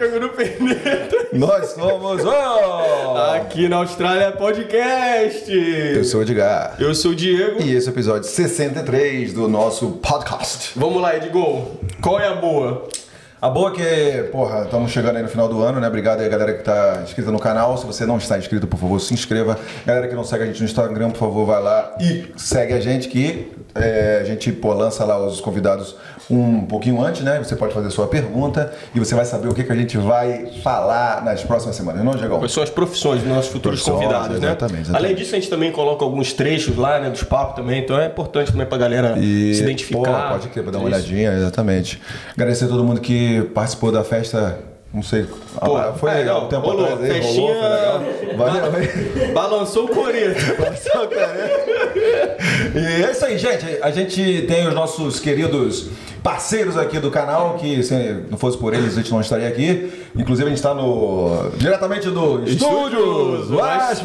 Canguru Perneta. Nós somos. Aqui na Austrália Podcast. Eu sou o Edgar. Eu sou o Diego. E esse é o episódio 63 do nosso podcast. Vamos lá, Edgol. Qual é a boa? A boa é que, porra, estamos chegando aí no final do ano, né? Obrigado aí, galera que tá inscrita no canal. Se você não está inscrito, por favor, se inscreva. Galera que não segue a gente no Instagram, por favor, vai lá e segue a gente que é, a gente, pô, lança lá os convidados um pouquinho antes, né? Você pode fazer sua pergunta e você vai saber o que, que a gente vai falar nas próximas semanas, não, Diego? Quais são as profissões dos nossos futuros convidados, né? exatamente, exatamente. Além disso, a gente também coloca alguns trechos lá, né, dos papos também. Então é importante também pra galera E, se identificar. Pô, pode crer, pra dar uma olhadinha, exatamente. Agradecer a todo mundo que participou da festa. Não sei. Pô, ah, foi é, legal. não, um tempo rolou, atrás aí, festinha- rolou, foi legal. Valeu, valeu. Balançou o coreto. Só que- E é isso aí, gente. A gente tem os nossos queridos parceiros aqui do canal, que se não fosse por eles, a gente não estaria aqui. Inclusive, a gente está no. diretamente do Estúdios West.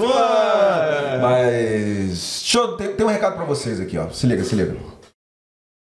Mas. Deixa eu. Tem, tem um recado pra vocês aqui, ó. Se liga, se liga.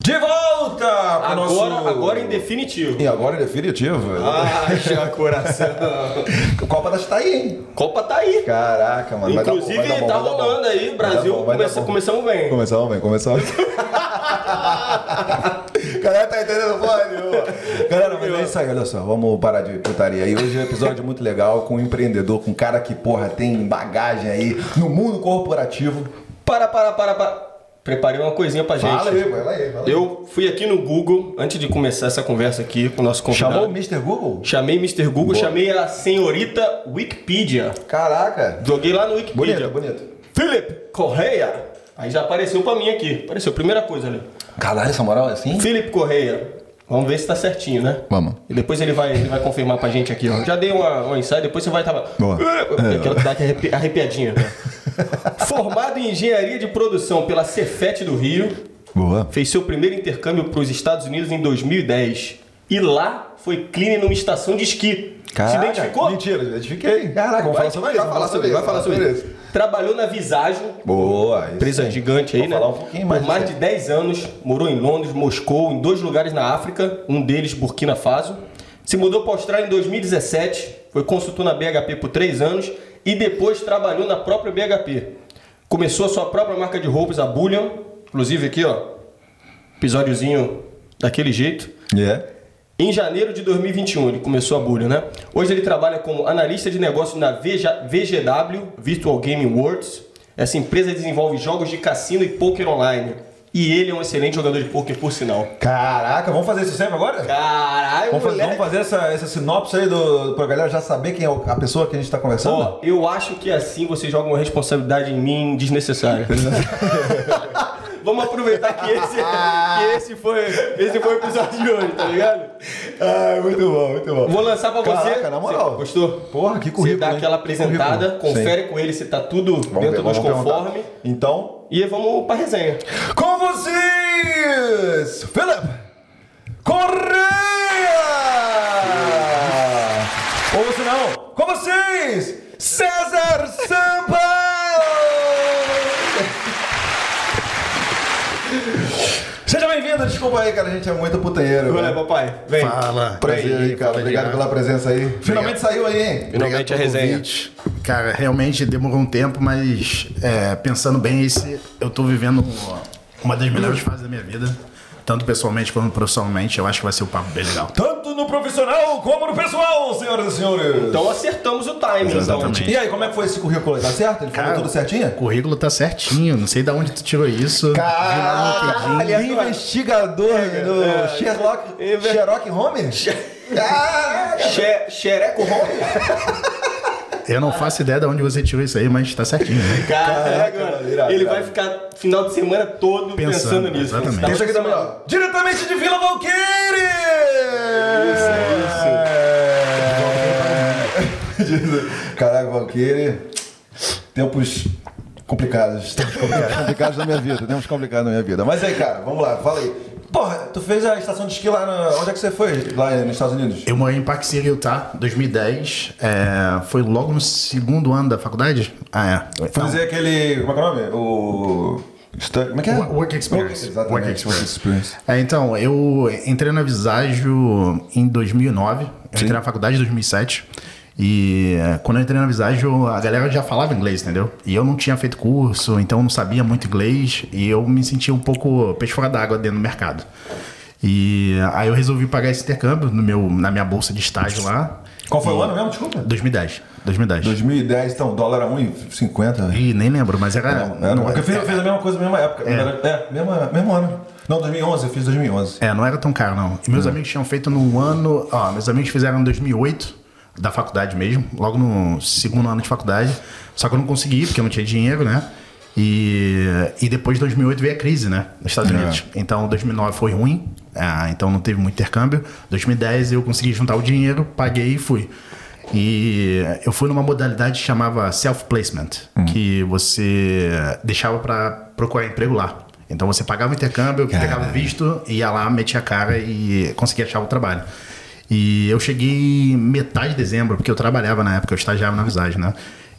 De volta! Agora, nosso- agora em definitivo. E agora em definitivo. Ai, coração. O Copa das tá aí, hein? Copa tá aí. Caraca, mano. vai dar bom, Inclusive, vai dar bom, tá vai dar bom. rolando aí. Vai Brasil dar bom, vai dar começa, bom. começamos bem. Começamos bem, começamos. Galera, tá entendendo porra nenhuma. Galera, mas é isso aí, olha só. Vamos parar de putaria aí. Hoje é um episódio muito legal com um empreendedor, com um cara que, porra, tem bagagem aí no mundo corporativo. Para, para, para, para. Preparei uma coisinha pra gente. Fala aí, vai aí, fala aí. Eu fui aqui no Google, antes de começar essa conversa aqui com o nosso convidado. Chamou o Mr. Google? Chamei Mr. Google, Boa. chamei a senhorita Wikipedia. Caraca. Joguei lá no Wikipedia. Bonito, bonito. Philip Correia. Aí já apareceu pra mim aqui. Apareceu, primeira coisa ali. Caralho, essa moral é assim? Philip Correia. Vamos ver se tá certinho, né? Vamos. E depois ele vai, ele vai confirmar pra gente aqui, ó. Já dei uma, uma insight, depois você vai estar. Boa. Aquela que dá arrepi- arrepiadinha. né? Formado em engenharia de produção pela Cefet do Rio, Boa. fez seu primeiro intercâmbio para os Estados Unidos em 2010. E lá foi cleaner numa estação de esqui. Caraca, Se identificou? Mentira, identifiquei. Caraca, vamos falar sobre isso. Vai falar sobre isso, vai falar sobre isso. Trabalhou na Visagem, Boa. empresa aí. gigante aí, Vou né? falar um pouquinho mais Por mais de 10 anos, morou em Londres, Moscou, em dois lugares na África, um deles Burkina Faso. Se mudou para a Austrália em 2017, foi consultor na BHP por 3 anos e depois trabalhou na própria BHP. Começou a sua própria marca de roupas, a Bullion, inclusive aqui, ó, episódiozinho daquele jeito. Yeah. Em janeiro de 2021 ele começou a Bullion, né? Hoje ele trabalha como analista de negócios na VG VGW, Virtual Gaming Worlds. Essa empresa desenvolve jogos de cassino e poker online. E ele é um excelente jogador de poker, por sinal. Caraca, vamos fazer isso sempre agora? Caralho, Vamos fazer, moleque. vamos fazer essa, essa sinopse aí do, pra galera já saber quem é a pessoa que a gente tá conversando? Ó, eu acho que assim você joga uma responsabilidade em mim desnecessária. Vamos aproveitar que esse, que esse, foi, esse foi o episódio de hoje, tá ligado? Ah, muito bom, muito bom. Vou lançar pra você. Caraca, na moral. Você gostou? Porra, que Você currículo. dá hein? aquela Que apresentada, confere Sim. com ele se tá tudo Vamos dentro ver, dos conformes. Então, E vamos pra resenha. com vocês, Philip Correia! Ou se não, com vocês, César Sampaio! Seja bem-vindo, desculpa aí, cara, a gente é muito putanheiro. Olha, né? papai, vem. Fala. Prazer aí, cara. Fala, Obrigado pela presença aí. Finalmente saiu aí, hein? Finalmente Obrigado a resenha. convite. Cara, realmente demorou um tempo, mas é, pensando bem, esse, eu tô vivendo uma das melhores fases da minha vida. Tanto pessoalmente quanto profissionalmente, eu acho que vai ser um papo bem legal. Tanto no profissional como no pessoal, senhoras e senhores. Então acertamos o time, então. Exatamente. E aí, como é que foi esse currículo? Tá certo? Ele falou Cara, tudo certinho? O currículo tá certinho, não sei de onde tu tirou isso. Caralho, é investigador do Sherlock, Sherlock Holmes? Caralho. Xe- Xereco Home? Eu não faço ideia de onde você tirou isso aí, mas tá certinho. Né? Caraca, mano, irado, ele irado. vai ficar final de semana todo pensando, Pensando, nisso. exatamente. Isso aqui também, ó. Diretamente de Vila Valqueire! Isso, Caraca, Valqueire. Tempos complicados. Tempos complicados, complicados na minha vida. Tempos complicados na minha vida. Mas aí, cara, vamos lá, fala aí. Porra, tu fez a estação de esqui lá na... Onde é que você foi? Lá nos Estados Unidos? Eu morei em Park City, Utah, 2010. É, foi logo no segundo ano da faculdade? Ah, é. Fazer aquele... Como é que é o nome? O... Como é que é? Wo- Work Experience. Exatamente, Work Work Experience. É, então, eu entrei na Visagio em 2009. Eu entrei na faculdade em 2007. E é, quando eu entrei na Visagio, a galera já falava inglês, entendeu? E eu não tinha feito curso, então eu não sabia muito inglês. E eu me sentia um pouco peixe fora d'água dentro do mercado. E aí eu resolvi pagar esse intercâmbio no meu, na minha bolsa de estágio lá. Qual foi o ano mesmo? Desculpa. 2010. 2010. 2010, então, dólar a 1,50. Ih, nem lembro, mas era. É, não, porque eu fiz, eu fiz a mesma coisa na mesma época. É, mesma, mesmo ano. Não, 2011, eu fiz 2011. É, não era tão caro, não. E meus amigos tinham feito no ano. Ó, meus amigos fizeram em 2008, da faculdade mesmo, logo no segundo ano de faculdade. Só que eu não consegui, porque eu não tinha dinheiro, né? E, e depois de 2008 veio a crise, né? Nos Estados Unidos. Então 2009 foi ruim, ah, então não teve muito intercâmbio. 2010 eu consegui juntar o dinheiro, paguei e fui. E eu fui numa modalidade que chamava self-placement, que você deixava para procurar emprego lá. Então você pagava o intercâmbio, pegava o visto, ia lá, metia a cara e conseguia achar o trabalho. E eu cheguei metade de dezembro, porque eu trabalhava na época, eu estagiava na Visagem, né?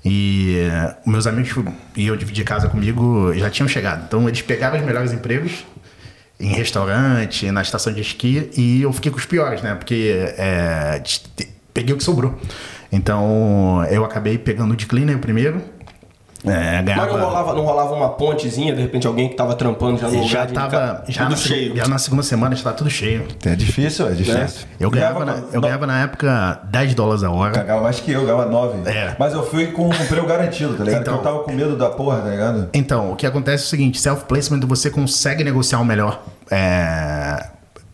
E eh, meus amigos e eu dividi casa comigo já tinham chegado. Então eles pegaram os melhores empregos em restaurante, na estação de esqui, e eu fiquei com os piores, né? Porque é, peguei o que sobrou. Então eu acabei pegando o de cleaner primeiro. É, Mas ganhava, não rolava, não rolava uma pontezinha, de repente alguém que tava trampando já no já lugar de tava ca- já tudo na, cheio. já na segunda semana já tá tudo cheio. É difícil, é difícil. Eu ganhava, na, eu ganhava na época 10 dólares a hora. Ganhava mais que eu, ganhava 9. É. Mas eu fui com um emprego garantido, tá ligado? Então- Porque eu tava com medo da porra, tá ligado? Então, o que acontece é o seguinte: self-placement você consegue negociar um melhor é,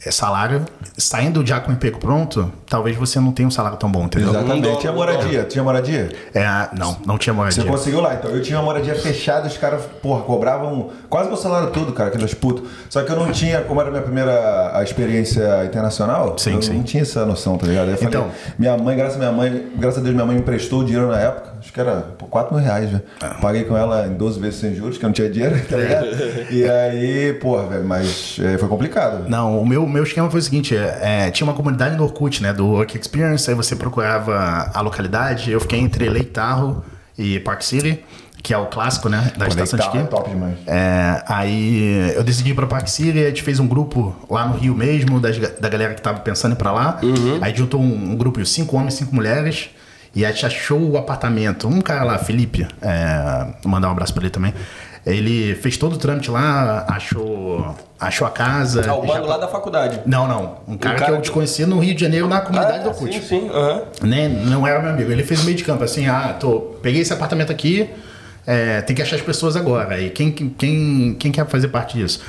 é salário. Saindo já com o emprego pronto, talvez você não tenha um salário tão bom, entendeu? Exatamente. dólar, Tinha moradia, tinha moradia. É, não, não tinha Você moradia. conseguiu lá, então. Eu tinha uma moradia fechada, os caras, porra, cobravam quase meu salário todo, cara, aqueles putos. Só que eu não tinha, como era a minha primeira a experiência internacional, Sim, eu sim. não tinha essa noção, tá ligado? Eu falei, Então. minha mãe, graças a minha mãe, graças a Deus, minha mãe me emprestou o dinheiro na época, acho que era por 4 mil reais, velho. Ah. Paguei com ela em 12 vezes sem juros, que eu não tinha dinheiro, tá ligado? e aí, porra, velho, mas é, foi complicado. Não, o meu, meu esquema foi o seguinte: é, é, tinha uma comunidade no Orkut, né? Do Work Experience, aí você procurava a localidade. Eu fiquei entre Tahoe e Park City, que é o clássico, né? Da Pô, estação de esqui. É top demais. É, aí eu decidi ir pra Park City, a gente fez um grupo lá no Rio mesmo, das, da galera que tava pensando em ir pra lá. Aí juntou um, um grupo de cinco homens, cinco mulheres. E a gente achou o apartamento. Um cara lá, Felipe, é, vou mandar um abraço pra ele também. Ele fez todo o trâmite lá, achou, achou a casa. Ah, o mano lá da faculdade. Não, não. Um cara, cara que eu desconhecia no Rio de Janeiro, na comunidade do Ah, Orkut sim, sim. aham. né? Não era meu amigo. Ele fez o meio de campo, assim, ah, tô, peguei esse apartamento aqui, é, tem que achar as pessoas agora. E quem, quem, quem quer fazer parte disso?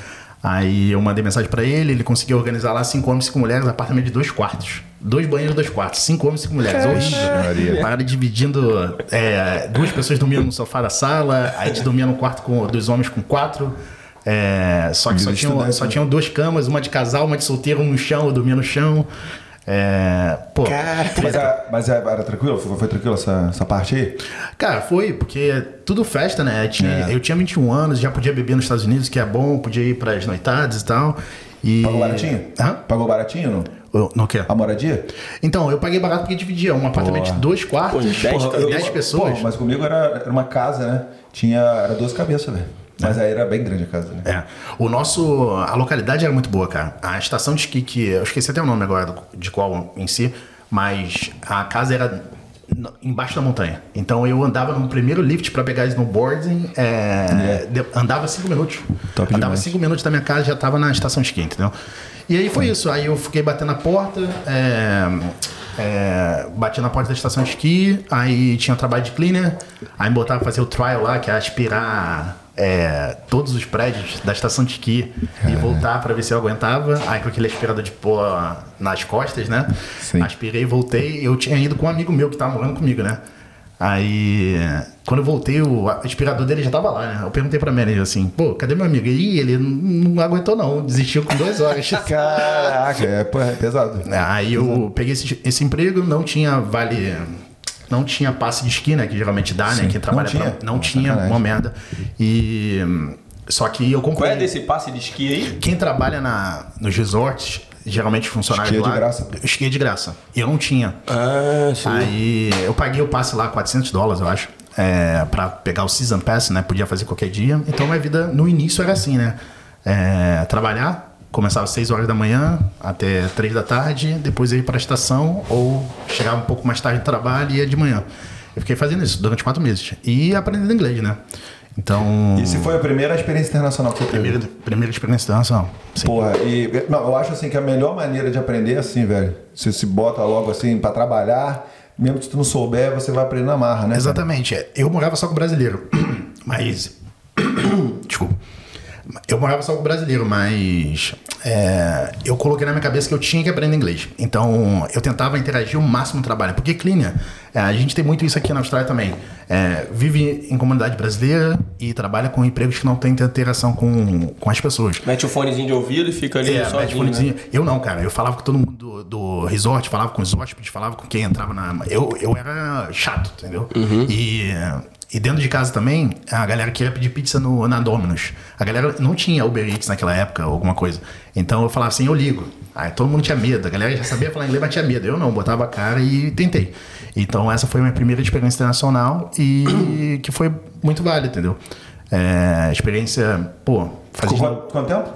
Aí eu mandei mensagem pra ele, ele conseguiu organizar lá cinco homens, cinco mulheres, apartamento de dois quartos. Dois banheiros, dois quartos. Cinco homens, cinco mulheres. Horrível. Para dividindo. é, duas pessoas dormiam no sofá da sala, aí a gente dormia no quarto com dois homens com quatro. É, só que só tinham, estudante, só né? tinham duas camas, uma de casal, uma de solteiro, um no chão, eu dormia no chão. É, pô, Mas, a- mas a- era tranquilo? Foi, foi tranquilo essa, essa parte aí? Cara, foi, porque tudo festa, né? Eu tinha, eu tinha 21 anos, já podia beber nos Estados Unidos, que é bom, podia ir para as noitadas e tal. E... Pagou baratinho? Hã? Pagou baratinho não? Eu- Não quer? A moradia? Então, eu paguei barato porque dividia um apartamento de dois quartos, Pô, de dez porra, cabeças. 10 pessoas. Pô, mas comigo era, era uma casa, né? Tinha. Era 12 cabeças, velho. Mas aí era bem grande a casa, né? É. O nosso. A localidade era muito boa, cara. A estação de esqui, que. Eu esqueci até o nome agora de qual em si, mas a casa era embaixo da montanha. Então eu andava no primeiro lift para pegar snowboarding, é, de- andava cinco minutos. Top andava demais. cinco minutos da minha casa já estava na estação de esqui, entendeu? E aí foi isso. Aí eu fiquei batendo na porta, é, é, bati na porta da estação de esqui, aí tinha trabalho de cleaner, aí me botava pra fazer o trial lá, que é aspirar é, todos os prédios da estação de esqui e voltar pra ver se eu aguentava. Aí com aquele aspirador de pó nas costas, né? Sim. Aspirei, voltei. Eu tinha ido com um amigo meu que tava morando comigo, né? Aí, quando eu voltei, o aspirador dele já tava lá, né? Eu perguntei pra manager assim, pô, cadê meu amigo? E ele não aguentou não, desistiu com duas horas. Caraca, é, é pesado. Aí eu peguei esse, esse emprego, não tinha vale. Não tinha passe de esqui, né? Que geralmente dá, né? Sim. Quem trabalha Não pra- tinha? Não Pô, tinha, sacanagem. uma merda. E. Só que eu Qual concluí. é desse passe de esqui aí? Quem trabalha na, nos resorts, geralmente funcionários Esqui é de lá. graça. Esqui é de graça. E eu não tinha. Ah, Aí eu paguei o passe lá, 400 dólares, eu acho, é, pra pegar o Season Pass, né? Podia fazer qualquer dia. Então minha vida no início era assim, né? É, trabalhar, começava às 6 horas da manhã até 3 da tarde, depois ia pra estação ou chegava um pouco mais tarde do trabalho e ia de manhã. Eu fiquei fazendo isso durante quatro meses. E aprendendo inglês, né? Então. E se foi a primeira experiência internacional que você teve? Primeira, primeira experiência internacional. Sim. Porra, e. Não, eu acho assim que a melhor maneira de aprender é assim, velho. Você se bota logo assim pra trabalhar, mesmo que tu não souber, você vai aprender na marra, né? cara? Exatamente. é. Eu morava só com brasileiro. Mas. Desculpa. Eu morava só com brasileiro, mas é, eu coloquei na minha cabeça que eu tinha que aprender inglês. Então eu tentava interagir o máximo no trabalho. Porque cleaner, é, a gente tem muito isso aqui na Austrália também. É, vive em comunidade brasileira e trabalha com empregos que não tem interação com, com as pessoas. Mete o fonezinho de ouvido e fica ali É, mete sozinho. fonezinho. Né? Eu não, cara. Eu falava com todo mundo do, do resort, falava com os hóspedes, falava com quem entrava na. Eu, eu era chato, entendeu? E, e dentro de casa também, a galera queria pedir pizza no, na Domino's. A galera não tinha Uber Eats naquela época, alguma coisa. Então eu falava assim, eu ligo. Aí todo mundo tinha medo. A galera já sabia falar inglês, mas tinha medo. Eu não, botava a cara e tentei. Então essa foi a minha primeira experiência internacional e que foi muito válida, entendeu? É, experiência, pô, fazia. quanto, quanto tempo?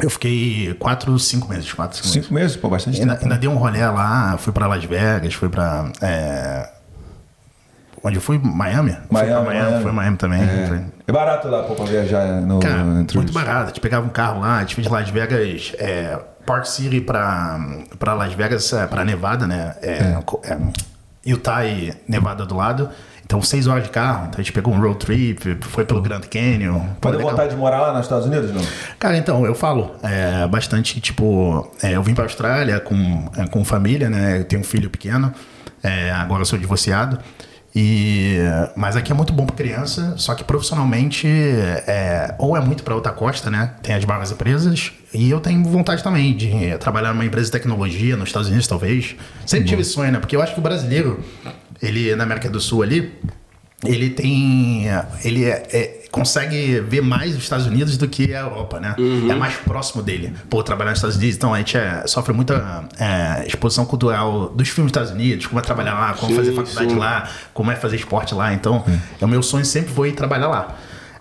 Eu fiquei quatro, cinco meses, quatro, cinco, meses. Cinco meses, pô, bastante Ainda, tempo. ainda dei um rolê lá, fui pra Las Vegas, fui pra. É... Onde eu fui? Miami? fui pra Miami, Miami, Miami. Fui Miami também. É. é barato lá pô, pra viajar no, Cara, entre muito os- barato. A gente pegava um carro lá, a gente fez de Las Vegas, é, Park City pra, pra Las Vegas, é, pra Nevada, né? É, co- é, Utah e Nevada do lado. Então, seis horas de carro. Então, a gente pegou um road trip, foi pelo Grand Canyon. Pode ter legal. vontade de morar lá nos Estados Unidos, não? Cara, então, eu falo é, bastante, tipo, é, eu vim pra Austrália com, é, com família, né? Eu tenho um filho pequeno, é, agora eu sou divorciado. E, mas aqui é muito bom para criança, só que profissionalmente é, ou é muito para outra costa, né? Tem as maiores empresas e eu tenho vontade também de trabalhar numa empresa de tecnologia nos Estados Unidos, talvez. Sempre tive esse sonho, né? Porque eu acho que o brasileiro, ele na América do Sul ali, ele tem. Ele é- é- consegue ver mais os Estados Unidos do que a Europa, né? É mais próximo dele. Pô, trabalhar nos Estados Unidos, então a gente é- sofre muita é, exposição cultural dos filmes dos Estados Unidos, como é trabalhar lá, como Sim, fazer faculdade sim. lá, como é fazer esporte lá. Então, é o meu sonho sempre foi ir trabalhar lá.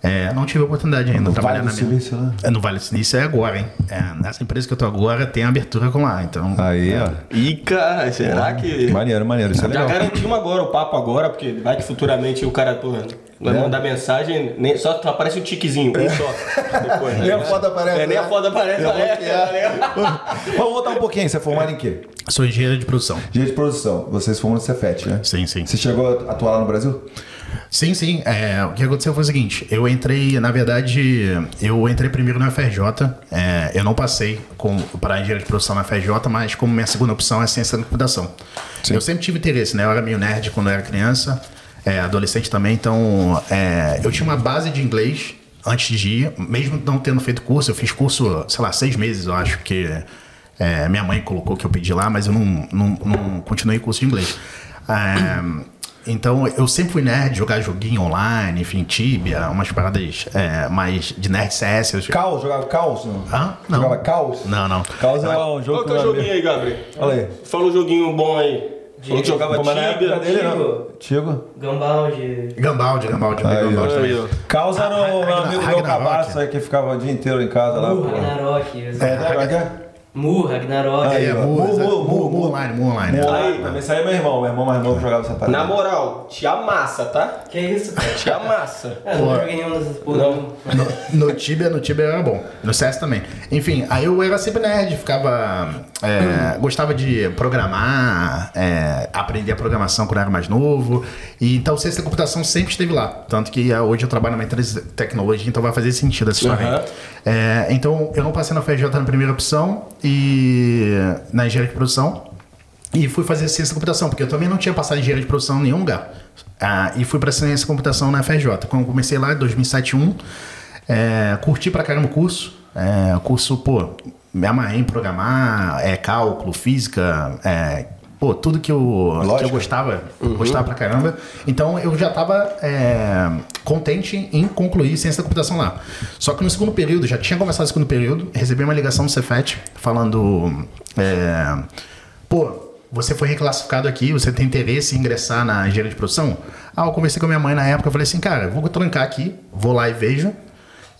É, não tive a oportunidade ainda de trabalhar Vale na minha. Silício lá? É, no Vale do Silício é agora, hein? É, nessa empresa que eu tô agora tem abertura com lá, então. Aí, ó. Ih, cara, será que. Maneiro, maneiro. Isso é Já legal. garantimos agora o papo agora, porque vai que futuramente o cara pô, vai É. mandar mensagem, nem, só aparece um tiquezinho, um só. Depois, Nem a foto aparece, É, nem a né? foto aparece. É, é, Vamos voltar um pouquinho. Você é formado em quê? Sou engenheiro de produção. Dia de produção. Você se formou no Cefet, né? Sim, sim. Você chegou a atuar lá no Brasil? Sim, sim. É, o que aconteceu foi o seguinte: eu entrei, na verdade, eu entrei primeiro na FRJ. é, eu não passei para engenharia de produção na FRJ, mas como minha segunda opção é ciência da computação. Eu sempre tive interesse, né? Eu era meio nerd quando eu era criança, é, adolescente também, então é, eu tinha uma base de inglês antes de ir, mesmo não tendo feito curso. Eu fiz curso, sei lá, seis meses, eu acho que é, minha mãe colocou que eu pedi lá, mas eu não, não, não continuei curso de inglês. É, então, eu sempre fui nerd, jogar joguinho online, enfim, Tibia, umas paradas é, mais de nerd CS. Eu... Caos, jogava Caos? Não? Hã? Não. Jogava Caos? Não, não. Caos é um jogo Qual que é o joguinho aí, Gabriel? Olha aí. Fala um joguinho bom aí. Falou que jogava é Tibia. dele? Tigo. Tigo? Gambaldi. Gambaldi, Gambaldi, Aí, Gambaldi. Aí, ó. Caos era o amigo Ragnarok. cabaço aí que ficava o dia inteiro em casa lá. Uh, pô. Ragnarok. É, né? Mu, Ragnarok. Aí, É, ó. Mu, Mu, Mu, Mu, online, Mu online. Mu online também. Aí é meu irmão, meu irmão mais novo jogava essa parada. Na moral, te amassa, tá? Que isso, cara? Te amassa. É, não joguei nenhum dessas porra. Não. No, no Tibia, no Tibia era bom. No CS também. Enfim, aí eu era sempre nerd, ficava. é, Gostava de programar, é, aprender a programação quando eu era mais novo. E então ciência da computação sempre esteve lá. Tanto que é, hoje eu trabalho numa empresa de tecnologia, então vai fazer sentido essa história. aí. Aham. É, então eu não passei na FJ na primeira opção e na engenharia de produção. E fui fazer ciência da computação, porque eu também não tinha passado engenharia de produção em nenhum lugar. Ah, e fui para ciência da computação na FRJ. Quando comecei lá em 2007, 2001, é, curti pra caramba o curso. É, o curso, pô, me amarrei em programar, é, cálculo, física, é, pô, tudo que eu, que eu gostava, gostava pra caramba. Então eu já tava é, contente em concluir ciência da computação lá. Só que no segundo período, já tinha começado o segundo período, recebi uma ligação do Cefet falando. É, pô, você foi reclassificado aqui, você tem interesse em ingressar na engenharia de produção? Ah, eu conversei com a minha mãe na época, eu falei assim, cara, vou trancar aqui, vou lá e vejo.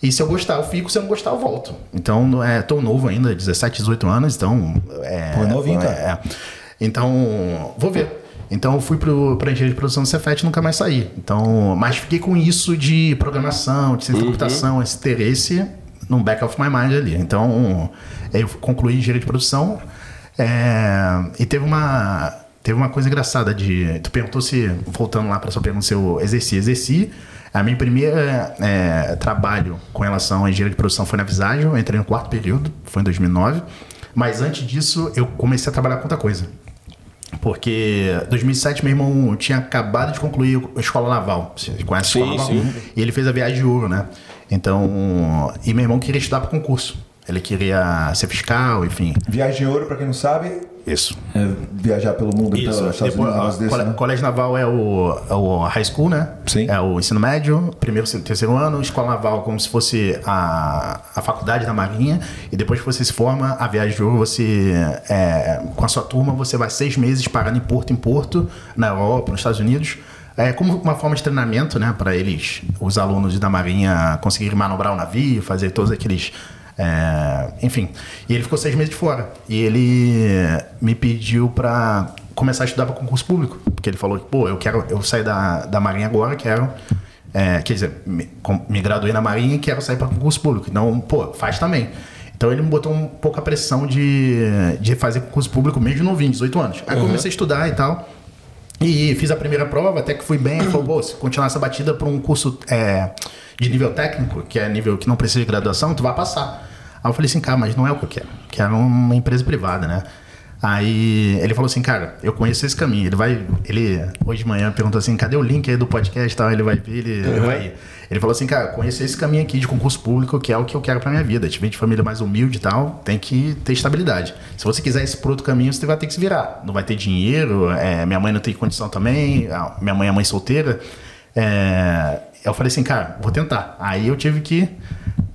E se eu gostar, eu fico, se eu não gostar, eu volto. Então, é, tô novo ainda, 17, 18 anos, então. É, Pô, novinho, cara. é. Então, vou ver. Então, eu fui pro, pra engenharia de produção do Cefet e nunca mais saí. Então, mas fiquei com isso de programação, de ciência Uhum. da computação, esse interesse no back of my mind ali. Então, eu concluí engenharia de produção. é, e teve uma, teve uma coisa engraçada de. Tu perguntou se, voltando lá para sua pergunta, se eu exerci. Exerci. A minha primeira é, trabalho com relação à engenharia de produção foi na Visagem. Eu entrei no quarto período, foi em 2009. Mas antes disso, eu comecei a trabalhar com outra coisa. Porque 2007 meu irmão tinha acabado de concluir a escola naval. Você conhece a Sim, escola naval? sim. E ele fez a viagem de ouro, né? Então, e meu irmão queria estudar para concurso. Ele queria ser fiscal, enfim. Viagem de ouro, pra quem não sabe, Isso. é viajar pelo mundo, Isso. pelos Estados Depois, Unidos, desse, cole- né? Colégio Naval é o, é o high school, né? Sim. É o ensino médio, primeiro, terceiro ano. Escola Naval como se fosse a, a faculdade da Marinha. E depois que você se forma, a viagem de ouro, você, é, com a sua turma, você vai seis meses parando em porto em porto, na Europa, nos Estados Unidos. É como uma forma de treinamento, né? Para eles, os alunos da Marinha, conseguirem manobrar o navio, fazer todos aqueles é, enfim, e ele ficou seis meses de fora. E ele me pediu pra começar a estudar para concurso público. Porque ele falou que, pô, eu quero, eu saí da, da Marinha agora, quero. é, quer dizer, me, me graduei na Marinha e quero sair para concurso público. Então, pô, faz também. Então ele me botou um pouco a pressão de, de fazer concurso público mesmo novinho, 18 anos. Aí comecei a estudar e tal. E fiz a primeira prova, até que fui bem. Ele falou, pô, se continuar essa batida para um curso é, de nível técnico, que é nível que não precisa de graduação, tu vai passar. Aí eu falei assim, cara, mas não é o que eu quero. Quero uma empresa privada, né? Aí ele falou assim, cara, eu conheço esse caminho. Ele vai. Ele hoje de manhã perguntou assim, cadê o link aí do podcast e tal? Ele vai ver, ele, ele vai ir. Ele falou assim, cara, conheço esse caminho aqui de concurso público, que é o que eu quero pra minha vida. Tive de família mais humilde e tal, tem que ter estabilidade. Se você quiser esse por outro caminho, você vai ter que se virar. Não vai ter dinheiro, é, minha mãe não tem condição também, minha mãe é mãe solteira. É, eu falei assim, cara, vou tentar. Aí eu tive que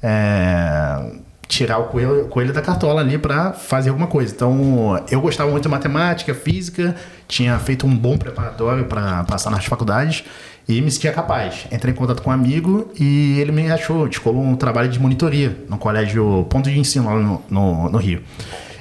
é, tirar o coelho, coelho da cartola ali para fazer alguma coisa. Então, eu gostava muito de matemática, física, tinha feito um bom preparatório para passar nas faculdades e me sentia capaz. Entrei em contato com um amigo e ele me achou, descolou um trabalho de monitoria no colégio Ponto de Ensino lá no, no, no Rio.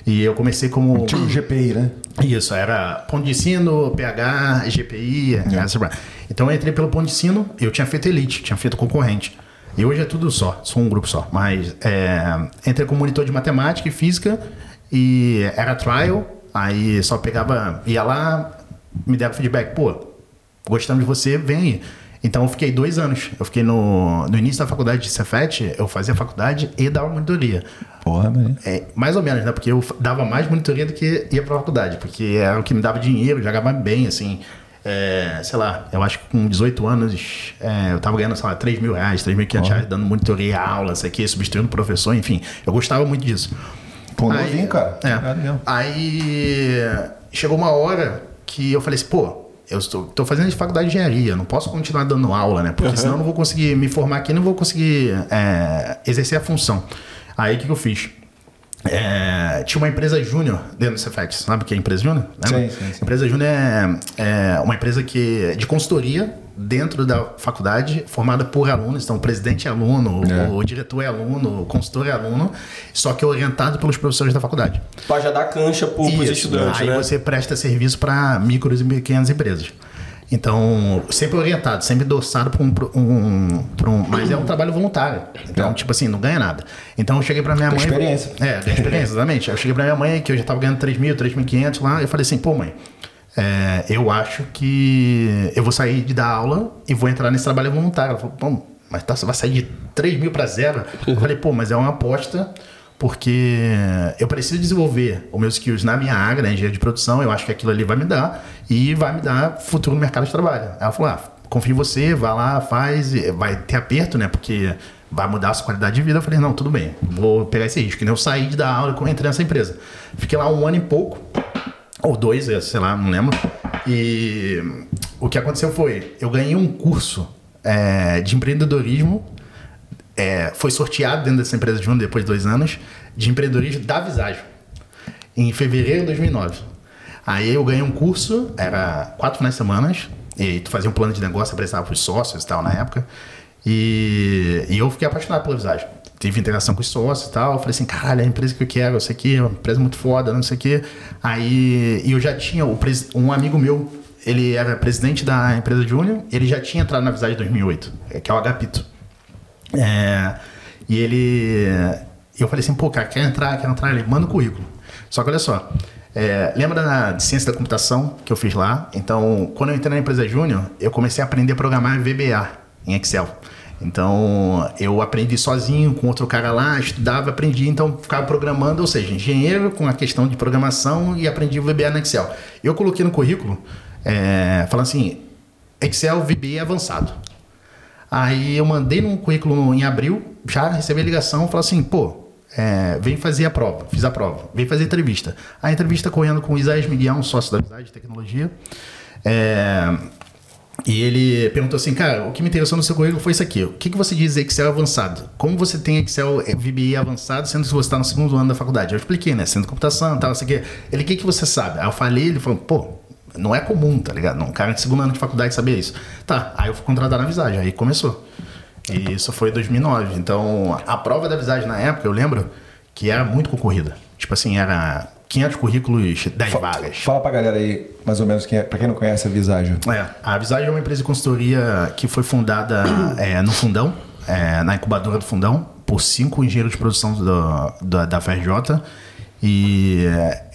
E eu comecei como. Tipo GPI, né? Isso, era ponto de ensino, PH, GPI, essa- Então eu entrei pelo ponto de ensino, eu tinha feito elite, tinha feito concorrente. E hoje é tudo só, sou um grupo só. Mas é, entrei como monitor de matemática e física e era trial, aí só pegava, ia lá, me deram feedback, pô, gostamos de você, vem aí. Então eu fiquei dois anos. Eu fiquei no, no início da faculdade de Cefet, eu fazia faculdade e dava monitoria. Porra. É, mais ou menos, né? Porque eu dava mais monitoria do que ia pra faculdade, porque era o que me dava dinheiro, jogava bem, assim. É, sei lá, eu acho que com 18 anos é, eu tava ganhando, sei lá, 3 mil reais, 3.500 reais, dando monitoria, aula, sei que, substituindo o professor, enfim. Eu gostava muito disso. Pô, novinho, cara. É. Aí chegou uma hora que eu falei assim, pô, eu estou, tô fazendo faculdade de engenharia, não posso continuar dando aula, né? Porque senão eu não vou conseguir me formar aqui, não vou conseguir é, exercer a função. Aí o que, que eu fiz? é, tinha uma empresa júnior dentro do Cefex. Sabe o que é empresa júnior? Lembra? Sim, sim, sim. Empresa júnior é, é uma empresa que de consultoria dentro da faculdade, formada por alunos. Então, o presidente é aluno, É. o, o diretor é aluno, o consultor é aluno, só que orientado pelos professores da faculdade. Pra já dar cancha pros Isso, estudantes, aí né? você presta serviço para micros e pequenas empresas. Então, sempre orientado, sempre doçado para um, um, um- Mas é um trabalho voluntário. Então, É. tipo assim, não ganha nada. Então, eu cheguei para minha Tem mãe. experiência. É, tem experiência, exatamente. Eu cheguei para minha mãe, que eu já tava ganhando 3 mil, 3.500 lá. Eu falei assim, pô, mãe, é, eu acho que eu vou sair de dar aula e vou entrar nesse trabalho voluntário. Ela falou, pô, mas tá, você vai sair de 3 mil para zero? Eu falei, pô, mas é uma aposta porque eu preciso desenvolver os meus skills na minha área, na engenharia de produção, eu acho que aquilo ali vai me dar e vai me dar futuro no mercado de trabalho. Ela falou, ah, confio em você, vai lá, faz, vai ter aperto, né, porque vai mudar a sua qualidade de vida. Eu falei, não, tudo bem, vou pegar esse risco. E eu saí de dar aula e entrei nessa empresa. Fiquei lá um ano e pouco, ou dois, sei lá, não lembro. E o que aconteceu foi, eu ganhei um curso é, de empreendedorismo é, foi sorteado dentro dessa empresa de um depois de dois anos de empreendedorismo da Visagem em fevereiro de 2009. Aí eu ganhei um curso, era quatro finais de semana, e tu fazia um plano de negócio, apresentava para os sócios e tal na época. E, e eu fiquei apaixonado pela Visagem. Tive interação com os sócios e tal. Eu falei assim, caralho, é a empresa que eu quero, sei que é uma empresa muito foda, não sei o quê. Aí eu já tinha pres- um amigo meu, ele era presidente da empresa Júnior, ele já tinha entrado na Visagem em 2008, que é o Agapito. É, e ele. Eu falei assim, pô, cara, quer entrar, quer entrar? Ele manda o currículo. Só que olha só. é, lembra da ciência da computação que eu fiz lá? Então, quando eu entrei na empresa Júnior, eu comecei a aprender a programar VBA em Excel. Então, eu aprendi sozinho com outro cara lá, estudava, aprendi, então ficava programando, ou seja, engenheiro com a questão de programação e aprendi o VBA no Excel. Eu coloquei no currículo, é, falando assim, Excel VBA avançado. Aí eu mandei num currículo no- em abril, já recebi a ligação, falou assim, pô, é, vem fazer a prova, fiz a prova, vem fazer a entrevista. A entrevista correndo com o Isaías Miguel, um sócio da Visagem de Tecnologia. É, e ele perguntou assim, cara, o que me interessou no seu currículo foi isso aqui. O que, que você diz Excel avançado? Como você tem Excel eh, VBA avançado, sendo que você está no segundo ano da faculdade? Eu expliquei, né? Sendo computação tal, não sei o quê. Ele, o que, que você sabe? Aí eu falei, ele falou, pô, não é comum, tá ligado? Um cara de segundo ano de faculdade sabia isso. Tá, aí eu fui contratar na Visagem, aí começou. E isso foi em 2009. Então, a prova da Visagem na época, eu lembro que era muito concorrida. Tipo assim, era 500 currículos, 10 vagas. Fala pra galera aí, mais ou menos, quem é, pra quem não conhece a Visagem. É, a Visagem é uma empresa de consultoria que foi fundada é, no Fundão, é, na incubadora do Fundão, por cinco engenheiros de produção do- da, da FRJ. E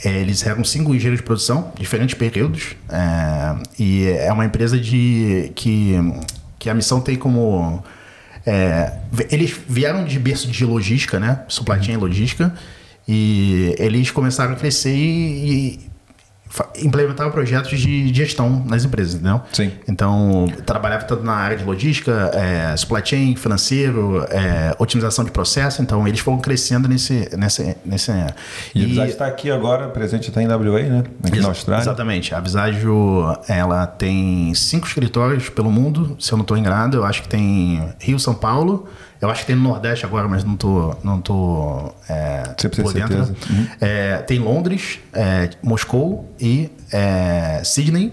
é, eles eram cinco engenheiros de produção, diferentes períodos. é, e é uma empresa de que, que a missão tem como. é, eles vieram de berço de logística, né? Supply chain e logística. E eles começaram a crescer e, implementava projetos de gestão nas empresas, entendeu? Sim. Então, trabalhava tanto na área de logística, é, supply chain, financeiro, é, otimização de processo. Então, eles foram crescendo nesse... nesse, nesse E a Visagem está aqui agora, presente até em WA, né? Aqui na Austrália. Exatamente. A Visagio, ela tem cinco escritórios pelo mundo, se eu não estou enganado. Eu acho que tem Rio, São Paulo. Eu acho que tem no Nordeste agora, mas não tô, não tô é, por dentro. certeza. Uhum. É, tem Londres, é, Moscou e é, Sydney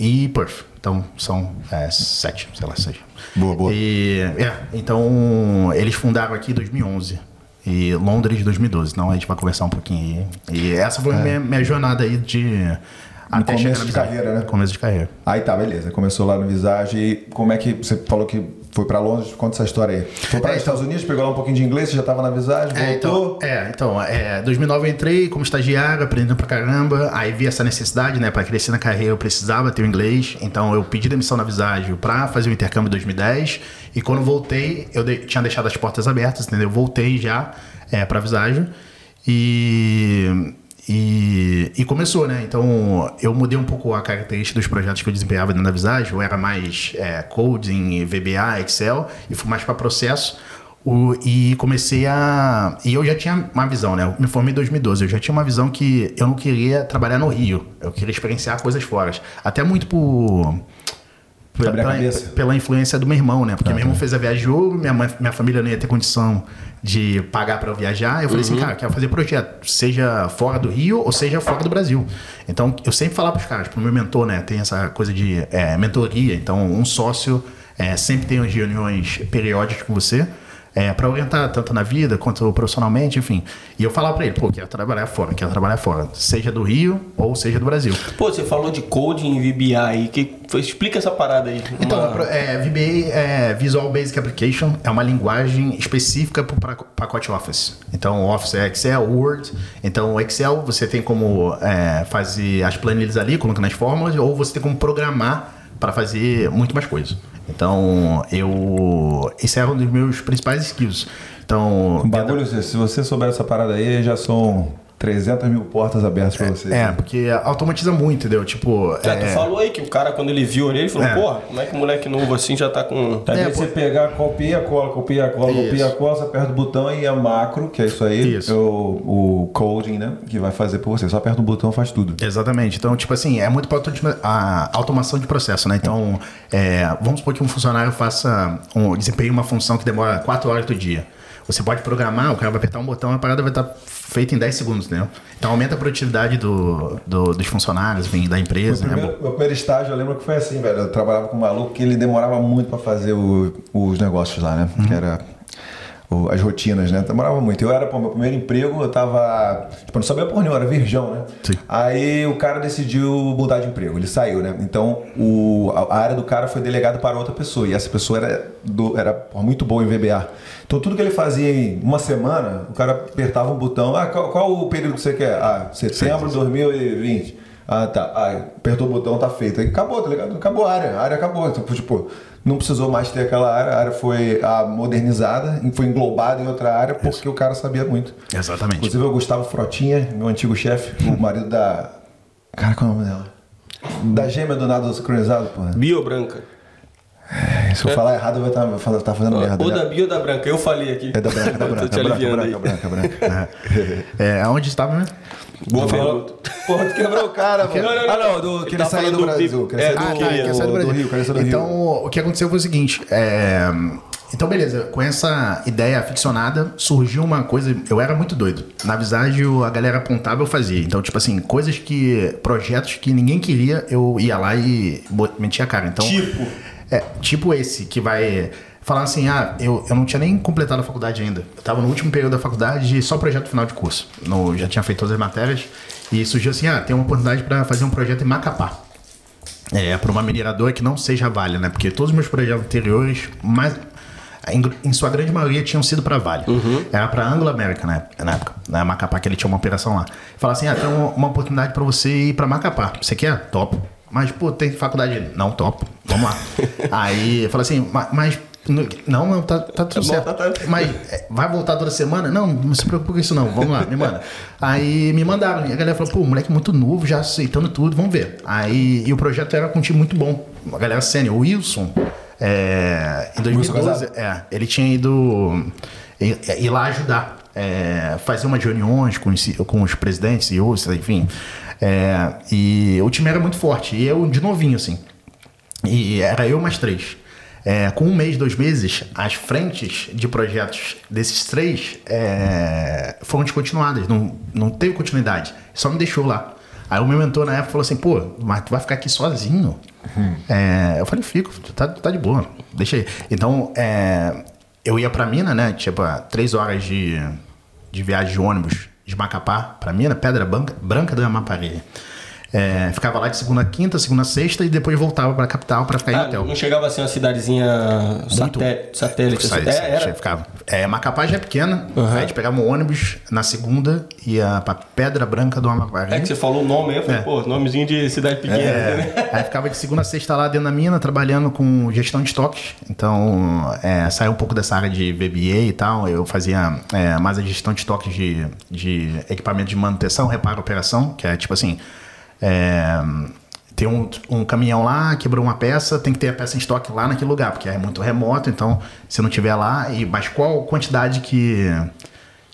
e Perth. Então são é, sete, sei lá, seis. Boa, boa. E, é, então eles fundaram aqui em 2011 e Londres em 2012. Então a gente vai conversar um pouquinho aí. E essa foi minha, minha jornada aí de até chegar começo de carreira, né? Começo de carreira. Aí tá, beleza. Começou lá no Visage. E como é que você falou que foi pra Londres? Conta essa história aí. Foi para É, Estados Unidos, pegou lá um pouquinho de inglês, você já tava na Visage, É, voltou. então, é, então, é, 2009 eu entrei como estagiário, aprendendo pra caramba. Aí vi essa necessidade, né? Pra crescer na carreira eu precisava ter o inglês. Então eu pedi demissão na Visagem pra fazer o intercâmbio em 2010. E quando voltei, eu de- tinha deixado as portas abertas, entendeu? Eu voltei já é, pra Visagem. E, e, e começou, né? Então eu mudei um pouco a característica dos projetos que eu desempenhava dentro da Visagem. Eu era mais é, coding, VBA, Excel, e fui mais para processo. O, e comecei a. E eu já tinha uma visão, né? Eu me formei em 2012. Eu já tinha uma visão que eu não queria trabalhar no Rio. Eu queria experienciar coisas fora. Até muito por pela, Abre a pela- influência do meu irmão, né? Porque Ah, meu irmão tá. fez a viagem de ouro, minha, mãe- minha família não ia ter condição de pagar para eu viajar. Eu falei Uhum. assim, cara, eu quero fazer projeto, seja fora do Rio ou seja fora do Brasil. Então, eu sempre falava pros caras, pro meu mentor, né? Tem essa coisa de é, mentoria. Então, um sócio é, sempre tem umas reuniões periódicas com você. É, para orientar tanto na vida quanto profissionalmente, enfim. E eu falava para ele, pô, quero trabalhar fora, quero trabalhar fora, seja do Rio ou seja do Brasil. Pô, você falou de coding e VBI aí. Que, explica essa parada aí. Então, Uma- pro- é, VBA é Visual Basic Application, é uma linguagem específica para o pacote Office. Então, Office é Excel, Word. Então, o Excel você tem como é, fazer as planilhas ali, colocando as fórmulas, ou você tem como programar para fazer muito mais coisas. Então, eu. Esse era um dos meus principais skills. Então, Um bagulho, se você souber essa parada aí, já são 300 mil portas abertas pra você. é, porque automatiza muito, entendeu? Tipo. Já tu é, falou aí que o cara, quando ele viu ali, ele falou, É. porra, como é que um moleque novo assim já tá com. Às É, você pegar, copia, cola, copia, cola, Isso. copia, cola, você aperta o botão e é macro, que é isso aí, Isso. é o, o coding, né? Que vai fazer por você. Só aperta o botão faz tudo. Exatamente. Então, tipo assim, é muito para a automação de processo, né? Então, é, vamos supor que um funcionário faça, um, desempenhe uma função que demora 4 horas do dia. Você pode programar, o cara vai apertar um botão, a parada vai estar feita em 10 segundos, entendeu? Então, aumenta a produtividade do, do- dos funcionários, enfim, da empresa. né? primeiro, meu primeiro estágio, eu lembro que foi assim, velho. Eu trabalhava com um maluco que ele demorava muito pra fazer o- os negócios lá, né? Uhum. Que era o- as rotinas, né? Demorava muito. Eu era, pô, meu primeiro emprego, eu tava. Tipo, não sabia porra nenhuma, era virgão, né? Sim. Aí o cara decidiu mudar de emprego, ele saiu, né? Então o, a a área do cara foi delegada para outra pessoa. E essa pessoa era, do, era porra, muito boa em VBA. Então tudo que ele fazia em uma semana, o cara apertava um botão. Ah, qual, qual o período que você quer? Ah, setembro de 2020. Ah, tá. Ah, apertou o botão, tá feito. Aí acabou, tá ligado? Acabou a área. A área acabou. Então, tipo, não precisou mais ter aquela área. A área foi ah, modernizada, foi englobada em outra área porque o cara sabia muito. Exatamente. Inclusive, o Gustavo Frotinha, meu antigo chefe, o marido da. Cara, qual é o nome dela? Da gêmea do nada sincronizado, porra. Bio branca. Se eu falar errado, eu vou estar tá, tá fazendo merda. Ou da bio ou da branca. Eu falei aqui. É da branca, da branca, Tô te branca, aliviando branca, aí. branca, branca. É, aonde estava, né? Boa pergunta. Porra, tu quebrou o cara, mano. Não, não, não. Ah, não, do, que Ele saiu falando do do Brasil. Pipo. Que ele É, saiu do- Ah, tá, sair do Brasil. Rio, quer sair do então, Rio. o que aconteceu foi o seguinte: é, então, beleza, com essa ideia aficionada, surgiu uma coisa. Eu era muito doido. Na Visage, a galera apontava, eu fazia. Então, tipo assim, coisas que. projetos que ninguém queria, eu ia lá e metia a cara. Então, Tipo? É, tipo esse, que vai. Falar assim, ah, eu, eu não tinha nem completado a faculdade ainda. Eu tava no último período da faculdade, só projeto final de curso. No, já tinha feito todas as matérias. E surgiu assim, ah, tem uma oportunidade para fazer um projeto em Macapá. É, para uma mineradora que não seja Vale, né? Porque todos os meus projetos anteriores, mas em, em sua grande maioria, tinham sido para Vale. Era para Anglo American na época, na época. Na Macapá, que ele tinha uma operação lá. Fala assim: ah, tem uma, uma oportunidade para você ir para Macapá. Você quer? Top. Mas, pô, tem faculdade? Não, top. Vamos lá. Aí, fala assim, "Ma- mas. Não, não, tá, tá tudo bom, certo. tá- tá- Mas é, vai voltar toda semana? Não, não se preocupe com isso não. Vamos lá, me manda. Aí me mandaram. E a galera falou, pô, moleque muito novo, já aceitando tudo, vamos ver. Aí e o projeto era com um time muito bom. Uma galera sênior. O Wilson, é, em 2012, é, ele tinha ido ir, ir lá ajudar. é, fazer umas reuniões com os, com os presidentes, CEOs, enfim. É, e o time era muito forte. E eu de novinho, assim. E era eu mais três. É, com um mês, dois meses, as frentes de projetos desses três é, foram descontinuadas, não, não teve continuidade, só me deixou lá. Aí o meu mentor na época falou assim: pô, mas tu vai ficar aqui sozinho? É, eu falei: fico, tá, tá de boa, deixa aí. Então, é, eu ia pra mina, né? Tipo, três horas de, de viagem de ônibus de Macapá pra mina, Pedra Branca, do Amapari. É, ficava lá de segunda a quinta, segunda a sexta e depois voltava pra capital pra ficar em Ah, hotel. não chegava a ser uma cidadezinha satélite. satélite Sai- assim. É, era. ficava. É, Macapá já é pequena. Uhum. Aí a gente pegava um ônibus na segunda e ia pra Pedra Branca do Amapari. É que você falou o nome aí, eu falei, É. pô, nomezinho de cidade pequena. né? É, aí ficava de segunda a sexta lá dentro da mina, trabalhando com gestão de estoques. Então, é, saiu um pouco dessa área de VBA e tal. Eu fazia é, mais a gestão de estoques de, de equipamento de manutenção, reparo, operação, que é tipo assim. É, tem um, um caminhão lá, quebrou uma peça, tem que ter a peça em estoque lá naquele lugar, porque é muito remoto, então se não tiver lá, e, mas qual quantidade que,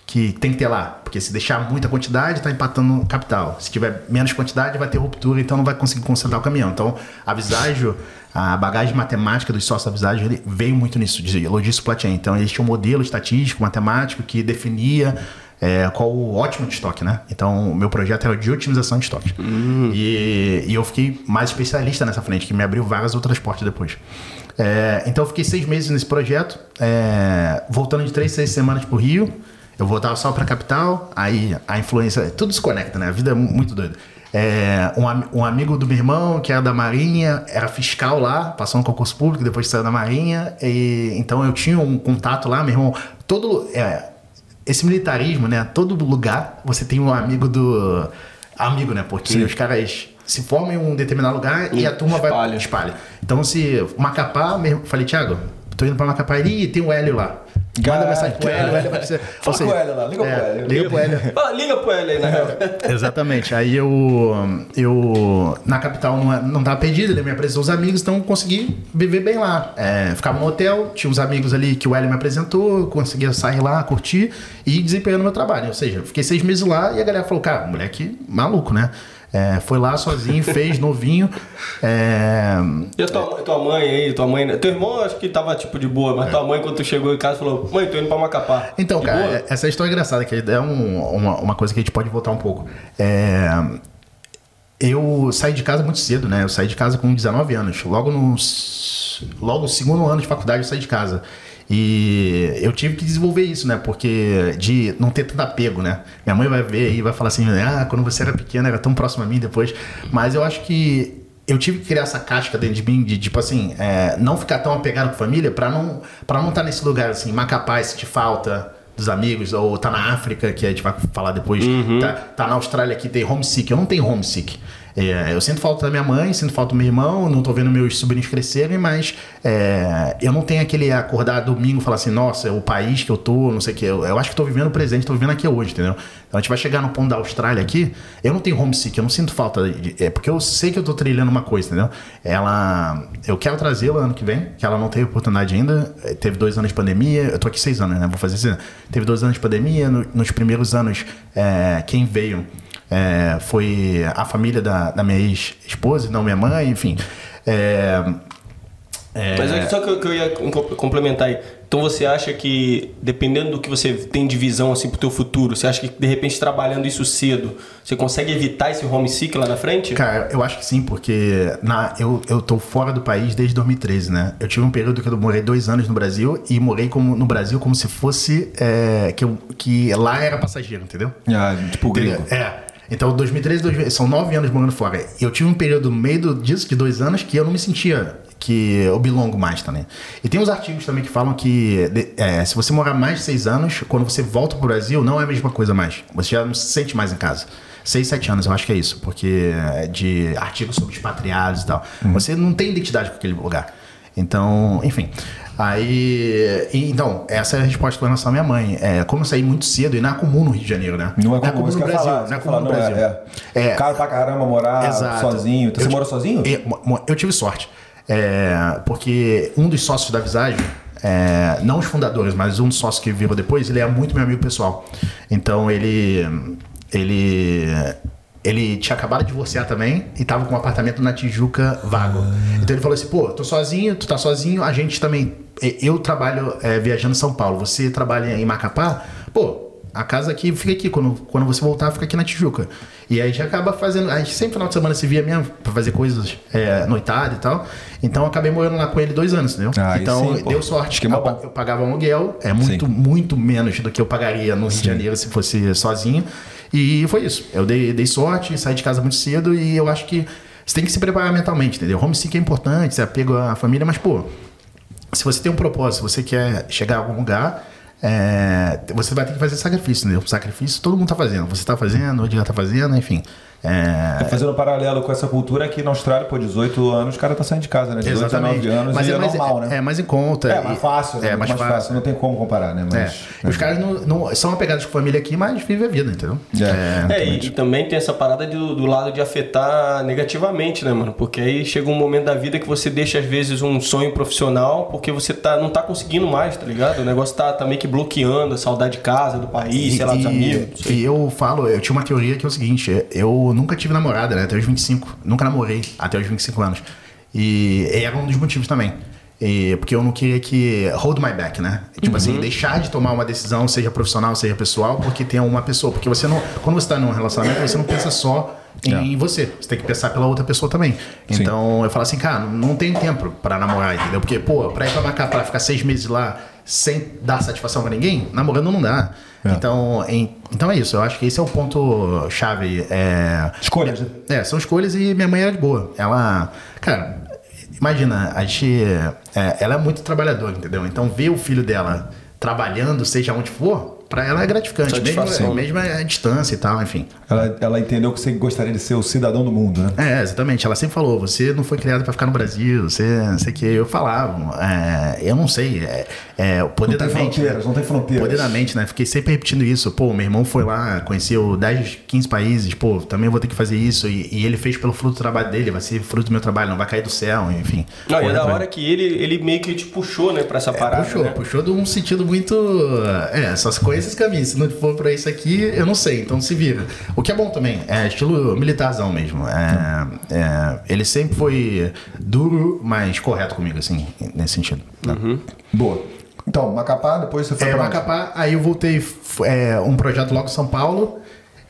que tem que ter lá. Porque se deixar muita quantidade, tá empatando capital. Se tiver menos quantidade, vai ter ruptura, então não vai conseguir concentrar o caminhão. Então, a Visagio, a bagagem matemática dos sócios da ele veio muito nisso, de logística. Então, eles um modelo estatístico, matemático, que definia é, qual o ótimo de estoque, né? Então, o meu projeto era de otimização de estoque. E, e eu fiquei mais especialista nessa frente, que me abriu várias outras portas depois. É, então, eu fiquei seis meses nesse projeto, é, voltando de três, seis semanas pro Rio. Eu voltava só pra capital, aí a influência, tudo se conecta, né? A vida é mu- muito doida. É, um, um amigo do meu irmão, que era da Marinha, era fiscal lá, passou no concurso público, depois saiu da Marinha. E, então eu tinha um contato lá, meu irmão. Todo. é, esse militarismo, né? Todo lugar você tem um amigo do. Amigo, né? Porque os caras se formam em um determinado lugar e a turma vai espalha. espalha. Então, se Macapá, mesmo, falei, Thiago, tô indo pra Macapá, ele tem o Hélio lá. Manda mensagem pro Hélio, o Hélio vai dizer. Fala com o Hélio lá, liga pro Hélio. Liga pro Hélio. Fala, liga pro ele aí, na real. Exatamente. Aí eu, eu na capital não, não tava perdido, ele me apresentou os amigos, então eu consegui viver bem lá. É, ficava no hotel, tinha uns amigos ali que o Hélio me apresentou, conseguia sair lá, curtir e desempenhando meu trabalho. Ou seja, eu fiquei seis meses lá e a galera falou, cara, moleque maluco, né? É, foi lá sozinho, fez, novinho. É, E a tua, tua mãe aí, tua mãe. Teu irmão acho que tava tipo de boa, mas tua mãe, quando tu chegou em casa, falou: Mãe, tô indo pra Macapá. Então, De cara, boa? é- essa história é engraçada, que é um- uma, uma coisa que a gente pode voltar um pouco. É, eu saí de casa muito cedo, né? Eu saí de casa com 19 anos. Logo no, logo no segundo ano de faculdade eu saí de casa. E eu tive que desenvolver isso, né? Porque de não ter tanto apego, né? Minha mãe vai ver e vai falar assim: ah, quando você era pequena era tão próximo a mim depois. Mas eu acho que eu tive que criar essa casca dentro de mim de tipo assim, é, não ficar tão apegado com a família pra não para não estar nesse lugar assim, Macapá, sentir falta dos amigos, ou tá na África, que a gente vai falar depois, tá, tá na Austrália que tem homesick. Eu não tenho homesick. É, eu sinto falta da minha mãe, sinto falta do meu irmão, não tô vendo meus sobrinhos crescerem, mas é, eu não tenho aquele acordar domingo e falar assim, nossa, é o país que eu tô, não sei o que. Eu, eu acho que tô vivendo o presente, tô vivendo aqui hoje, entendeu? Então a gente vai chegar no ponto da Austrália aqui, eu não tenho homesick, eu não sinto falta, de, é porque eu sei que eu tô trilhando uma coisa, entendeu? Ela, eu quero trazê-la ano que vem, que ela não teve oportunidade ainda, eh, teve dois anos de pandemia, eu tô aqui seis anos, né? Vou fazer assim, teve dois anos de pandemia, no- nos primeiros anos, é, quem veio é, foi a família da, da minha ex-esposa, não minha mãe, enfim. É, é, Mas é só que eu, que eu ia com- complementar aí. Então você acha que, dependendo do que você tem de visão assim pro teu futuro, você acha que de repente trabalhando isso cedo, você consegue evitar esse homesick lá na frente? Cara, eu acho que sim, porque na, eu, eu tô fora do país desde 2013, né? Eu tive um período que eu morei dois anos no Brasil e morei como, no Brasil como se fosse é, que, eu, que lá era passageiro, entendeu? Ah, tipo gringo. É. Então, 2013, 2000, são nove anos morando fora. Eu tive um período no meio do- disso, de dois anos, que eu não me sentia que eu belongo mais também. E tem uns artigos também que falam que é, se você morar mais de seis anos, quando você volta pro Brasil, não é a mesma coisa mais. Você já não se sente mais em casa. Seis, sete anos, eu acho que é isso. Porque é de artigos sobre expatriados e tal. Você não tem identidade com aquele lugar. Então, enfim. Aí. então, essa é a resposta com relação à minha mãe. É, como eu saí muito cedo, e não é comum no Rio de Janeiro, né? Não é comum, no isso que eu ia Brasil. falar, não é que eu comum ia no falar, Brasil. não, é, É. Caro pra caramba morar Exato. sozinho. Você Eu mora sozinho? É, mo- mo- Eu tive sorte. É, porque um dos sócios da Visagem, é, não os fundadores, mas um dos sócios que virou depois, ele é muito meu amigo pessoal. Então ele. Ele. Ele tinha acabado de divorciar também e tava com um apartamento na Tijuca vago. Então ele falou assim: pô, tô sozinho, tu tá sozinho, a gente também. Eu trabalho é, viajando em São Paulo, você trabalha em Macapá, pô, a casa aqui fica aqui. Quando, quando você voltar, fica aqui na Tijuca. E aí já acaba fazendo. A gente sempre final de semana se via mesmo pra fazer coisas é, noitada e tal. Então eu acabei morando lá com ele dois anos, entendeu? Ah, então sim, deu sorte. Esquema eu, bom. eu pagava aluguel, é muito, Sim. muito menos do que eu pagaria no Rio de Janeiro se fosse sozinho. E foi isso. Eu dei, dei sorte, saí de casa muito cedo e eu acho que você tem que se preparar mentalmente, entendeu? Homesick é importante, você apego à família, mas, pô, se você tem um propósito, você quer chegar a algum lugar, é, você vai ter que fazer sacrifício, entendeu? Sacrifício todo mundo tá fazendo. Você tá fazendo, o Edgar tá fazendo, enfim. É, Fazendo um paralelo com essa cultura aqui na Austrália, pô, 18 anos, o cara tá saindo de casa, né? 18, 19 anos Mas e é, é, mais, normal, é, né? é mais em conta. É, e- mais fácil, né? É, Muito mais, fácil. Não tem como comparar, né? É. Mas, E os caras não, não- são apegados com a família aqui, mas vivem a vida, entendeu? É. É, e, e também tem essa parada do, do lado de afetar negativamente, né, mano? Porque aí chega um momento da vida que você deixa, às vezes, um sonho profissional porque você tá, não tá conseguindo mais, tá ligado? O negócio tá, tá meio que bloqueando a saudade de casa, do país, sei lá, dos amigos. E eu falo, eu tinha uma teoria que é o seguinte: eu nunca tive namorada, né? Até os 25. Nunca namorei até os 25 anos. E era um dos motivos também. E, porque eu não queria que. Hold my back, né? Tipo assim, deixar de tomar uma decisão, seja profissional, seja pessoal, porque tem uma pessoa. Porque você não. Quando você tá num relacionamento, você não pensa só em você. Você tem que pensar pela outra pessoa também. Então eu falo assim, cara, não tem tempo pra namorar, entendeu? Porque, pô, pra ir pra Macapá, ficar seis meses lá sem dar satisfação pra ninguém, namorando não dá. Então, em- então é isso. Eu acho que esse é o ponto chave. É, Escolhas, né? é, são escolhas e minha mãe era de boa. Ela, cara, imagina, a gente, é, ela é muito trabalhadora, entendeu? Então ver o filho dela trabalhando, seja onde for, pra ela é gratificante, mesmo, mesmo a distância e tal, enfim. Ela, ela entendeu que você gostaria de ser o cidadão do mundo, né? É, exatamente. Ela sempre falou: você não foi criado pra ficar no Brasil, você não sei o que. Eu falava, é, eu não sei. É, é, o poder Não tem da mente. fronteiras, não tem fronteiras. Poder da mente, né? Fiquei sempre repetindo isso. Pô, meu irmão foi lá, conheceu 10, 15 países, pô, também vou ter que fazer isso. E, e ele fez pelo fruto do trabalho dele, vai ser fruto do meu trabalho, não vai cair do céu, enfim. Não, e é da atrás. hora que ele, ele meio que te puxou, né, pra essa parada. Puxou, né? puxou de um sentido muito. É, essas coisas caminham. Se não for pra isso aqui, eu não sei, então se vira. O que é bom também, é estilo militarzão mesmo. É, é, ele sempre foi duro, mas correto comigo, assim, nesse sentido. né? Boa. Então, Macapá, depois você foi É, pra onde? Macapá, aí eu voltei, é, um projeto logo em São Paulo.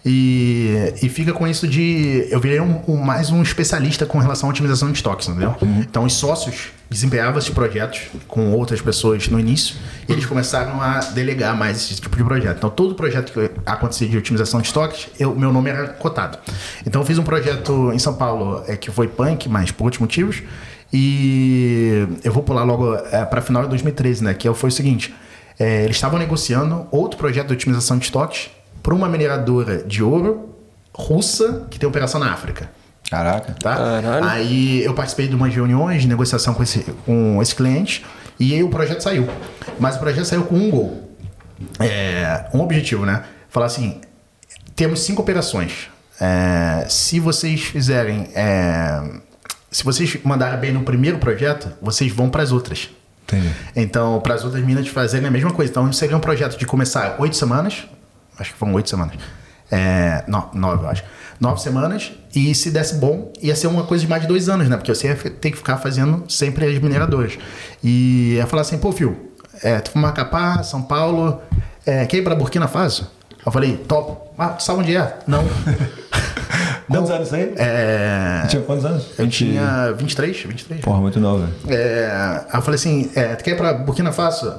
E, e fica com isso de. Eu virei um, um- mais um especialista com relação à otimização de estoques, entendeu? Então, os sócios desempenhavam esses projetos com outras pessoas no início e eles começaram a delegar mais esse tipo de projeto. Então, todo projeto que acontecia de otimização de estoques, eu, meu nome era cotado. Então, eu fiz um projeto em São Paulo é, que foi punk, mas por outros motivos. E eu vou pular logo é, para final de 2013, né? Que foi o seguinte: é, eles estavam negociando outro projeto de otimização de estoques para uma mineradora de ouro russa que tem operação na África. Caraca. Tá? Caralho. Aí eu participei de umas reuniões de negociação com esse, com esse cliente e aí o projeto saiu. Mas o projeto saiu com um gol. É, um objetivo, né? Falar assim: temos cinco operações. É, se vocês fizerem. é, se vocês mandarem bem no primeiro projeto, vocês vão para as outras. Entendi. Então, para as outras minas fazerem a mesma coisa. Então, seria um projeto de começar oito semanas. Acho que foram oito semanas. É, não, nove, eu acho. Nove semanas. E se desse bom, ia ser uma coisa de mais de dois anos, né? Porque você ia ter que ficar fazendo sempre as mineradoras. E ia falar assim, pô, Fio, é, tu foi Macapá, São Paulo, é, quer ir pra Burkina Faso? Eu falei, top. Ah, tu sabe onde é? Não. Quantos anos aí? É, Tinha quantos anos? eu tinha 23, 23. Porra, muito novo, velho. É, aí eu falei assim, é, tu quer ir pra Burkina Faso?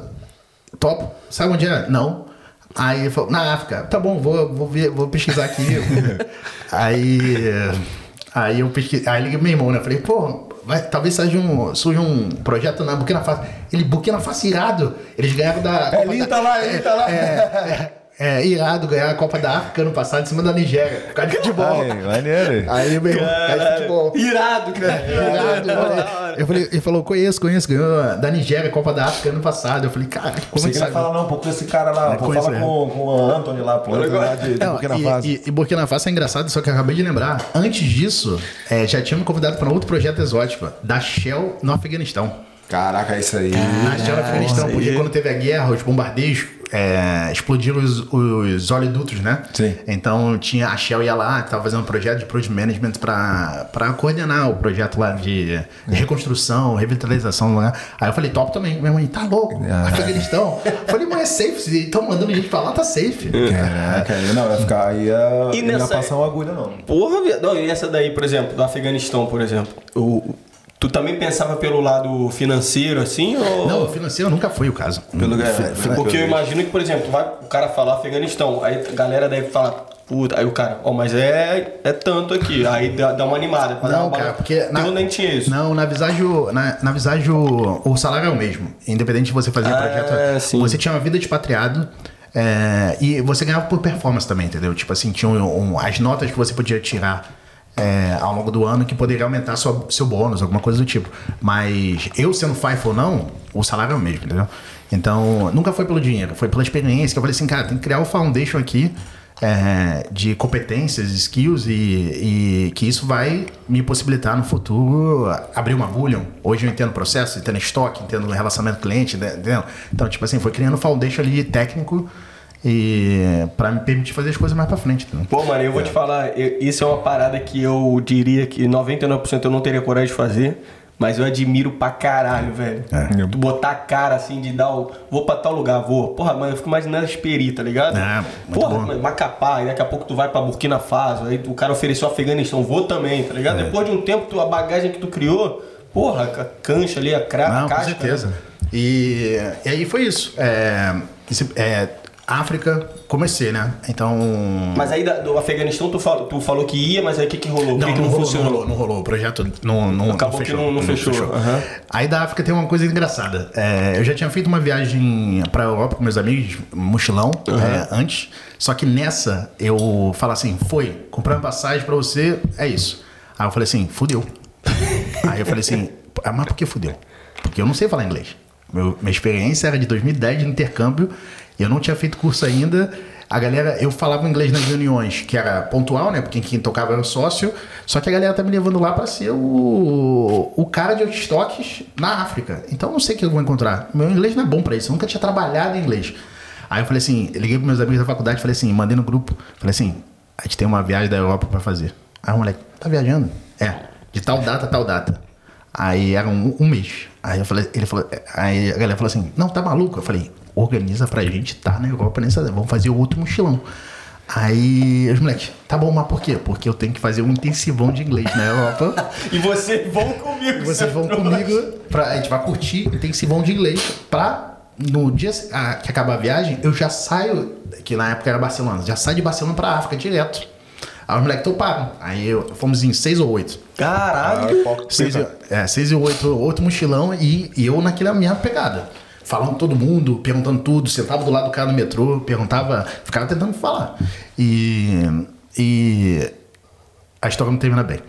Top. Sabe onde é? Não. Aí ele falou, na África. Tá bom, vou, vou, ver, vou pesquisar aqui. aí, aí eu pesquisei, aí liguei meu irmão, né? Falei, pô, vai, talvez seja um, surja um projeto na Burkina Faso. Ele, Burkina Faso irado. Eles ganharam da... Elinho da- tá lá, Elinho tá lá. É, é, é, irado ganhar a Copa da África ano passado em cima da Nigéria. Por causa de futebol. Ai, maneiro. Aí, meu irmão, por causa de futebol. Irado, cara. Irado, eu falei- eu falei, ele falou, conheço, conheço, ganhou da Nigéria, Copa da África ano passado. Eu falei, cara, como Você é que sabe? falar não, um pouco desse cara lá, pô, conheço fala ele. com, com o Anthony lá, pô, lá de, de Não, Burkina e, Faso. E, e Burkina Faso é engraçado, só que eu acabei de lembrar. Antes disso, é, já tinha me convidado para outro projeto exótico, da Shell no Afeganistão. Caraca, isso aí. A Shell no Afeganistão, porque quando teve a guerra, os bombardeios é, explodiram os, os oleodutos, né? Sim. Então tinha a Shell ia lá, que tava fazendo um projeto de project management para coordenar o projeto lá de reconstrução, revitalização do lugar. Aí eu falei, top também. Minha mãe, tá louco? Ah. Afeganistão. Eu falei, mas é safe. Se estão mandando gente pra lá, tá safe. Caraca, aí não, ia ficar aí ia, E ia passar uma agulha, não. Porra. Não, e essa daí, por exemplo, do Afeganistão, por exemplo. O, tu também pensava pelo lado financeiro, assim? Ou... Não, financeiro nunca foi o caso. Pelo é, Porque eu imagino que, por exemplo, vai o cara falar Afeganistão, aí a galera deve falar, puta, aí o cara, ó, mas é, é tanto aqui, aí dá, dá uma animada. Não, uma cara, bala- porque. Teu nem tinha isso. Não, na visagem, na, na o, o salário é o mesmo. Independente de você fazer Ah, projeto. sim. Você tinha uma vida de expatriado. É, e você ganhava por performance também, entendeu? Tipo assim, tinha um- um- as notas que você podia tirar é, ao longo do ano que poderia aumentar sua, seu bônus, alguma coisa do tipo. Mas eu sendo FIFO ou não, o salário é o mesmo, entendeu? Então, nunca foi pelo dinheiro, foi pela experiência que eu falei assim, cara, tem que criar o foundation aqui é, de competências, skills e, e que isso vai me possibilitar no futuro abrir uma bullion. Hoje eu entendo processo, entendo estoque, entendo relacionamento cliente, né, entendeu? Então, tipo assim, foi criando foundation ali técnico e para me permitir fazer as coisas mais para frente. Entendeu? Pô, mano, eu vou te falar, eu- isso é uma parada que eu diria que 99% eu não teria coragem de fazer, mas eu admiro pra caralho, velho. É. Tu botar a cara assim de dar o. Vou pra tal lugar, vou. Porra, mano, eu fico imaginando a Esperi, tá ligado? É, muito Porra, bom. mano, Macapá, aí daqui a pouco tu vai pra Burkina Faso, aí o cara ofereceu Afeganistão, vou também, tá É. ligado? Depois de um tempo, tu, a bagagem que tu criou, porra, a cancha ali, a, cra, a Não, casca. com certeza. né? E, e aí foi isso. É, esse- é, África, comecei, né? Então. Mas aí da- do Afeganistão tu falou, tu falou que ia, mas aí o que que rolou? Não, o que que não, não, rolou, funcionou? não rolou, não rolou. O projeto não, não, Acabou não que fechou. não- não fechou. Aham. Aí da África tem uma coisa engraçada. É, eu já tinha feito uma viagem pra Europa com meus amigos, mochilão, é, antes. Só que nessa eu falo assim: foi, comprar uma passagem pra você, é isso. Aí eu falei assim: fudeu. Aí eu falei assim: "Ah, mas por que fudeu? Porque eu não sei falar inglês. Meu- minha experiência era de 2010 de intercâmbio, eu não tinha feito curso ainda. A galera, eu falava inglês nas reuniões, que era pontual, né? Porque quem tocava era o sócio. Só que a galera tá me levando lá pra ser o, o cara de estoques na África. Então eu não sei o que eu vou encontrar. Meu inglês não é bom pra isso. Eu nunca tinha trabalhado em inglês. Aí eu falei assim, liguei pros meus amigos da faculdade, falei assim, mandei no grupo, falei assim, a gente tem uma viagem da Europa pra fazer. Aí o moleque, tá viajando? É, de tal data, tal data. Aí era um, um mês. Aí eu falei, ele falou, aí a galera falou assim, não, tá maluco? Eu falei, organiza pra gente tá na Europa nessa, vamos fazer outro mochilão. Aí os moleques, tá bom, mas por quê? Porque eu tenho que fazer um intensivão de inglês na Europa. E vocês vão comigo. Vocês vão comigo, pra, a gente vai curtir intensivão de inglês pra no dia ah, que acabar a viagem, eu já saio, que na época era Barcelona, já saio de Barcelona pra África direto. Aí os moleques toparam. Aí eu, fomos em seis ou oito. Caralho. Seis, e- é, seis e oito, outro mochilão e, e eu naquela minha pegada. Falando com todo mundo, perguntando tudo, sentava do lado do cara no metrô, perguntava, ficava tentando falar. E. E. A história não termina bem.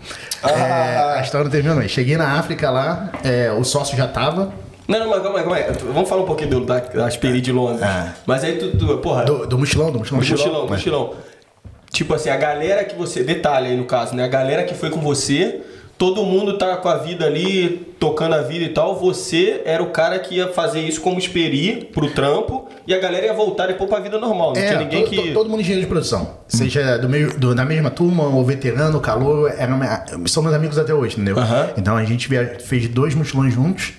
É, a história não termina bem. Cheguei na África lá, é, o sócio já tava. Não, não, mas calma aí, calma aí. Vamos falar um pouquinho do, da, da Asperi de Londres. É. Mas aí tu, tu porra, Do, do mochilão, do mochilão. mochilão, É. mochilão. Tipo assim, a galera que você. Detalhe aí no caso, né? A galera que foi com você, todo mundo tá com a vida ali, tocando a vida e tal. Você era o cara que ia fazer isso como experi pro trampo e a galera ia voltar depois pra vida normal. Não É, tinha ninguém to- que. to- todo mundo engenheiro de produção. Seja do meio, do- da mesma turma, ou veterano, calor, eram, são meus amigos até hoje, entendeu? Então a gente via- fez dois mochilões juntos.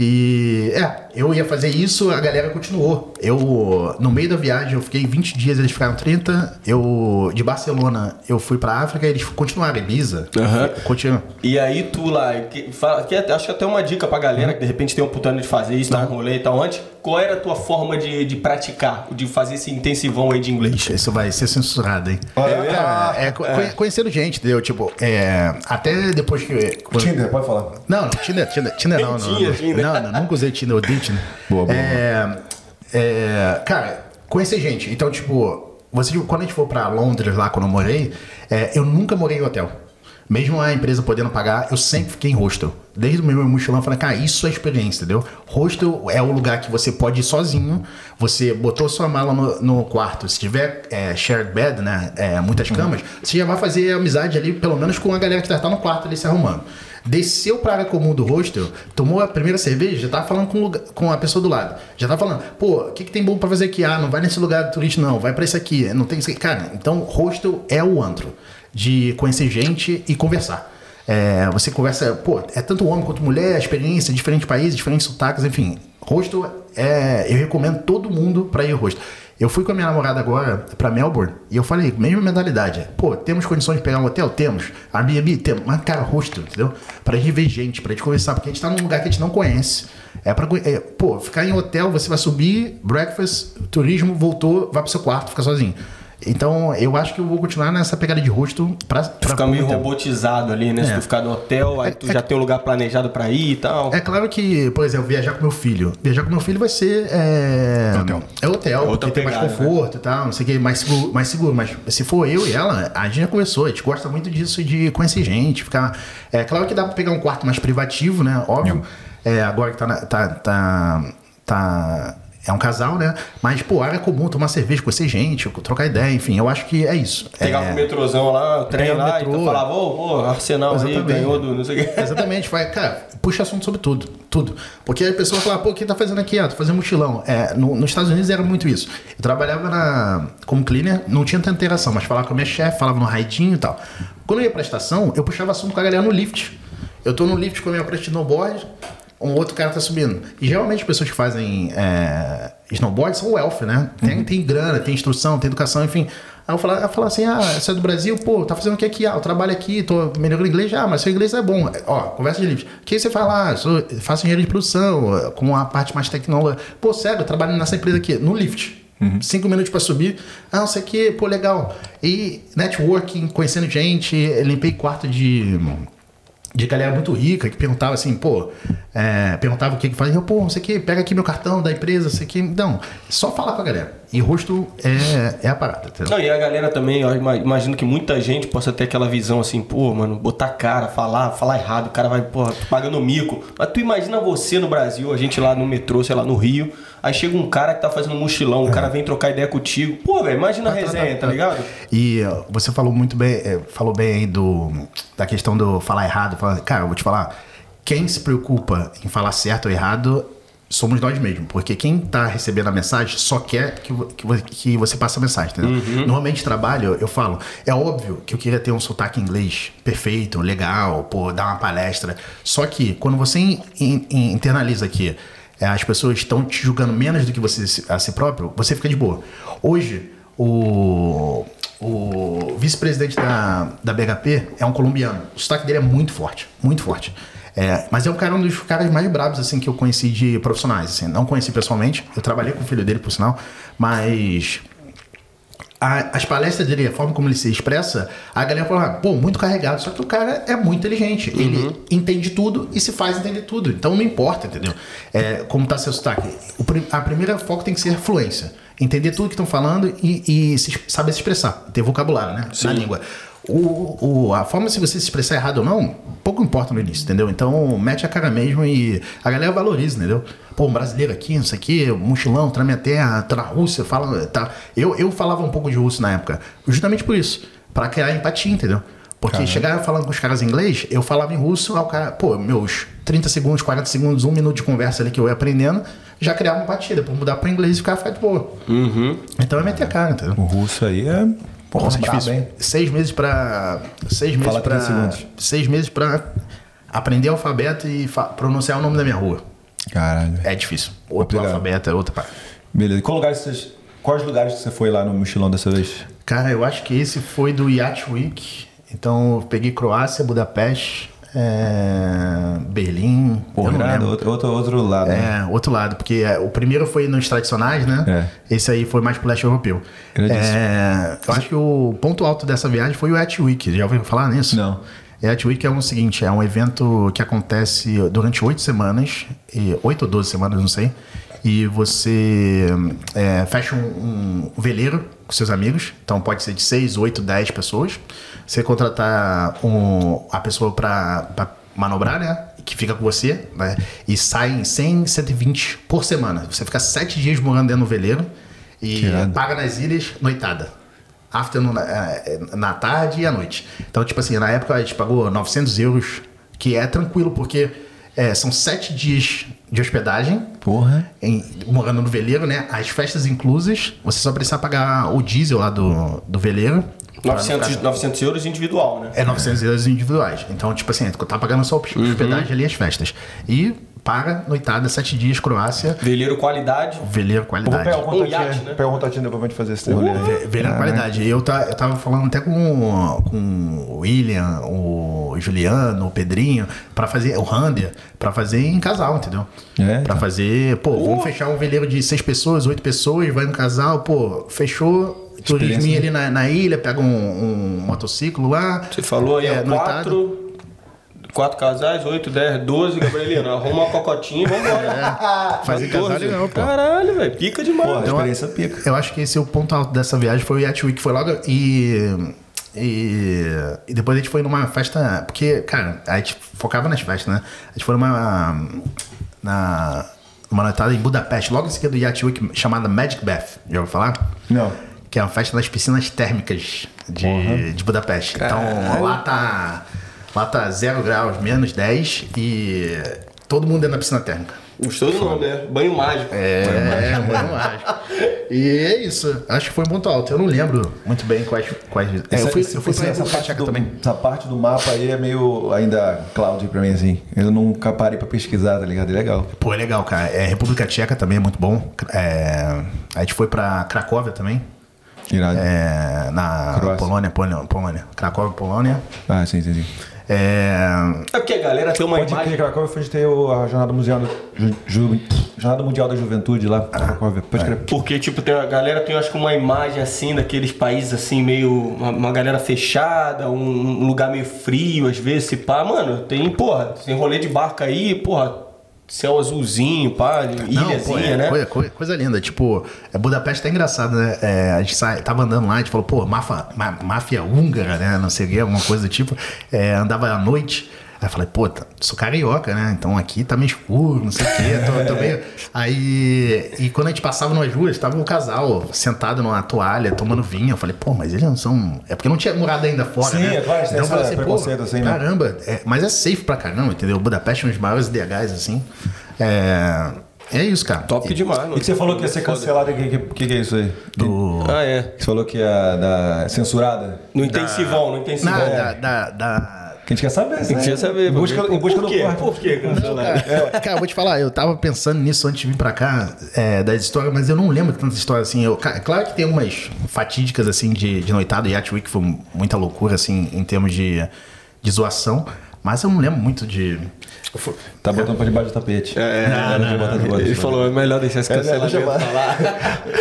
E é, eu ia fazer isso, a galera continuou. Eu, no meio da viagem, eu fiquei 20 dias, eles ficaram 30. Eu, de Barcelona, eu fui pra África e eles continuaram, Ibiza. Aham. Continuam. E aí tu lá, que, fala, que até- acho que até uma dica pra galera que de repente tem a oportunidade de fazer isso, dar um rolê e tal antes. Qual era a tua forma de, de praticar, de fazer esse intensivão aí de inglês? Ixi, isso vai ser censurado, hein? É, Cara, é, co- conhe- conhecendo gente, entendeu? Tipo, é, até depois que. quando- Tinder, pode falar. Não, não, Tinder, Tinder, Tinder não, não, não, Tinder. não, não, nunca usei Tinder, eu odeio Tinder. Boa, boa, É, é, cara, conhecer gente. Então, tipo, você, quando a gente for pra Londres, lá quando eu morei, é, eu nunca morei em hotel. Mesmo a empresa podendo pagar, eu sempre fiquei em hostel. Desde o meu mochilão, eu falei, cara, isso é experiência, entendeu? Hostel é o lugar que você pode ir sozinho, você botou sua mala no, no quarto. Se tiver é, shared bed, né, é, muitas camas, você já vai fazer amizade ali, pelo menos com a galera que tá, tá no quarto ali se arrumando. Desceu pra área comum do hostel, tomou a primeira cerveja, já tava falando com, com a pessoa do lado. Já tava falando, pô, o que, que tem bom pra fazer aqui? Ah, não vai nesse lugar turista, não, vai pra esse aqui. Não tem isso aqui. Cara, então hostel é o antro de conhecer gente e conversar. É, você conversa, pô, é tanto homem quanto mulher, experiência, diferentes países, diferentes sotaques, enfim. Hostel é. Eu recomendo todo mundo pra ir hostel. Eu fui com a minha namorada agora pra Melbourne e eu falei, mesma mentalidade. Pô, temos condições de pegar um hotel? Temos. Airbnb? Temos. Mas, cara, hostel, entendeu? Pra gente ver gente, pra gente conversar, porque a gente tá num lugar que a gente não conhece. É pra. É, pô, ficar em hotel, você vai subir, breakfast, turismo, voltou, vai pro seu quarto, fica sozinho. Então, eu acho que eu vou continuar nessa pegada de rosto pra, Tu pra fica meio tempo. robotizado ali, né? Se É. tu ficar no hotel, aí tu já tem um lugar planejado pra ir e tal. É claro que, por exemplo, viajar com meu filho. Viajar com meu filho vai ser. É Hotel. É hotel, Outra porque tem mais pegada, conforto e tal, não sei o que, mais seguro, mais seguro. Mas se for eu e ela, a gente já conversou, a gente gosta muito disso de conhecer gente, ficar. É claro que dá pra pegar um quarto mais privativo, né? Óbvio. É, agora que tá, na- tá, tá, tá. É um casal, né? Mas, pô, área comum, tomar cerveja, conhecer gente, trocar ideia, enfim, eu acho que é isso. Pegava é... o metrôzão lá, o trem lá, e tu metrô. falava, ô, ô, Arsenal aí ganhou do não sei o quê. Exatamente, vai, cara, puxa assunto sobre tudo, tudo. Porque a pessoa fala, pô, o que tá fazendo aqui? Ah, tô fazendo mochilão. É, no- nos Estados Unidos era muito isso. Eu trabalhava na, como cleaner, não tinha tanta interação, mas falava com a minha chefe, falava no raidinho e tal. Quando eu ia pra estação, eu puxava assunto com a galera no lift. Eu tô no lift com a minha de snowboard, um outro cara tá subindo. E geralmente as pessoas que fazem é, snowboard são wealth, né? Tem, tem grana, tem instrução, tem educação, enfim. Aí eu falava, eu falava assim, ah, você é do Brasil? Pô, tá fazendo o que aqui? Ah, eu trabalho aqui, tô melhorando inglês. Ah, mas seu inglês é bom. Ó, conversa de livros. O que você fala? Ah, sou, faço engenharia de produção, com a parte mais tecnológica. Pô, sério, eu trabalho nessa empresa aqui, no lift. Cinco minutos pra subir. Ah, não sei o que, pô, legal. E networking, conhecendo gente, limpei quarto de de galera muito rica que perguntava assim, pô, é, perguntava o que que fazia, eu, pô, não sei o que, pega aqui meu cartão da empresa, o que. Não, só falar com a galera. E rosto é, é a parada, entendeu? Não, e a galera também, eu imagino que muita gente possa ter aquela visão assim, pô, mano, botar cara, falar, falar errado, o cara vai, porra, tô pagando mico. Mas tu imagina você no Brasil, a gente lá no metrô, sei lá, no Rio, aí chega um cara que tá fazendo mochilão, o cara vem trocar ideia contigo. Pô, velho, imagina a resenha, tá ligado? E você falou muito bem, é, falou bem aí do, da questão do falar errado. Falar, cara, eu vou te falar, quem se preocupa em falar certo ou errado somos nós mesmos. Porque quem tá recebendo a mensagem só quer que, que, que você passe a mensagem, entendeu? Normalmente trabalho, eu falo, é óbvio que eu queria ter um sotaque inglês perfeito, legal, pô, dar uma palestra. Só que quando você in- in- in- internaliza que é, as pessoas estão te julgando menos do que você a si próprio, você fica de boa. Hoje, o, o vice-presidente da, da BHP é um colombiano. O sotaque dele é muito forte, muito forte. É, mas é um cara, um dos caras mais brabos assim que eu conheci de profissionais. Assim. Não conheci pessoalmente, eu trabalhei com o filho dele, por sinal, mas a- as palestras dele, a forma como ele se expressa, a galera fala, pô, muito carregado. Só que o cara é muito inteligente. Ele entende tudo e se faz entender tudo. Então não importa, entendeu? É, como tá seu sotaque. O a primeira foco tem que ser fluência. Entender tudo que estão falando e, e se- saber se expressar. Ter vocabulário, né? Na língua. O, o- a forma se você se expressar errado ou não, pouco importa no início, entendeu? Então, mete a cara mesmo e a galera valoriza, entendeu? Pô, um brasileiro aqui, não sei o quê, mochilão, tá na minha terra, tá na Rússia, fala. Tá. Eu, eu falava um pouco de russo na época, justamente por isso, pra criar empatia, entendeu? Porque chegar falando com os caras em inglês, eu falava em russo, o cara, pô, meus 30 segundos, 40 segundos, um minuto de conversa ali que eu ia aprendendo, já criava empatia, depois mudar pro inglês e ficar ficar de boa. Então é meter a cara, entendeu? O russo aí é. Porra, Nossa, é difícil. Seis meses pra. Seis meses Fala 30 pra. Seis meses pra aprender alfabeto e pronunciar o nome da minha rua. Caralho. É difícil. Outro alfabeto é outra parte. Beleza. Qual lugar vocês, quais lugares que você foi lá no mochilão dessa vez? Cara, eu acho que esse foi do Yacht Week. Então eu peguei Croácia, Budapeste, é, Berlim. Outro, outro, outro lado. né? É, outro lado, porque é, o primeiro foi nos tradicionais, né? Esse aí foi mais pro leste europeu. É, eu acho que o ponto alto dessa viagem foi o Week. Já ouviu falar nisso? Não. Week é o seguinte, é um evento que acontece durante oito semanas, e- oito ou doze semanas, não sei. E você é, fecha um, um veleiro com seus amigos, então pode ser de seis, oito, dez pessoas. Você contratar um, a pessoa para manobrar, né? Que fica com você, né? E sai em 100, 120 por semana. Você fica sete dias morando dentro do veleiro e paga nas ilhas noitada. Afternoon na, eh, na tarde e à noite. Então, tipo assim, na época a gente pagou 900 euros, que é tranquilo, porque eh, são sete dias de hospedagem, Porra. em- morando no veleiro, né? As festas inclusas, você só precisa pagar o diesel lá do, do veleiro. Pra não 900, ficar- 900 euros individual, né? é 900 euros individuais. Então, tipo assim, tu tá pagando só a hospedagem ali as festas. E paga noitada, sete dias, Croácia, Veleiro qualidade. veleiro vou qualidade. pegar um contatinho, iate, né? pegar um contatinho depois pra gente fazer esse rolê. aí. Ve- Velha qualidade. Eu, tá, eu tava falando até com, com o William, o Juliano, o Pedrinho, pra fazer, o Rander, pra fazer em casal, entendeu? É, Pra tá. fazer, pô, vamos fechar um veleiro de seis pessoas, oito pessoas, vai no casal, pô, fechou. Turisminho ali na, na ilha, pega um, um motociclo lá. Você falou aí, É, quatro, quatro casais, oito, dez, doze, Gabrielino. Arruma uma cocotinha e vambora. Fazer 14. casal legal, pô. Caralho, velho. Pica demais. Porra, Então, experiência pica. Eu acho que esse é o ponto alto dessa viagem, foi o Yacht Week, foi logo e, e, e depois a gente foi numa festa, porque, cara, a gente focava nas festas, né? A gente foi numa, na, numa noitada em Budapeste, logo em seguida do Yacht Week, chamada Magic Bath, já ouviu falar? Não. Que é uma festa das piscinas térmicas de, de Budapeste. Então lá tá, lá tá 0 graus, menos 10 e todo mundo é na piscina térmica. Gostou do nome, né? Banho mágico. É, banho mágico. E é isso. Acho que foi muito alto. Eu não lembro muito bem quais. quais... É, eu fui, eu fui pra essa, República parte do, também. essa parte do mapa aí é meio ainda cloud pra mim, assim. Eu nunca parei pra pesquisar, tá ligado? É legal. Pô, é legal, cara. É, República Tcheca também é muito bom. É, a gente foi pra Cracóvia também. Irado. É, na Croácia. Polônia, Polônia, Polônia. Cracóvia, Polônia. Ah, sim, sim, sim. É, É porque a galera tem uma Pode imagem. crer, Cracóvia foi o- a Jornada Mundial, Ju, Ju- Jornada Mundial da Juventude lá. Cracóvia. Pode crer. Porque, tipo, tem a galera tem, eu acho que uma imagem assim daqueles países assim, meio. Uma, uma galera fechada, um, um lugar meio frio, às vezes, se pá. Mano, tem, porra, tem rolê de barca aí, porra, céu azulzinho, pá, ilhazinha, pô, é né? Coisa, coisa- coisa linda. Tipo, é, Budapeste tá engraçado, né? É, a gente sai, tava andando lá, a gente falou, pô, máfia, má- máfia húngara, né? Não sei o que, alguma coisa do tipo. É, andava à noite. Aí eu falei, pô, tá- sou carioca, né? Então aqui tá meio escuro, não sei o quê. Tô, tô meio... Aí, e quando a gente passava nas ruas, tava um casal sentado numa toalha, tomando vinho. Eu falei, pô, mas eles não são. É porque não tinha morado ainda fora, Sim, né? é claro, tem eu falei preconceito assim, né? Caramba, é, mas é safe pra caramba, entendeu? Budapeste é um dos maiores DHs, assim. É, é isso, cara. Top demais, mano. E que você falou que ia ser cancelado, o que, que, que que é isso aí? Do... Ah, é. Você falou que ia dar censurada? No intensivão, no intensivão. Na, É. da, da, da- Que a gente quer saber, Tem que saber, Em busca, por, em busca por do. Por quê? Cara, cara, eu vou te falar, eu tava pensando nisso antes de vir pra cá, é, das histórias, mas eu não lembro tanta história assim. Eu, claro que tem umas fatídicas, assim, de, de noitada. Yacht Week foi muita loucura, assim, em termos de, de zoação, mas eu não lembro muito de. Tá botando pra debaixo do tapete. É, Não, não, não, não, não. Ele falou, é melhor deixar esse É, cancelamento eu pra lá.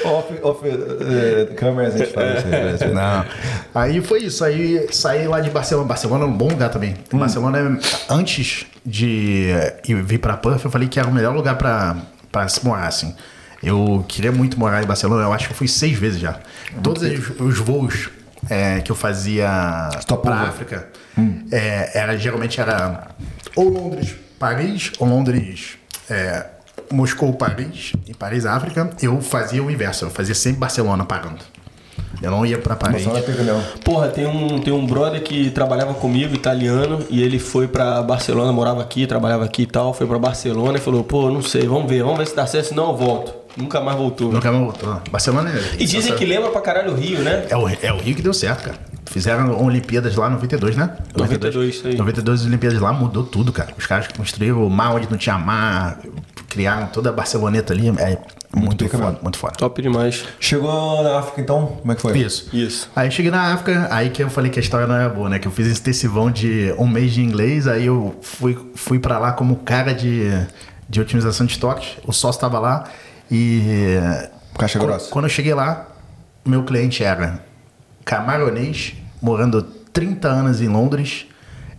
off, off, eh, câmeras a gente fala isso aí. Não. Aí foi isso. Aí saí lá de Barcelona. Barcelona é um bom lugar também. Barcelona, é- antes de ir vir pra Perth, eu falei que era o melhor lugar pra, pra se morar, assim. Eu queria muito morar em Barcelona. Eu acho que eu fui seis vezes já. Todos os, os voos é, que eu fazia Stopover. pra É, era, geralmente era ou Londres, Paris, ou Londres, é, Moscou, Paris, e Paris, África. Eu fazia o inverso. Eu fazia sempre Barcelona parando. Eu não ia pra Paris. Porra, tem um, tem um brother que trabalhava comigo, italiano, e ele foi pra Barcelona, morava aqui, trabalhava aqui e tal, foi pra Barcelona e falou, pô, não sei, vamos ver, vamos ver se dá certo, senão eu volto. Nunca mais voltou. Nunca mais voltou. Barcelona é. E dizem que lembra pra caralho o Rio, né? É o, é o Rio que deu certo, cara. Fizeram Olimpíadas lá em 92, né? 92, isso aí. 92 Olimpíadas lá mudou tudo, cara. Os caras construíram o mar onde não tinha mar, criaram toda a Barceloneta ali. É muito, pica foda, muito foda. Top demais. Chegou na África então? Como é que foi? Isso. Isso. Aí eu cheguei na África, aí que eu falei que a história não era boa, né? Que eu fiz esse intensivão de um mês de inglês, aí eu fui, fui pra lá como cara de, de otimização de estoques. O sócio tava lá e. Caixa grossa. Quando eu cheguei lá, meu cliente era camaronês, morando 30 anos em Londres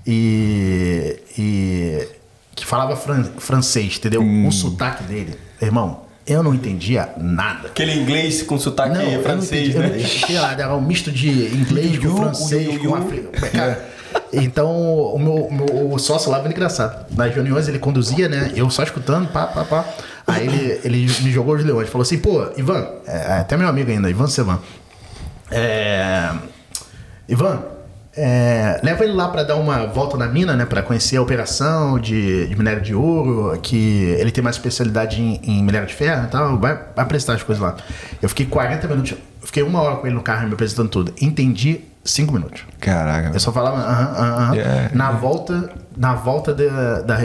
e. e que falava fran- francês, entendeu? O sotaque dele. Irmão, eu não entendia nada. Aquele inglês com sotaque Não, eu francês, não né? entendi, eu não entendi. Sei lá, era um misto de inglês com francês, com africano. Cara, então o meu, o meu o sócio lá era engraçado. Nas reuniões ele conduzia, né? Eu só escutando, pá, pá, pá. Aí ele, ele me jogou os leões. Falou assim, pô, Ivan, é, até meu amigo ainda, Ivan Sevan. É, Ivan, é, leva ele lá pra dar uma volta na mina, né? Pra conhecer a operação de, de minério de ouro, que ele tem mais especialidade em, em minério de ferro e tal. Vai, vai apresentar as coisas lá. Eu fiquei 40 minutos, fiquei uma hora com ele no carro me apresentando tudo. Entendi 5 minutos. Caraca. Eu só falava aham, aham, aham. Yeah. Na volta, na volta da, da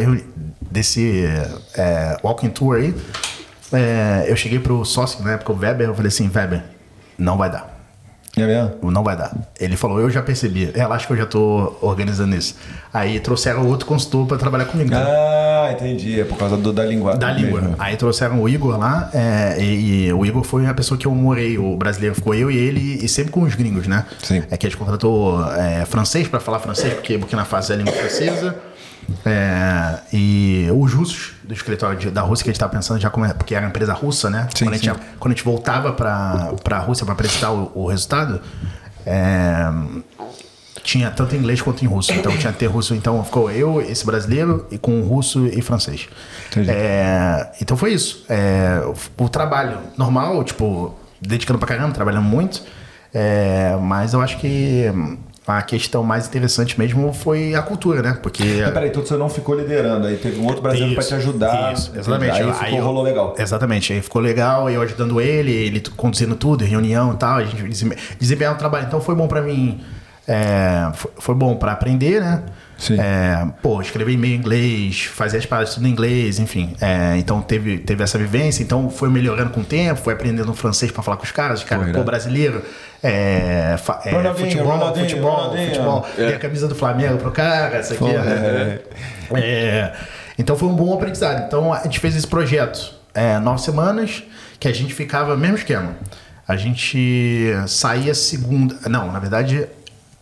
desse é, walking tour aí, é, eu cheguei pro sócio, na época o Weber, eu falei assim, Weber, não vai dar. É mesmo? Não vai dar. Ele falou, eu já percebi. Relaxa que eu já tô organizando isso. Aí trouxeram outro consultor pra trabalhar comigo. entendeu? Ah, entendi. É por causa do- da língua. Da língua. mesmo. Aí trouxeram o Igor lá, é, e, e o Igor foi a pessoa que eu morei, o brasileiro ficou eu e ele, e sempre com os gringos, né? Sim. É que a gente contratou é, francês pra falar francês, porque Burkina Faso é a língua francesa. É, e os russos do escritório de- da Rússia que a gente tava pensando já como porque era uma empresa russa, né? Sim, quando, a gente, quando a gente voltava pra, pra Rússia pra apresentar o, o resultado, é, tinha tanto em inglês quanto em russo. Então tinha que ter russo. Então ficou eu, esse brasileiro, e com russo e francês. É, então foi isso. É, o, o trabalho normal, tipo, dedicando pra caramba, trabalhando muito. É, mas eu acho que a questão mais interessante mesmo foi a cultura, né? Porque. Mas peraí, então você não ficou liderando, aí teve um outro brasileiro pra te ajudar. Isso, exatamente. Aí ficou, eu- rolou legal. Exatamente. Aí ficou legal, eu ajudando ele, ele conduzindo tudo, reunião e tal, a gente desem- desempenhava o trabalho. Então foi bom pra mim. é, foi, foi bom pra aprender, né? Sim. É, pô, escrever e-mail em inglês, fazer as paradas tudo em inglês, enfim. É, então teve, teve essa vivência, então foi melhorando com o tempo, foi aprendendo francês pra falar com os caras, os caras, Pô, irado. brasileiro, é, fa- é, Ronaldinho, futebol, Ronaldinho, futebol, Ronaldinho. futebol. Dei a camisa do Flamengo pro cara, essa aqui. É. É, então foi um bom aprendizado. Então a gente fez esse projeto é, nove semanas, que a gente ficava, mesmo esquema. A gente saía segunda. Não, na verdade,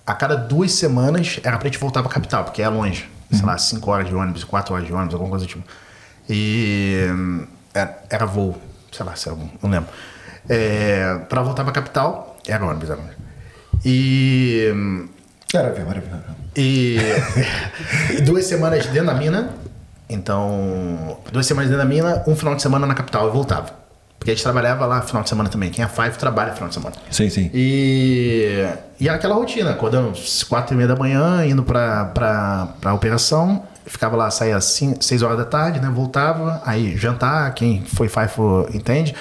a cada duas semanas era pra gente voltar pra capital, porque é longe. Sei lá, cinco horas de ônibus, quatro horas de ônibus, alguma coisa do tipo. E hum, era, era voo, sei lá, sei lá, não lembro. É, pra voltar pra capital, era ônibus, era ônibus. E. hum, Maravilha, maravilha. e duas semanas dentro da mina. Então, duas semanas dentro da mina, um final de semana na capital eu voltava. Porque a gente trabalhava lá final de semana também. Quem é Five trabalha final de semana. Sim, sim. E, e era aquela rotina, acordando às quatro e meia da manhã, indo pra, pra, pra operação, ficava lá, saía às cin- seis horas da tarde, né? Voltava, aí jantar, quem foi FIFO entende.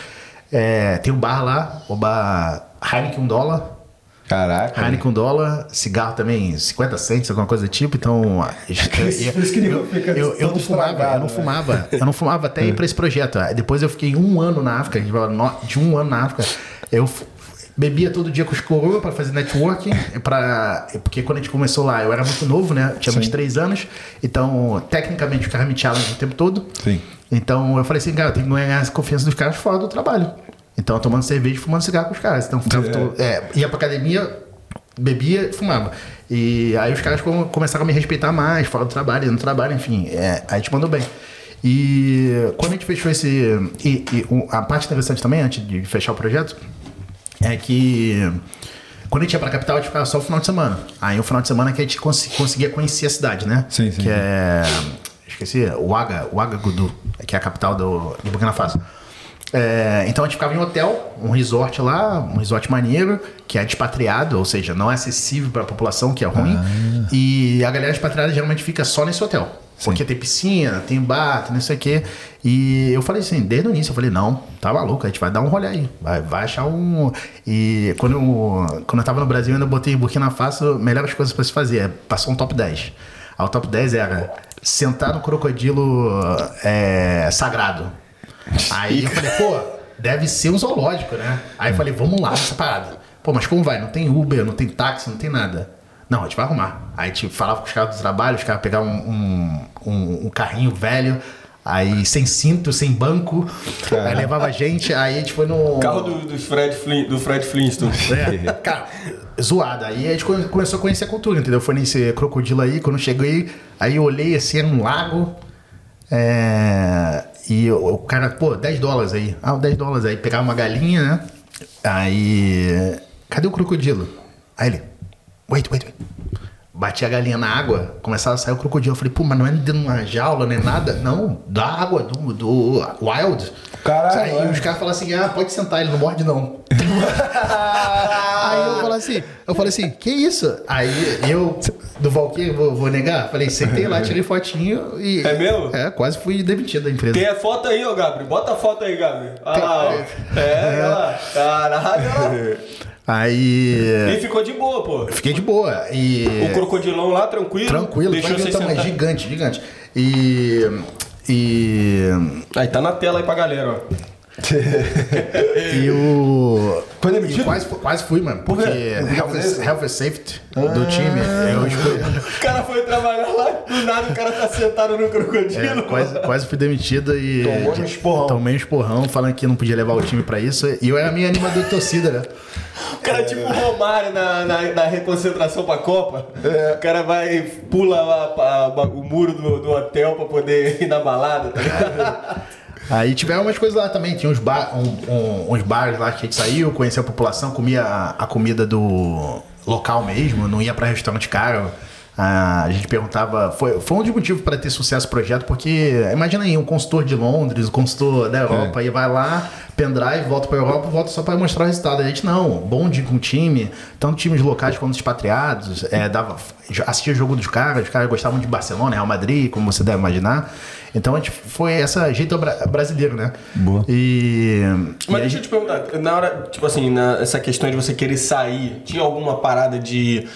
É, tem um bar lá, o bar Heineken um dólar. Caraca. Heineken um dólar, cigarro também 50 cents, alguma coisa do tipo, então. Eu, eu, eu não fumava, eu não né? fumava, eu não fumava até ir pra esse projeto. Depois eu fiquei um ano na África, de um ano na África, eu bebia todo dia com os coroa pra fazer networking, pra, porque quando a gente começou lá, eu era muito novo, né? Tinha Sim. 23 anos, então tecnicamente os caras me challenge o tempo todo. Sim. Então eu falei assim, cara, eu tenho que ganhar essa confiança dos caras fora do trabalho. Então eu tomando cerveja e fumando cigarro com os caras. Então ficava É. todo- é, ia pra academia, bebia e fumava. E aí os caras come- começaram a me respeitar mais, fora do trabalho, no trabalho, enfim. É, aí gente mandou bem. E quando a gente fechou esse. E, e a parte interessante também, antes de fechar o projeto, é que quando a gente ia pra capital, a gente ficava só o final de semana. Aí o final de semana que a gente cons- conseguia conhecer a cidade, né? Sim, sim, Que sim. é. Esqueci, Ouaga, Ouagadougou, que é a capital do, do Burkina Faso. É, então a gente ficava em hotel, um resort lá, um resort maneiro, que é despatriado, ou seja, não é acessível para a população, que é ruim. Ah. E a galera expatriada geralmente fica só nesse hotel. Porque tem piscina, tem bar, tem não sei o quê. E eu falei assim, desde o início, eu falei, não, tá maluco, a gente vai dar um rolê aí. Vai, vai achar um. E quando eu, quando eu tava no Brasil, eu ainda botei em Burkina Faso melhores coisas para se fazer. Passou um top 10. Aí o top 10 era sentar no crocodilo é, sagrado. Aí eu falei, pô, deve ser um zoológico, né? Aí eu falei, vamos lá nessa parada. Pô, mas como vai? Não tem Uber, não tem táxi, não tem nada. Não, a gente vai arrumar. Aí a gente falava com os caras do trabalho, os caras pegavam um, um, um- um carrinho velho, aí sem cinto, sem banco, aí levava a gente, aí a gente foi no. Carro do, dos Fred Flin, do Fred Flintstone. É, cara, zoada. Aí a gente come- começou a conhecer a cultura, entendeu? Foi nesse crocodilo aí, quando eu cheguei, aí eu olhei assim, era um lago. é, e o, cara, pô, 10 dólares aí. Ah, 10 dólares aí. Pegava uma galinha, né? Aí. Cadê o crocodilo? Aí ele. Wait, wait, wait. Bati a galinha na água, começava a sair o crocodilo. Eu falei, pô, mas não é dentro de uma jaula, nem nada? Não, da água, do, do wild. Caralho, Aí é. os caras falaram assim, ah, pode sentar, ele não morde não. Aí eu falei assim, eu falei assim, que isso? Aí eu, do Valkyrie, vou, vou negar? Falei, sentei lá, tirei fotinho e. É mesmo? É, quase fui demitido da empresa. Tem a foto aí, ô Gabriel. Bota a foto aí, Gabriel. Olha lá, ó. É, olha lá. Caralho, olha lá. Aí. E ficou de boa, pô. Fiquei de boa. E. O crocodilão lá, tranquilo. Tranquilo, Deixou você tamanho, sentar. gigante, gigante. E. E. Aí tá na tela aí pra galera, ó. e o. Foi demitido? e quase, quase fui, mano. Porque Por health, japonês? health and safety do time. Eu escolhi. O cara foi trabalhar lá, do nada o cara tá sentado no crocodilo. É, quase, quase fui demitido e. Tomou um esporrão. Tomei um esporrão falando que não podia levar o time pra isso. E eu era meio animador de torcida, né? O cara é tipo o Romário na, na, na reconcentração pra Copa. É. O cara vai, pula lá, pra- o muro do, do hotel pra poder ir na balada, tá ligado? Aí tiveram umas coisas lá também. Tinha uns, bar, um- um- uns bares lá que a gente saiu, conhecia a população, comia a, a comida do local mesmo, não ia pra restaurante caro. A gente perguntava. Foi, foi um dos motivos para ter sucesso o projeto, porque imagina aí, um consultor de Londres, um consultor da Europa, e vai lá, pendrive, volta pra Europa, volta só para mostrar o resultado. A gente não, bom dia com o time, tanto times locais quanto expatriados, é, dava, assistia o jogo dos caras, os caras gostavam de Barcelona, Real Madrid, como você deve imaginar. Então a gente foi essa jeito bra- brasileiro, né? Boa. E. Mas e deixa eu te perguntar, na hora, tipo assim, na, essa questão de você querer sair, tinha alguma parada de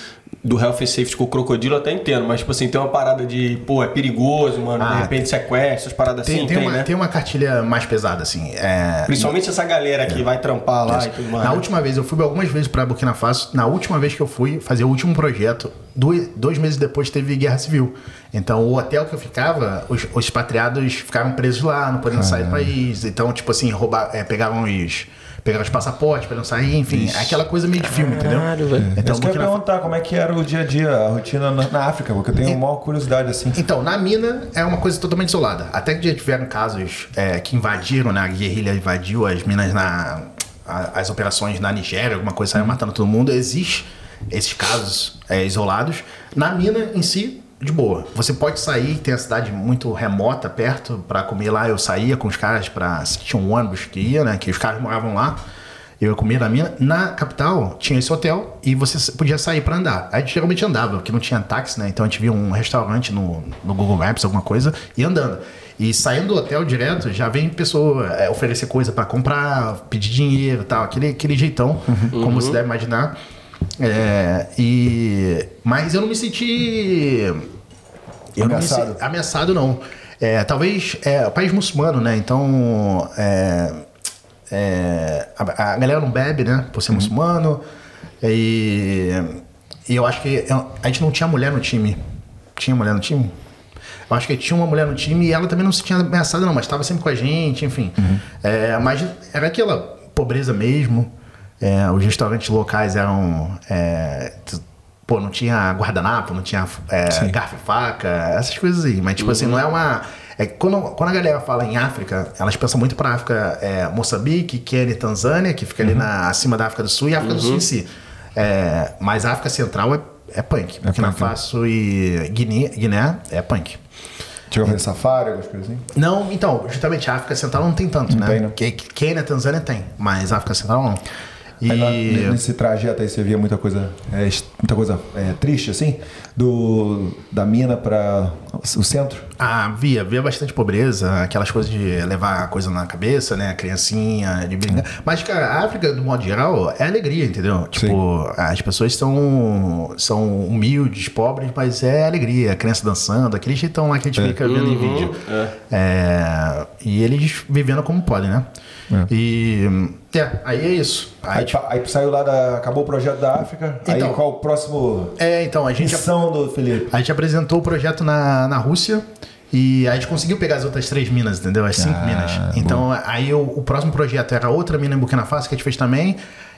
do health and safety com o crocodilo, até entendo, mas tipo assim, tem uma parada de, pô, é perigoso, mano, de Ah, repente sequestro, essas paradas tem, assim, tem, tem, uma, né? tem uma cartilha mais pesada, assim. É, Principalmente essa galera que vai trampar lá e tudo mais. Na última vez, eu fui algumas vezes para Burkina Faso. Na última vez que eu fui fazer o último projeto, dois, dois meses depois teve guerra civil. Então, o hotel que eu ficava, os, os expatriados ficaram presos lá, não podendo sair do país. Então, tipo assim, roubar, é, pegavam os. Pegaram os passaportes para não sair, enfim, aquela coisa meio de filme, entendeu? Caralho, velho. Então, Então, eu queria Faso. perguntar como é que era o dia a dia, a rotina na, na África, porque eu tenho uma maior curiosidade assim. Então, na mina é uma coisa totalmente isolada. Até que já tiveram casos é, que invadiram, né? A guerrilha invadiu as minas na. a- as operações na Nigéria, alguma coisa, saiu matando todo mundo. Existe esses casos é, isolados. Na mina em si, de boa. Você pode sair, tem a cidade muito remota perto para comer lá. Eu saía com os caras para tinha um ônibus que ia, né? Que os caras moravam lá. Eu ia comer na mina. Na capital tinha esse hotel e você podia sair para andar. A gente geralmente andava, porque não tinha táxi, né? Então a gente via um restaurante no, no Google Maps, alguma coisa, e andando. E saindo do hotel direto, já vem pessoa é, oferecer coisa para comprar, pedir dinheiro e tal, aquele, aquele jeitão, como você deve imaginar. É, e, mas eu não me senti. Eu não me Ameaçado. senti- ameaçado não. É, talvez é país muçulmano, né? Então é, é, a, a galera não bebe, né? Por ser muçulmano. E, e eu acho que eu- a gente não tinha mulher no time. Tinha mulher no time? Eu acho que tinha uma mulher no time e ela também não se tinha ameaçada, não, mas estava sempre com a gente, enfim. É, mas era aquela pobreza mesmo. É, os restaurantes locais eram. é, pô, não tinha guardanapo, não tinha é, garfo e faca, essas coisas aí. Mas, tipo assim, não é uma. É, quando, quando a galera fala em África, elas pensam muito para África, é, Moçambique, Quênia e Tanzânia, que fica ali na, acima da África do Sul, e África do Sul em si. É, mas a África Central é, é punk. Burkina né? Faso e Guiné, Guiné é punk. Chegou a fazer safari, algumas coisas assim? Não, então, justamente a África Central não tem tanto, Não né? tem, né? Que- Quênia, Tanzânia tem, mas a África Central não. E Aí lá, nesse trajeto aí você via muita coisa, é, muita coisa é, triste, assim, do, da mina para o centro. ah, via, via bastante pobreza, aquelas coisas de levar coisa na cabeça, né? Criancinha, de brincar. Mas, cara, a África, do modo geral, é alegria, entendeu? Tipo, as pessoas são, são humildes, pobres, mas é alegria. A criança dançando, aquele jeitão lá que a gente fica vendo em vídeo. É, e eles vivendo como podem, né? E. É, aí é isso. Aí, Aí, pa- aí saiu lá da. Acabou o projeto da África. Então. aí qual o próximo é, então, a gente. missão do Felipe? A gente apresentou o projeto na, na Rússia e a gente conseguiu pegar as outras três minas, entendeu? As cinco Ah, minas. Então, aí o, o próximo projeto era outra mina em Burkina Faso que a gente fez também,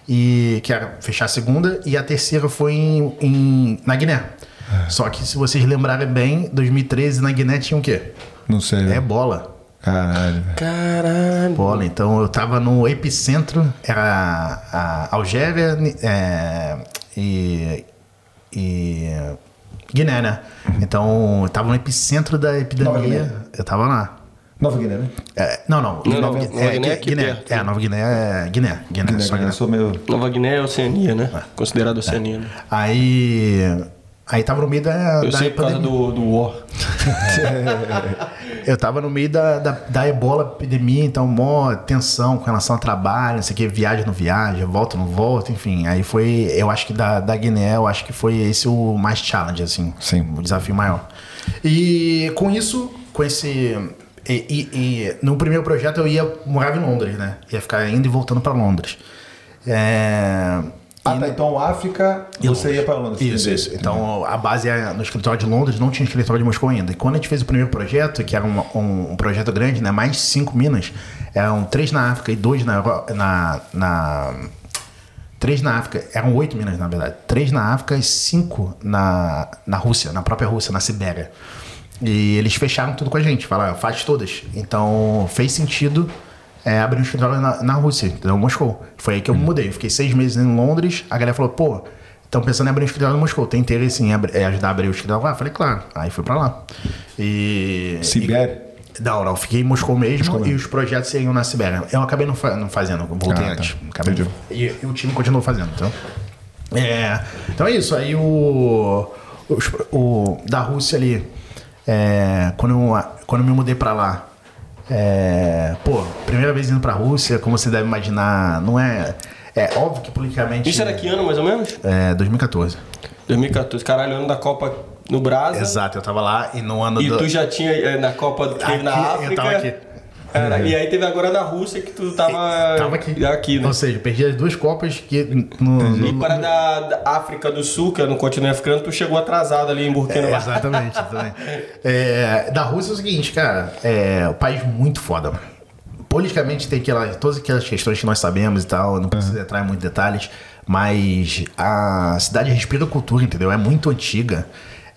e que era fechar a segunda, e a terceira foi em, em- na Guiné. Ah. Só que se vocês lembrarem bem, 2013 na Guiné tinha o quê? Não sei. É bola. Caralho. Caralho. Bola. Então eu tava no epicentro, era a Algéria é, e, e Guiné, né? Então eu tava no epicentro da Nova epidemia. Guiné. Eu tava lá. Nova Guiné, né? É, não, não. Não, Nova, não, Gui- Nova é, Guiné é Guiné. perto. É, Nova Guiné é Guiné. Guiné, Guiné, Guiné. Guiné. Eu sou meio. Nova Guiné é Oceania, né? Considerado Oceania. né? Aí. Aí tava no meio da. Eu da sei por causa do, do War. Eu tava no meio da, da, da ebola epidemia, então mó tensão com relação ao trabalho, não sei o que, viagem não viaja, volta não volta, enfim. Aí foi, eu acho que da, da Guiné, eu acho que foi esse o mais challenge, assim. Sim. O desafio maior. E com isso, com esse. E, e- e no primeiro projeto eu ia morava em Londres, né? Ia ficar indo e voltando pra Londres. É, Ah, tá. Então, África, e você Londres. ia pra Londres. Isso, isso. Então a base é no escritório de Londres, não tinha escritório de Moscou ainda. E quando a gente fez o primeiro projeto, que era um, um- um projeto grande, né? Mais cinco minas, eram três na África e dois na, na, na Três na África, eram oito minas na verdade. Três na África e cinco na, na Rússia, na própria Rússia, na Sibéria. E eles fecharam tudo com a gente, falaram, faz todas. Então fez sentido é, abrir um escritório na, na Rússia, entendeu? Moscou. Foi aí que eu me mudei. Eu fiquei seis meses em Londres, a galera falou, pô, estão pensando em abrir um escritório em Moscou. Tem interesse em é, ajudar a abrir o escritório lá? Falei, claro. Aí fui pra lá. E. Sibéria? Não, não, fiquei em Moscou mesmo e os projetos seriam na Sibéria. Eu acabei não, fa- não fazendo, voltei Ah, tá. antes. Acabei- Entendi. e, e o time continuou fazendo, então. É, então é isso. Aí o, os- o da Rússia ali, é, quando, eu, quando eu me mudei pra lá, é, pô, primeira vez indo pra Rússia, como você deve imaginar, não é. É óbvio que politicamente. Isso era que ano, mais ou menos? É, 2014. 2014. Caralho, ano da Copa no Brasa. Exato, eu tava lá e no ano E do. tu já tinha eh, na Copa teve na Aqui, eu África. tava aqui. Cara, E aí teve agora na Rússia que tu tava, Tava aqui. aqui né? Ou seja, perdi as duas Copas que. No, E no- para da, da África do Sul, que é no continente africano, tu chegou atrasado ali em Burkina É, Faso. exatamente, exatamente. É, da Rússia é o seguinte, cara, é um país muito foda, mano. Politicamente tem aquela, todas aquelas questões que nós sabemos e tal, não precisa entrar em muitos detalhes, mas a cidade respira cultura, entendeu? É muito antiga,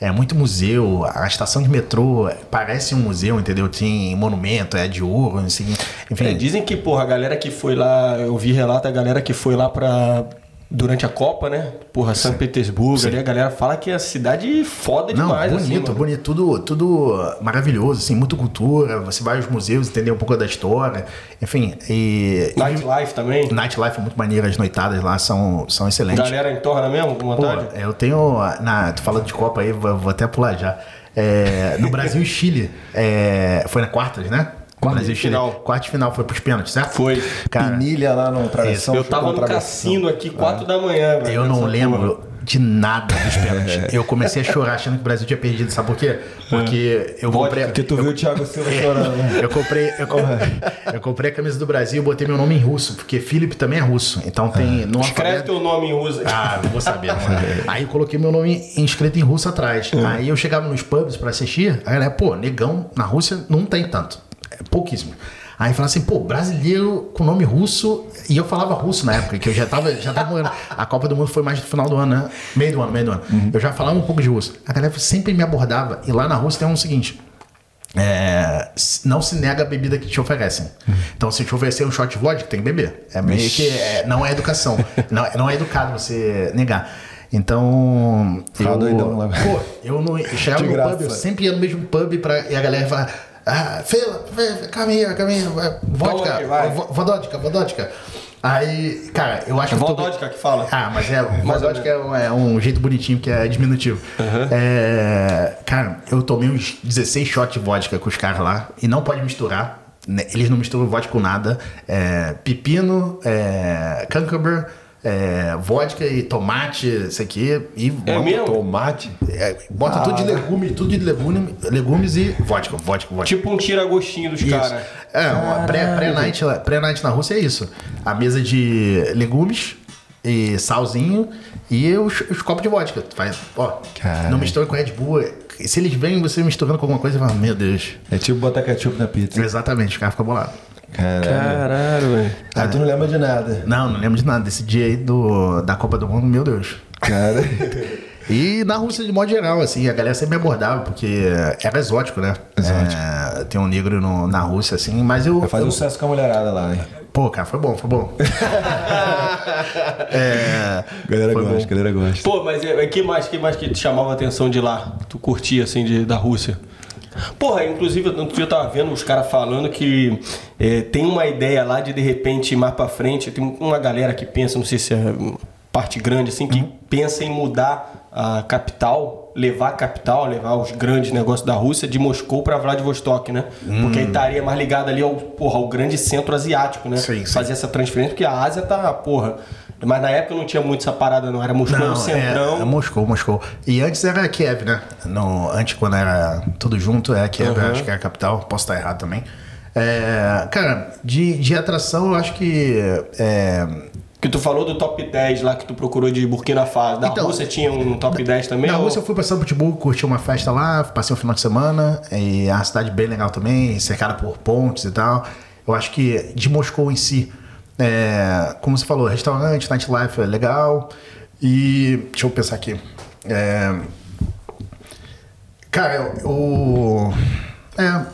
é muito museu, a estação de metrô parece um museu, entendeu? Tem monumento, é de ouro, assim, enfim. É, dizem que, porra, a galera que foi lá, eu vi relato a galera que foi lá pra. Durante a Copa, né? Porra, São Petersburgo, ali a galera fala que é a cidade foda Não, demais, bonito, assim, bonito, tudo, tudo maravilhoso, assim, muita cultura. Você vai aos museus, entender um pouco da história, enfim. E, Nightlife também. Nightlife é muito maneiro, as noitadas lá são, são excelentes. Galera entorna mesmo, com Pô, vontade? eu tenho. Na, tô falando de Copa aí, vou, vou até pular já. É, no Brasil e Chile, é, foi na quartas, né? Brasil e Chile. final. Quarta de final foi pros pênaltis, certo? Foi. Cara, Pinilha lá no travessão. Eu tava no cassino aqui, 4 da manhã, velho. eu não lembro porra. de nada dos pênaltis. Eu comecei a chorar achando que o Brasil tinha perdido, sabe por quê? Porque eu comprei. Porque tu viu o Thiago Silva chorando, né? Eu comprei, eu, comprei, eu comprei a camisa do Brasil e botei meu nome em russo, porque Felipe também é russo. Então tem. No Escreve alfabeto- teu nome em russo. Ah, não vou saber. Não. Aí eu coloquei meu nome inscrito em russo atrás. Aí eu chegava nos pubs pra assistir, a galera, pô, negão na Rússia não tem tanto. É pouquíssimo. Aí falava assim, pô, brasileiro com nome russo. E eu falava russo na época, que eu já tava, já tava morando. A Copa do Mundo foi mais no final do ano, né? Meio do ano, meio do ano. Eu já falava um pouco de russo. A galera sempre me abordava. E lá na Rússia tem um seguinte. é, não se nega a bebida que te oferecem. Então, se te oferecer um shot de vodka, tem que beber. É meio que é, não é educação. não, é- não é educado você negar. Então. Tá doidão lá. Pô, eu não. eu chegava no graça. pub, eu sempre ia no mesmo pub pra, e a galera falava. Ah, Fela, aí, calma aí, vai, vodka, aí, cara, eu acho É que. eu tô- que fala. ah, mas é. Vodótica é, um- é um jeito bonitinho que é diminutivo. É, cara, eu tomei uns 16 shots de vodka com os caras lá e não pode misturar. né? Eles não misturam vodka com nada. É, pepino, é, cancaber, é, vodka e tomate, isso aqui. E É mesmo? Tomate? é, bota tudo de legume, tudo de legume, legumes e vodka, vodka, vodka. Tipo um tira-gostinho dos caras. É, uma pré- pré-night lá- pré-night na Rússia é isso. A mesa de legumes e salzinho e os, os copos de vodka. Tu faz, ó, não mistura com Red Bull. Se eles veem você misturando com alguma coisa, você fala, meu Deus. É tipo botar ketchup na pizza. Exatamente, o cara fica bolado. Caralho. Caralho, velho. Aí tu não lembra de nada. Não, não lembro de nada desse dia aí do, da Copa do Mundo, meu Deus. Cara. E na Rússia, de modo geral, assim, a galera sempre me abordava, porque era exótico, né? Exótico. É, tem um negro no- na Rússia, assim, mas eu. Vai fazer um eu- sucesso com a mulherada lá, hein? Pô, cara, foi bom, foi bom. é, Galera Foi gosta, bom. galera gosta. Pô, mas é, que mais que mais que te chamava a atenção de lá? Tu curtia assim de, da Rússia? Porra, inclusive outro dia eu tava vendo os caras falando que é, tem uma ideia lá de de repente ir mais pra frente. Tem uma galera que pensa, não sei se é parte grande assim, que pensa em mudar a capital, levar a capital, levar os grandes negócios da Rússia de Moscou pra Vladivostok, né? Porque aí estaria mais ligado ali ao, porra, ao grande centro asiático, né? Sim, sim. Fazer essa transferência, porque a Ásia tá, porra, Mas na época não tinha muito essa parada, não. Era Moscou no é, centrão. é Moscou, Moscou. E antes era Kiev, né? No, antes, quando era tudo junto, era Kiev, Uhum. acho que era a capital. Posso estar errado também. É, cara, de, de atração, eu acho que. é, Que tu falou do top 10 lá que tu procurou de Burkina Faso. Da Então, Rússia tinha um top 10 também? Na ou- Rússia eu fui pra São Petersburgo, curti uma festa lá, passei um final de semana, e é uma cidade bem legal também, cercada por pontes e tal. Eu acho que de Moscou em si, é, como você falou, restaurante, nightlife é legal. E deixa eu pensar aqui. É, cara, eu, eu- é,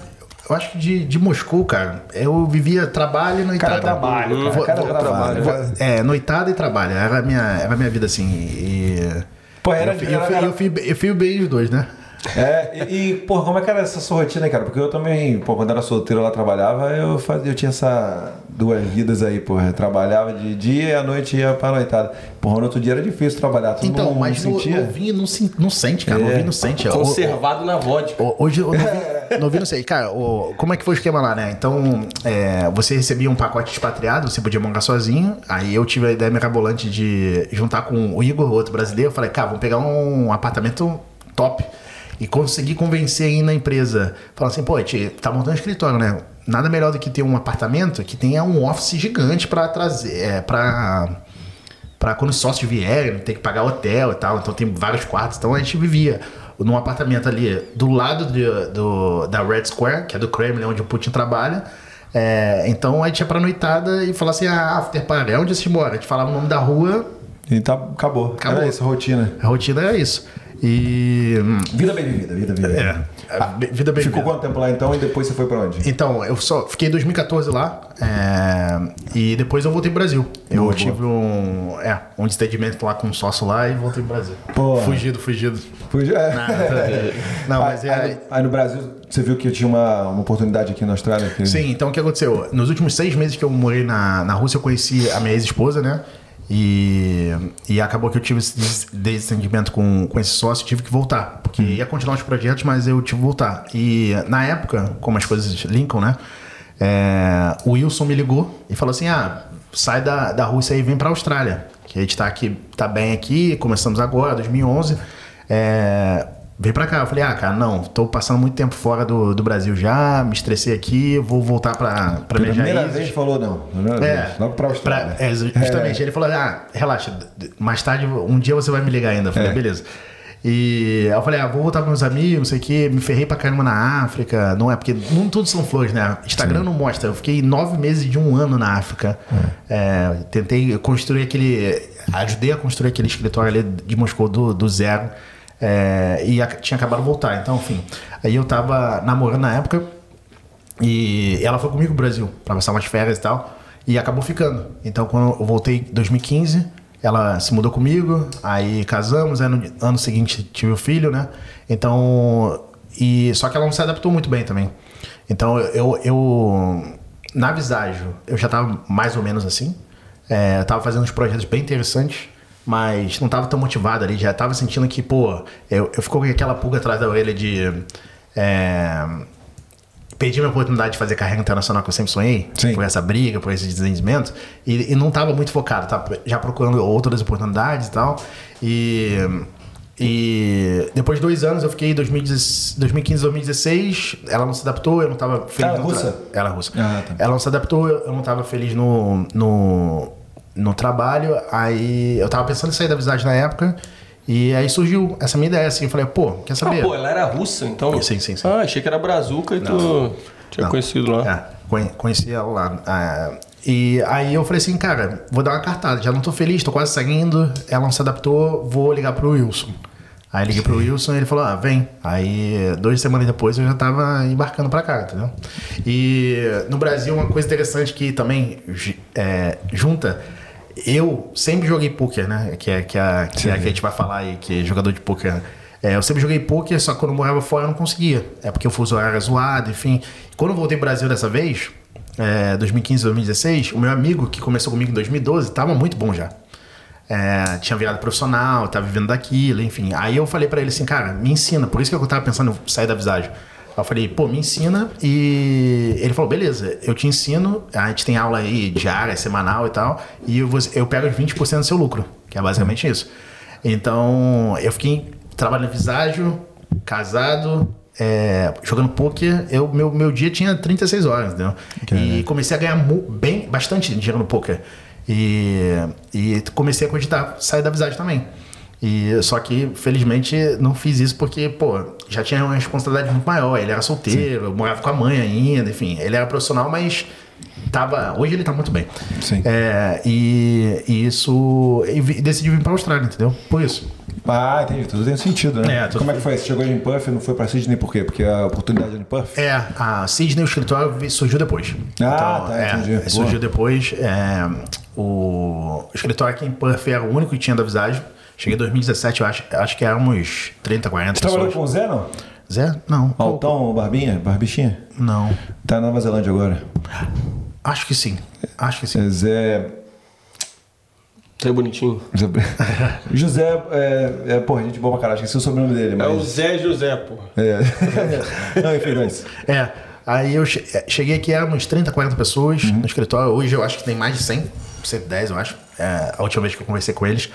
eu acho que de, de Moscou, cara, eu vivia trabalho e noitada. Cara, trabalho, cara, Vou- cara, vou- trabalho, vou-. É, noitada e trabalho. Era a minha, era minha vida assim. E, Pô, era- eu, fui- eu, era- eu, fui, eu fui bem os dois, né? É, e, e, pô, como é que era essa sua rotina, cara? Porque eu também, pô, quando era solteiro lá trabalhava, eu fazia, eu tinha essa duas vidas aí, pô. Trabalhava de dia e à noite ia pra noitada. Porra, no outro dia era difícil trabalhar. Tu Então, mas não no, sentia? novinho não, sen- não sente, cara. É. Novinho não sente. O- Conservado na vodka. o- Hoje eu novinho, novinho não sei. Cara, o- como é que foi o esquema lá, né? Então, é, você recebia um pacote expatriado, você podia morar sozinho. Aí eu tive a ideia mirabolante de juntar com o Igor, outro brasileiro. Eu falei, cara, vamos pegar um apartamento top. E consegui convencer aí na empresa. Falar assim, pô, a gente tá montando um escritório, né? Nada melhor do que ter um apartamento que tenha um office gigante pra trazer, é, pra Pra quando os sócios vierem, não ter que pagar hotel e tal. Então tem vários quartos. Então a gente vivia num apartamento ali do lado de- do, da Red Square, que é do Kremlin, onde o Putin trabalha. É, então a gente ia pra noitada e falava assim: ah, after party, é onde você mora? A gente falava o nome da rua, E tá, acabou. Acabou. Era isso, a rotina. a rotina era isso. E. hum, Vida bem vivida, vida bem vivida. É, a vida bem Ficou quanto tempo lá então e depois você foi pra onde? Então, eu só fiquei em 2014 lá é, e depois eu voltei pro Brasil. Eu Boa, tive um, é, um despedimento lá com um sócio lá e voltei pro Brasil. Pô. Fugido, fugido. Fui- é. Não, mas aí, é. aí, aí no Brasil, você viu que tinha uma, uma oportunidade aqui na Austrália? Que... Sim, então o que aconteceu? Nos últimos seis meses que eu morei na, na Rússia, eu conheci a minha ex-esposa, né? E, e acabou que eu tive esse des- desentendimento com, com esse sócio tive que voltar. Porque ia continuar os projetos, mas eu tive que voltar. E na época, como as coisas linkam, né? é, o Wilson me ligou e falou assim: ah, sai da, da Rússia e vem pra Austrália. Que a gente tá aqui, tá bem aqui, começamos agora, 2011. É, vem pra cá. Eu falei, ah, cara, não, tô passando muito tempo fora do, do Brasil já, me estressei aqui, vou voltar pra, pra minhas Primeira raízes. vez falou não. Primeira É, vez. Logo pra Austrália. pra- é, justamente. Ele falou: ah, relaxa, mais tarde, um dia você vai me ligar ainda. Eu falei, É. beleza. E eu falei, ah, vou voltar com meus amigos, não sei o quê, me ferrei pra caramba na África. Não é, porque não tudo são flores, né? Instagram não mostra. Eu fiquei nove meses de um ano na África. É, tentei construir aquele. Ajudei a construir aquele escritório ali de Moscou do, do zero. É, e a- tinha acabado de voltar. Então, enfim. Aí eu tava namorando na época. E ela foi comigo pro Brasil pra passar umas férias e tal. E acabou ficando. Então, quando eu voltei em 2015, ela se mudou comigo. Aí casamos. Aí no ano seguinte tive o filho, né? Então. E, só que ela não se adaptou muito bem também. Então, eu. eu na Viságio, eu já tava mais ou menos assim. É, eu tava fazendo uns projetos bem interessantes. Mas não tava tão motivado ali. Já tava sentindo que, pô, eu, eu fico com aquela pulga atrás da orelha de. É, perdi minha oportunidade de fazer carreira internacional que eu sempre sonhei, Sim. por essa briga, por esse desentendimento, e, e não estava muito focado, tava já procurando outras oportunidades e tal. E, e depois de dois anos eu fiquei em 2015, 2016, ela não se adaptou, eu não estava feliz. Ela é russa? Ela é russa. Ah, tá. Ela não se adaptou, eu não estava feliz no, no, no trabalho, aí eu tava pensando em sair da visagem na época. E aí surgiu essa minha ideia, assim, eu falei, pô, quer Ah, saber? pô, ela era russa, então. Sim, sim, sim. Ah, achei que era brazuca e tu tinha Não. conhecido lá. É, conhe- conheci ela lá. Ah, e aí eu falei assim, cara, vou dar uma cartada, já não tô feliz, tô quase saindo, ela não se adaptou, vou ligar pro Wilson. Aí liguei pro Wilson e ele falou, ah, vem. Aí, duas semanas depois, eu já tava embarcando pra cá, entendeu? E no Brasil, uma coisa interessante que também é, junta, eu sempre joguei poker, né? Que é, que, é, que é a que a gente vai falar aí, que é jogador de poker. É, eu sempre joguei poker, só que quando eu morava fora eu não conseguia. É porque o fuso horário era zoado, enfim. Quando eu voltei pro Brasil dessa vez, é, 2015, 2016, o meu amigo que começou comigo em 2012 tava muito bom já. É, tinha virado profissional, tava vivendo daquilo, enfim. Aí eu falei pra ele assim, cara, me ensina. Por isso que eu tava pensando em sair da visagem. Eu falei, pô, me ensina. E ele falou, beleza, eu te ensino. A gente tem aula aí diária, semanal e tal. E eu, eu pego os 20% do seu lucro, que é basicamente isso. Então, eu fiquei trabalhando viságio, casado, é, jogando poker. Eu, meu, meu dia tinha 36 horas, entendeu? E comecei a ganhar bem, bastante dinheiro no poker. E, e comecei a cogitar sair da visagem também. E, só que, felizmente, não fiz isso porque, pô, já tinha uma responsabilidade muito maior. Ele era solteiro, morava com a mãe ainda, enfim. Ele era profissional, mas tava. Hoje ele tá muito bem. Sim. É, e, e isso. E decidi vir pra Austrália, entendeu? Por isso. Ah, entendi. Tudo tem sentido, né? É, tudo Como é que foi? Você chegou em Puff e não foi pra Sydney por quê? Porque a oportunidade em Puff? É, a Sydney, o escritório surgiu depois. Ah, tá, é, entendi. Surgiu Boa. depois. é, o escritório aqui em Perth era o único que tinha da visagem. Cheguei em 2017, eu acho, acho que éramos 30, 40 Você trabalhou com o Zé, não? Zé? Não. Altão, Barbinha? Barbichinha? Não. Tá na Nova Zelândia agora. Acho que sim. Acho que sim. É Zé. Isso é bonitinho. José, José é, é, porra, gente boa pra caralho, esqueci o sobrenome dele, É o mas. Zé José, pô. É. não, enfim, mas. É. Aí eu che- é, cheguei aqui, éramos 30, 40 pessoas Uhum. no escritório. Hoje eu acho que tem mais de 100, 110, eu acho. É, a última vez que eu conversei com eles.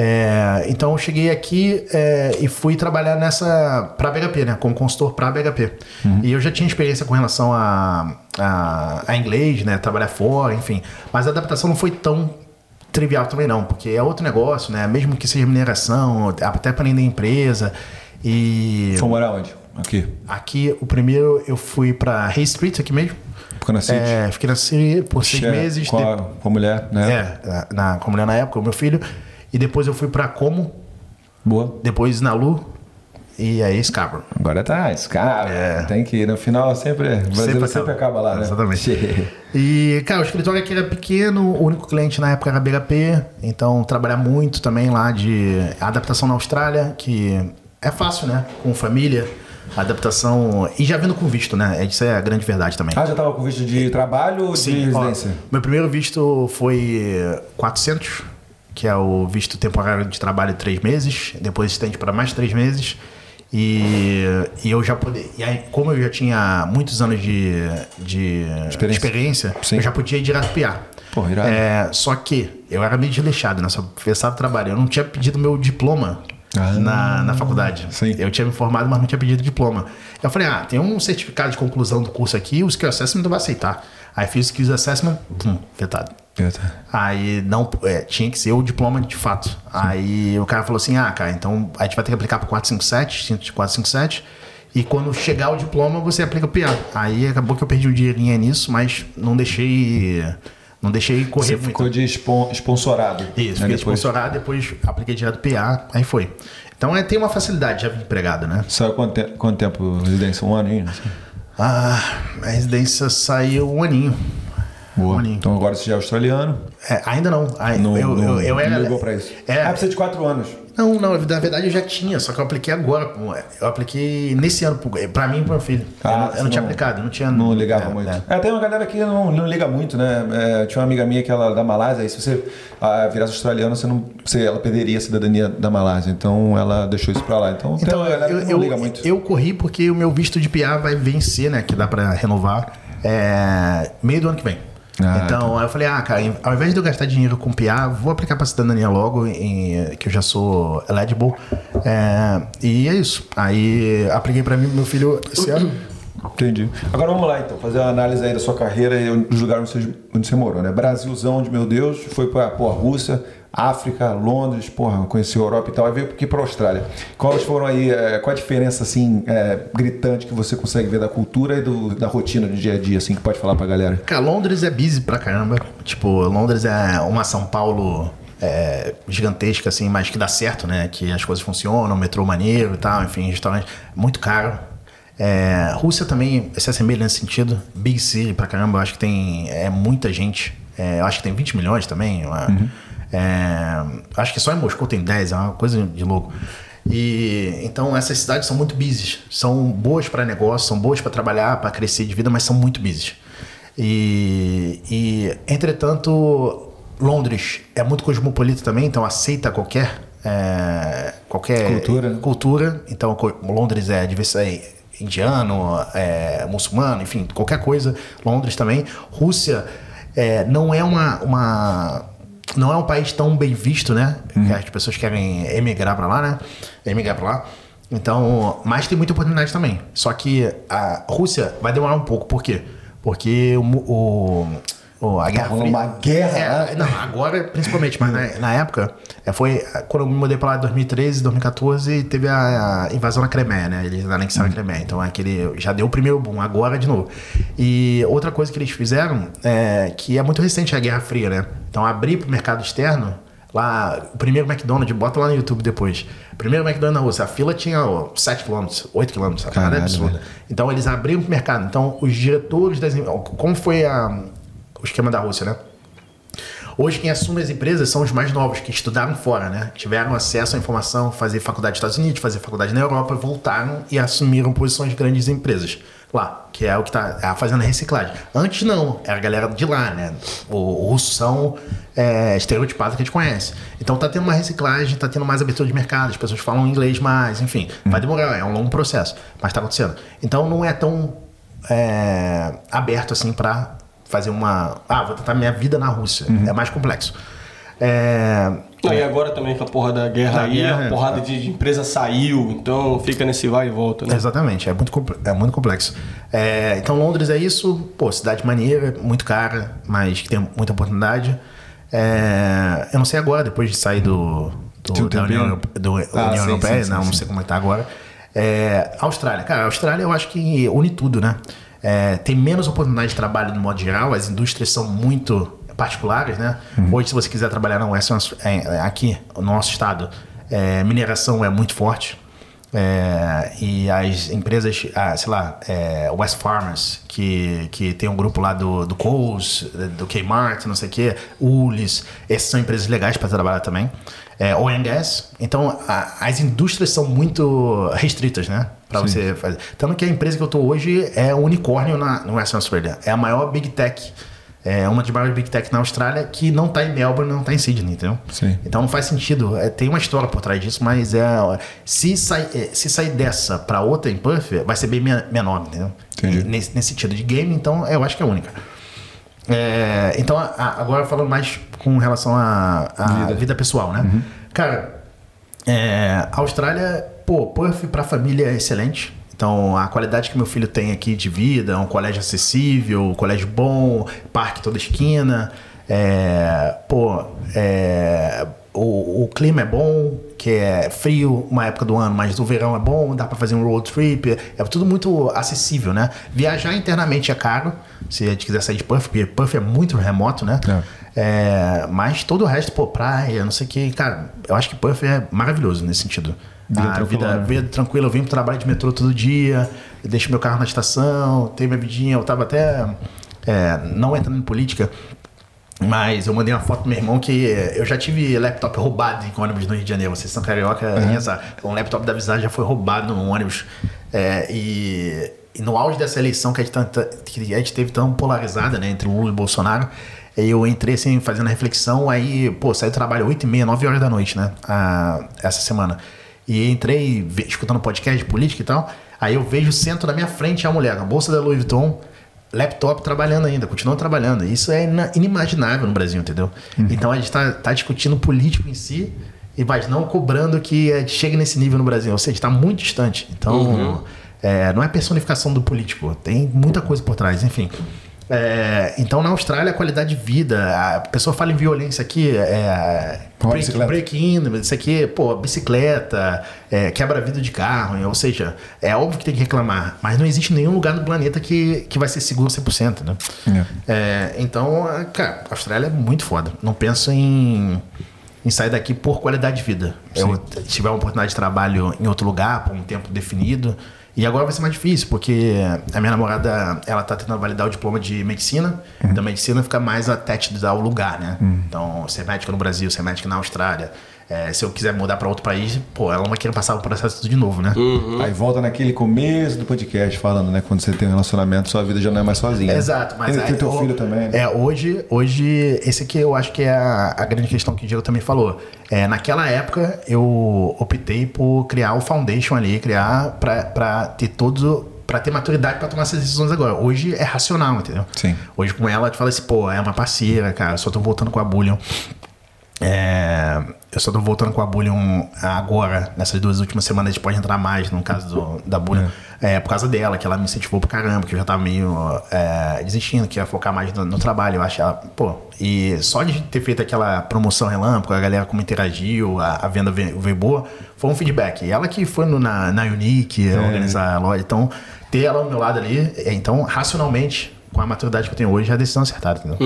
É, então eu cheguei aqui é, e fui trabalhar nessa pra BHP, né? Como consultor pra BHP. Uhum. E eu já tinha experiência com relação a, a, a inglês, né? Trabalhar fora, enfim. Mas a adaptação não foi tão trivial também não, porque é outro negócio, né? Mesmo que seja mineração, até para a empresa. E Foi morar onde? Aqui. Aqui, o primeiro eu fui pra Hay Street, aqui mesmo. Ficou na City. É, fiquei na City por seis meses. Com, a, de- com a mulher, né? É, na, com a mulher na época, o meu filho. E depois eu fui pra Como, Boa. depois na Lu e aí Scarborough. Agora tá, cara. É. Tem que ir. No final sempre. O brasileiro sempre, acaba. lá, né? Exatamente. E, cara, o escritório aqui era pequeno, o único cliente na época era BHP, então trabalhar muito também lá de adaptação na Austrália, que é fácil, né? Com família, adaptação. E já vindo com visto, né? Isso é a grande verdade também. ah, já tava com visto de trabalho ou de ó, residência? meu primeiro visto foi 400, que é o visto temporário de trabalho de três meses. Depois estende para mais três meses. E, e eu já poder. E aí, como eu já tinha muitos anos de, de Experiência. experiência, eu já podia ir direto PA. Pô, irado. É, só que eu era meio desleixado, né? Só começava a trabalhar. Eu não tinha pedido meu diploma Ah, na, na faculdade. sim. Eu tinha me formado, mas não tinha pedido diploma. Eu falei, ah, tem um certificado de conclusão do curso aqui, o Skill Assessment vai aceitar. Aí fiz o Skill Assessment, pum, vetado. Aí não, é, tinha que ser o diploma de fato. Aí o cara falou assim: ah, cara, então a gente vai ter que aplicar para 457, 457. E quando chegar o diploma, você aplica o PA. Aí acabou que eu perdi um dinheirinho nisso, mas não deixei. Não deixei correr Você muito. ficou de spon- sponsorado. Isso, né, fiquei depois. sponsorado, depois apliquei direto PA, aí foi. Então é, tem uma facilidade já empregado, né? Saiu quanto, te- quanto tempo residência? Um ano, hein? Ah, a residência saiu um aninho. Boa. Aninho. Então agora você já é australiano. É, ainda não. Aí, Não, eu, não, eu, eu era, ligou pra isso. É, Ah, precisa de quatro anos. Não, não, na verdade eu já tinha, só que eu apliquei agora. Eu apliquei nesse ano, pra mim e pro meu filho. eu não, eu você não tinha aplicado, não tinha. Não ligava é, muito. é. É, tem uma galera que não, não liga muito, né? É, tinha uma amiga minha que ela é da Malásia, e se você ah, virasse australiano, você não, você, ela perderia a cidadania da Malásia. Então ela deixou isso pra lá. Então, Então, eu, não eu, liga muito. eu corri porque o meu visto de PA vai vencer, né? Que dá pra renovar, é, meio do ano que vem. Ah, então, aí eu falei, ah, cara, ao invés de eu gastar dinheiro com PA, vou aplicar pra cidadania logo, em- que eu já sou eligible. É, e é isso. Aí apliquei pra mim meu filho esse ano. Entendi. Agora vamos lá, então, fazer uma análise aí da sua carreira e dos lugares onde você, onde você morou, né? Brasilzão de meu Deus, foi pra pô, Rússia, África, Londres, porra, conheceu a Europa e tal, aí veio aqui pra Austrália. Quais foram aí, é, qual a diferença, assim, é, gritante que você consegue ver da cultura e do- da rotina do dia a dia, assim, que pode falar pra galera? Cara, Londres é busy pra caramba. Tipo, Londres é uma São Paulo é, gigantesca, assim, mas que dá certo, né? Que as coisas funcionam, metrô maneiro e tal, enfim, restaurante muito caro. É, Rússia também se assemelha nesse sentido. Big City pra caramba, eu acho que tem é, muita gente. É, eu acho que tem 20 milhões também. uma- é, acho que só em Moscou tem 10, é uma coisa de louco. E então essas cidades são muito busy, são boas para negócio, são boas para trabalhar, para crescer de vida, mas são muito busy. E, e, entretanto, Londres é muito cosmopolita também, então aceita qualquer é, qualquer Cultura, né? cultura. Então Londres é, diversa- é indiano, é, muçulmano, enfim, qualquer coisa. Londres também. Rússia é, não é uma, uma não é um país tão bem visto, né? Que as pessoas querem emigrar para lá, né? Emigrar para lá. Então, mas tem muita oportunidade também. Só que a Rússia vai demorar um pouco. Por quê? Porque o, o, o- a guerra Fria- uma guerra, É, né? não, agora principalmente, mas na, na época é, foi quando eu me mudei para lá em 2013, 2014, teve a, a invasão na Crimeia, né? Eles anexaram a Crimeia. Então aquele já deu o primeiro boom, agora de novo. E outra coisa que eles fizeram é que é muito recente a Guerra Fria, né? Então abrir para o mercado externo Lá, o primeiro McDonald's, bota lá no YouTube depois. O primeiro McDonald's na Rússia, a fila tinha ó, 7 km, 8 km, a parada é absurda. Então eles abriram o mercado. Então os diretores das. Como foi a- o esquema da Rússia, né? Hoje quem assume as empresas são os mais novos, que estudaram fora, né? Tiveram acesso à informação, fazer faculdade nos Estados Unidos, fazer faculdade na Europa, voltaram e assumiram posições de grandes empresas lá, que é o que está fazendo a reciclagem. Antes não, era a galera de lá, né? O, o russo são é, estereotipados que a gente conhece. Então tá tendo uma reciclagem, tá tendo mais abertura de mercado, as pessoas falam inglês mais, enfim. Vai demorar, é um longo processo, mas tá acontecendo. Então não é tão é, aberto assim para fazer uma. Ah, vou tentar minha vida na Rússia. É mais complexo. É, Não, e agora também com a porra da guerra Da aí, guerra, a porrada de, de empresa saiu, então fica nesse vai e volta, né? Exatamente, é muito, é muito complexo. É, então, Londres é isso, pô, cidade maneira, muito cara, mas que tem muita oportunidade. É, eu não sei agora, depois de sair do, do- da União, tempinho. Europe- do- Ah, União sim, Europeia, sim, não, sim, não sim. sei como é que tá agora. É, Austrália, cara, a Austrália eu acho que une tudo, né? É, tem menos oportunidade de trabalho no modo geral, as indústrias são muito particulares, né? Uhum. Hoje, se você quiser trabalhar na Western, Aus- é, aqui, no nosso estado, é, mineração é muito forte. É, e as empresas, ah, sei lá, é, West Farmers, que, que tem um grupo lá do, do Coles, do Kmart, não sei o quê, Ulis, essas são empresas legais para trabalhar também. É, oil and gas. Então, a- as indústrias são muito restritas, né? Para você fazer. Tanto que a empresa que eu estou hoje é um unicórnio na, no Western Australia. É a maior Big Tech. É uma das maiores Big Tech na Austrália que não está em Melbourne, não está em Sydney, entendeu? Sim. Então não faz sentido. É, tem uma história por trás disso, mas é, se, sai, é, se sair dessa para outra em Perth, vai ser bem men- menor, entendeu? Entendi. Nesse, nesse sentido de game, então eu acho que é a única. É, então, a- agora falando mais com relação à à vida. pessoal, né? Cara, é, a Austrália, pô, Perth pra família é excelente. Então, a qualidade que meu filho tem aqui de vida, um colégio acessível, um colégio bom, parque toda esquina. É, pô, é, o, o clima é bom, que é frio uma época do ano, mas o verão é bom, dá pra fazer um road trip. É tudo muito acessível, né? Viajar internamente é caro, se a gente quiser sair de Perth, porque Perth é muito remoto, né? É, mas todo o resto, pô, praia, não sei o que, cara, eu acho que Perth é maravilhoso nesse sentido. Vida a tranquila, vida, né? vida tranquila, eu vim pro trabalho de metrô todo dia, deixo meu carro na estação, tenho minha vidinha, eu tava até é, não entrando em política, mas eu mandei uma foto pro meu irmão que eu já tive laptop roubado em ônibus no Rio de Janeiro. Vocês são carioca, essa, um laptop da Visagem já foi roubado no ônibus. É, e, e no auge dessa eleição que a gente, tá- que a gente teve tão polarizada, né, entre Lula e Bolsonaro, eu entrei assim, fazendo a reflexão, aí, pô, saí do trabalho 8 e meia, 9 horas da noite, né, essa semana. E entrei escutando podcast de política e tal, aí eu vejo, sento na minha frente a mulher, a bolsa da Louis Vuitton, laptop trabalhando ainda, continuam trabalhando. Isso é inimaginável no Brasil, entendeu? Então a gente tá, tá discutindo político em si, e mas não cobrando que gente chegue nesse nível no Brasil. Ou seja, está muito distante. Então, é, não é personificação do político, tem muita coisa por trás, enfim. É, então na Austrália a qualidade de vida, a pessoa fala em violência aqui, é, Uma break- break-in, isso aqui, pô, bicicleta, é, quebra-vidro de carro, ou seja, é óbvio que tem que reclamar, mas não existe nenhum lugar no planeta que, que vai ser seguro 100%, né? É, então, cara, a Austrália é muito foda. Não penso em, em sair daqui por qualidade de vida. Eu t- tiver uma oportunidade de trabalho em outro lugar, por um tempo definido. E agora vai ser mais difícil, porque a minha namorada, ela tá tentando validar o diploma de medicina. Então, medicina fica mais attached ao lugar, né? Então, ser médico no Brasil, ser médico na Austrália. É, se eu quiser mudar para outro país, pô, ela não vai querer passar o processo tudo de novo, né? Aí volta naquele começo do podcast falando, né? Quando você tem um relacionamento, sua vida já não é mais sozinha. Exato, mas tem aí, teu o- filho também. né? É, hoje, hoje, esse aqui eu acho que é a, a grande questão que o Diego também falou. É, naquela época, eu optei por criar o foundation ali, criar pra, pra ter todos. Pra ter maturidade pra tomar essas decisões agora. Hoje é racional, entendeu? Sim. Hoje com ela, tu fala assim, pô, é uma parceira, cara, só tô voltando com a Bullion. É, eu só tô voltando com a Bullion agora, nessas duas últimas semanas, a gente pode entrar mais no caso do- da Bullion. É. por causa dela, que ela me incentivou pra caramba, que eu já tava meio é, desistindo, que ia focar mais no, no trabalho. Eu acho, ela, pô, e só de ter feito aquela promoção relâmpago, a galera como interagiu, a, a venda veio, veio boa, foi um feedback. E ela que foi no- na, na Unique organizar a loja, então ter ela ao meu lado ali, é, então racionalmente, com a maturidade que eu tenho hoje, é a decisão acertada, entendeu?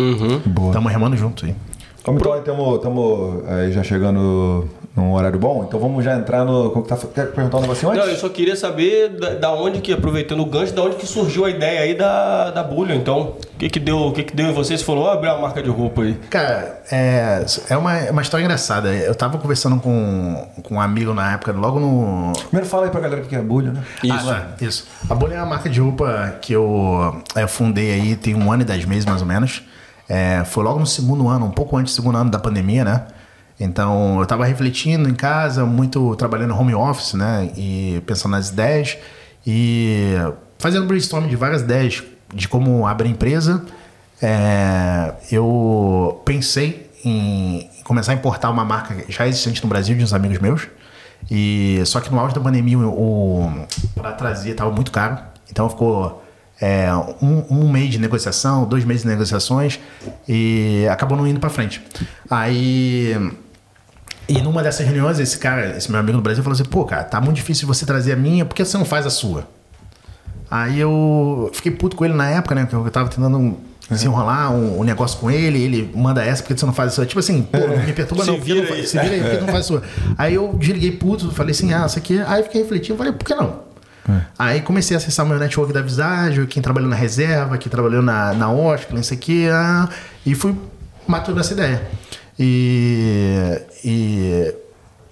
Boa. Tamo remando junto aí. Como então estamos já chegando num horário bom, então vamos já entrar no. Como que tá, quer perguntar um negocinho antes? Não, eu só queria saber da, da onde que, aproveitando o gancho, da onde que surgiu a ideia aí da, da Bullion, então. O que que deu, o que que deu em vocês? Você falou, "Ó, abrir uma marca de roupa aí. Cara, é, é uma, é uma história engraçada. Eu tava conversando com, com um amigo na época, logo no. Primeiro fala aí pra galera o que é bulha, né? Isso. Ah, é, isso. A Bolha é uma marca de roupa que eu é, fundei aí tem um ano e dez meses, mais ou menos. É, foi logo no segundo ano, um pouco antes do segundo ano da pandemia, né? Então eu tava refletindo em casa, muito trabalhando home office, né? E pensando nas ideias e fazendo brainstorm de várias ideias de como abrir empresa. É, eu pensei em começar a importar uma marca já existente no Brasil de uns amigos meus. E só que no auge da pandemia o, para trazer estava muito caro. Então ficou é, um, um mês de negociação, dois meses de negociações e acabou não indo para frente. Aí e numa dessas reuniões, esse cara, esse meu amigo do Brasil, falou assim: pô, cara, tá muito difícil você trazer a minha, por que você não faz a sua? Aí eu fiquei puto com ele na época, né? Porque eu tava tentando desenrolar um, um negócio com ele, ele manda essa, por que você não faz a sua? Tipo assim, pô, não me perturba Se não, não vira aí. se vira aí, por que não faz a sua? Aí eu desliguei puto, falei assim, ah, isso aqui. Aí fiquei refletindo, falei, por que não? Aí comecei a acessar meu network da Visagem, quem trabalhou na reserva, quem trabalhou na, na Oscar, isso aqui, ah, e fui maturando essa ideia. E, e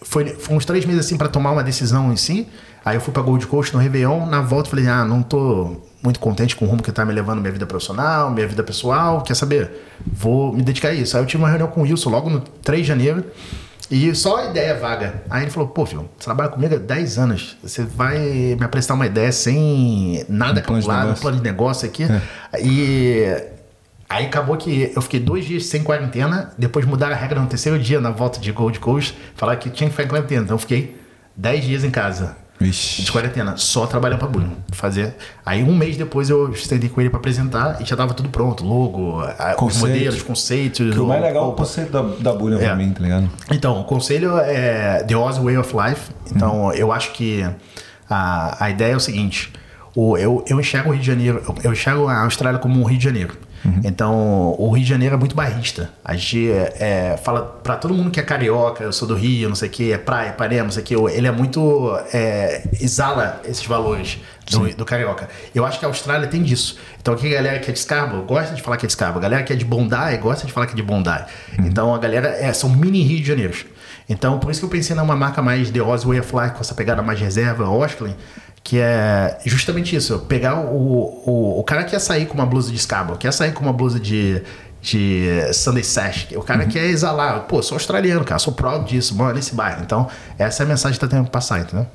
foi, foi uns três meses assim para tomar uma decisão em si. Aí eu fui pra Gold Coast no Réveillon, na volta falei, ah, não tô muito contente com o rumo que tá me levando minha vida profissional, minha vida pessoal, quer saber? Vou me dedicar a isso. Aí eu tive uma reunião com o Wilson logo no 3 de janeiro. E só a ideia vaga. Aí ele falou, pô, filho, você trabalha comigo há 10 anos. Você vai me apresentar uma ideia sem nada Um calculado, um plano de negócio aqui. E aí acabou que eu fiquei dois dias sem quarentena, depois mudaram a regra no terceiro dia, na volta de Gold Coast, falaram que tinha que ficar em quarentena. Então eu fiquei 10 dias em casa. Vixe. De quarentena, só trabalhando pra Bullion. Fazer. Aí um mês depois eu estendi com ele pra apresentar e já tava tudo pronto. Logo, a- os modelos, conceitos. Que o mais legal é o conceito da, da bulha pra É. mim, tá ligado? Então, o conselho é The Oz Way of Life. Então, eu acho que a, a ideia é o seguinte: o, eu, eu enxergo o Rio de Janeiro, eu, eu enxergo a Austrália como um Rio de Janeiro. Então, o Rio de Janeiro é muito bairrista. A gente é, fala pra todo mundo que é carioca, eu sou do Rio, não sei o que, é praia, Ipanema, não sei o que. Ele é muito. é, exala esses valores do, do carioca. Eu acho que a Austrália tem disso. Então, aqui a galera que é de Scarborough gosta de falar que é de Scarborough. A galera que é de Bondi gosta de falar que é de Bondi. Então, a galera é, são mini Rio de Janeiro. Então, por isso que eu pensei numa marca mais The Oz Way of Life, com essa pegada mais reserva, Osklin, que é justamente isso. Pegar o, o, o cara que quer sair com uma blusa de Scarborough, quer sair com uma blusa de, de Sunday Sash, o cara quer exalar. Pô, sou australiano, cara, sou proud disso, moro nesse bairro. Então, essa é a mensagem que tá tendo que passar, entendeu?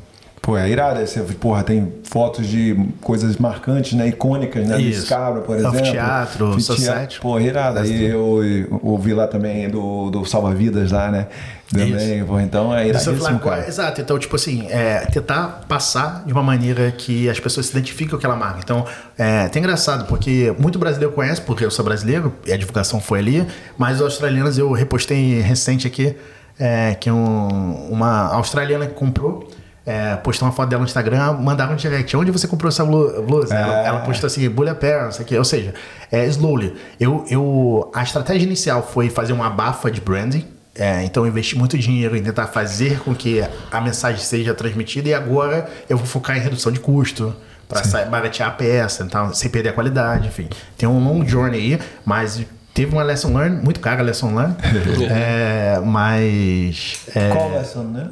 Pô, é irado. Você, porra, tem fotos de coisas marcantes, né? Icônicas, né? Isso. Do Scabra, por exemplo. Anfiteatro, Anfiteatro. Sunset. Pô, irado. Aí eu, eu ouvi lá também do, do Salva-Vidas lá, né? Também, pô, então é Isso iradíssimo, falar, cara. Exato, então, tipo assim, é, tentar passar de uma maneira que as pessoas se identificam com aquela marca. Então, é até engraçado, porque muito brasileiro conhece, porque eu sou brasileiro, e a divulgação foi ali, mas os australianos eu repostei recente aqui, é, que um- uma australiana que comprou. É, postou uma foto dela no Instagram, mandaram um direct. Onde você comprou essa blu- blusa? Ela, É. ela postou assim, Bulha Pair, não sei o quê. Ou seja, é slowly. Eu, eu, a estratégia inicial foi fazer uma abafa de branding. É, então eu investi muito dinheiro em tentar fazer com que a mensagem seja transmitida e agora eu vou focar em redução de custo para baratear a peça, então, sem perder a qualidade, enfim. Tem um long journey aí, mas teve uma lesson learn, muito cara a lesson learn. é, mas. é, Qual lesson, né?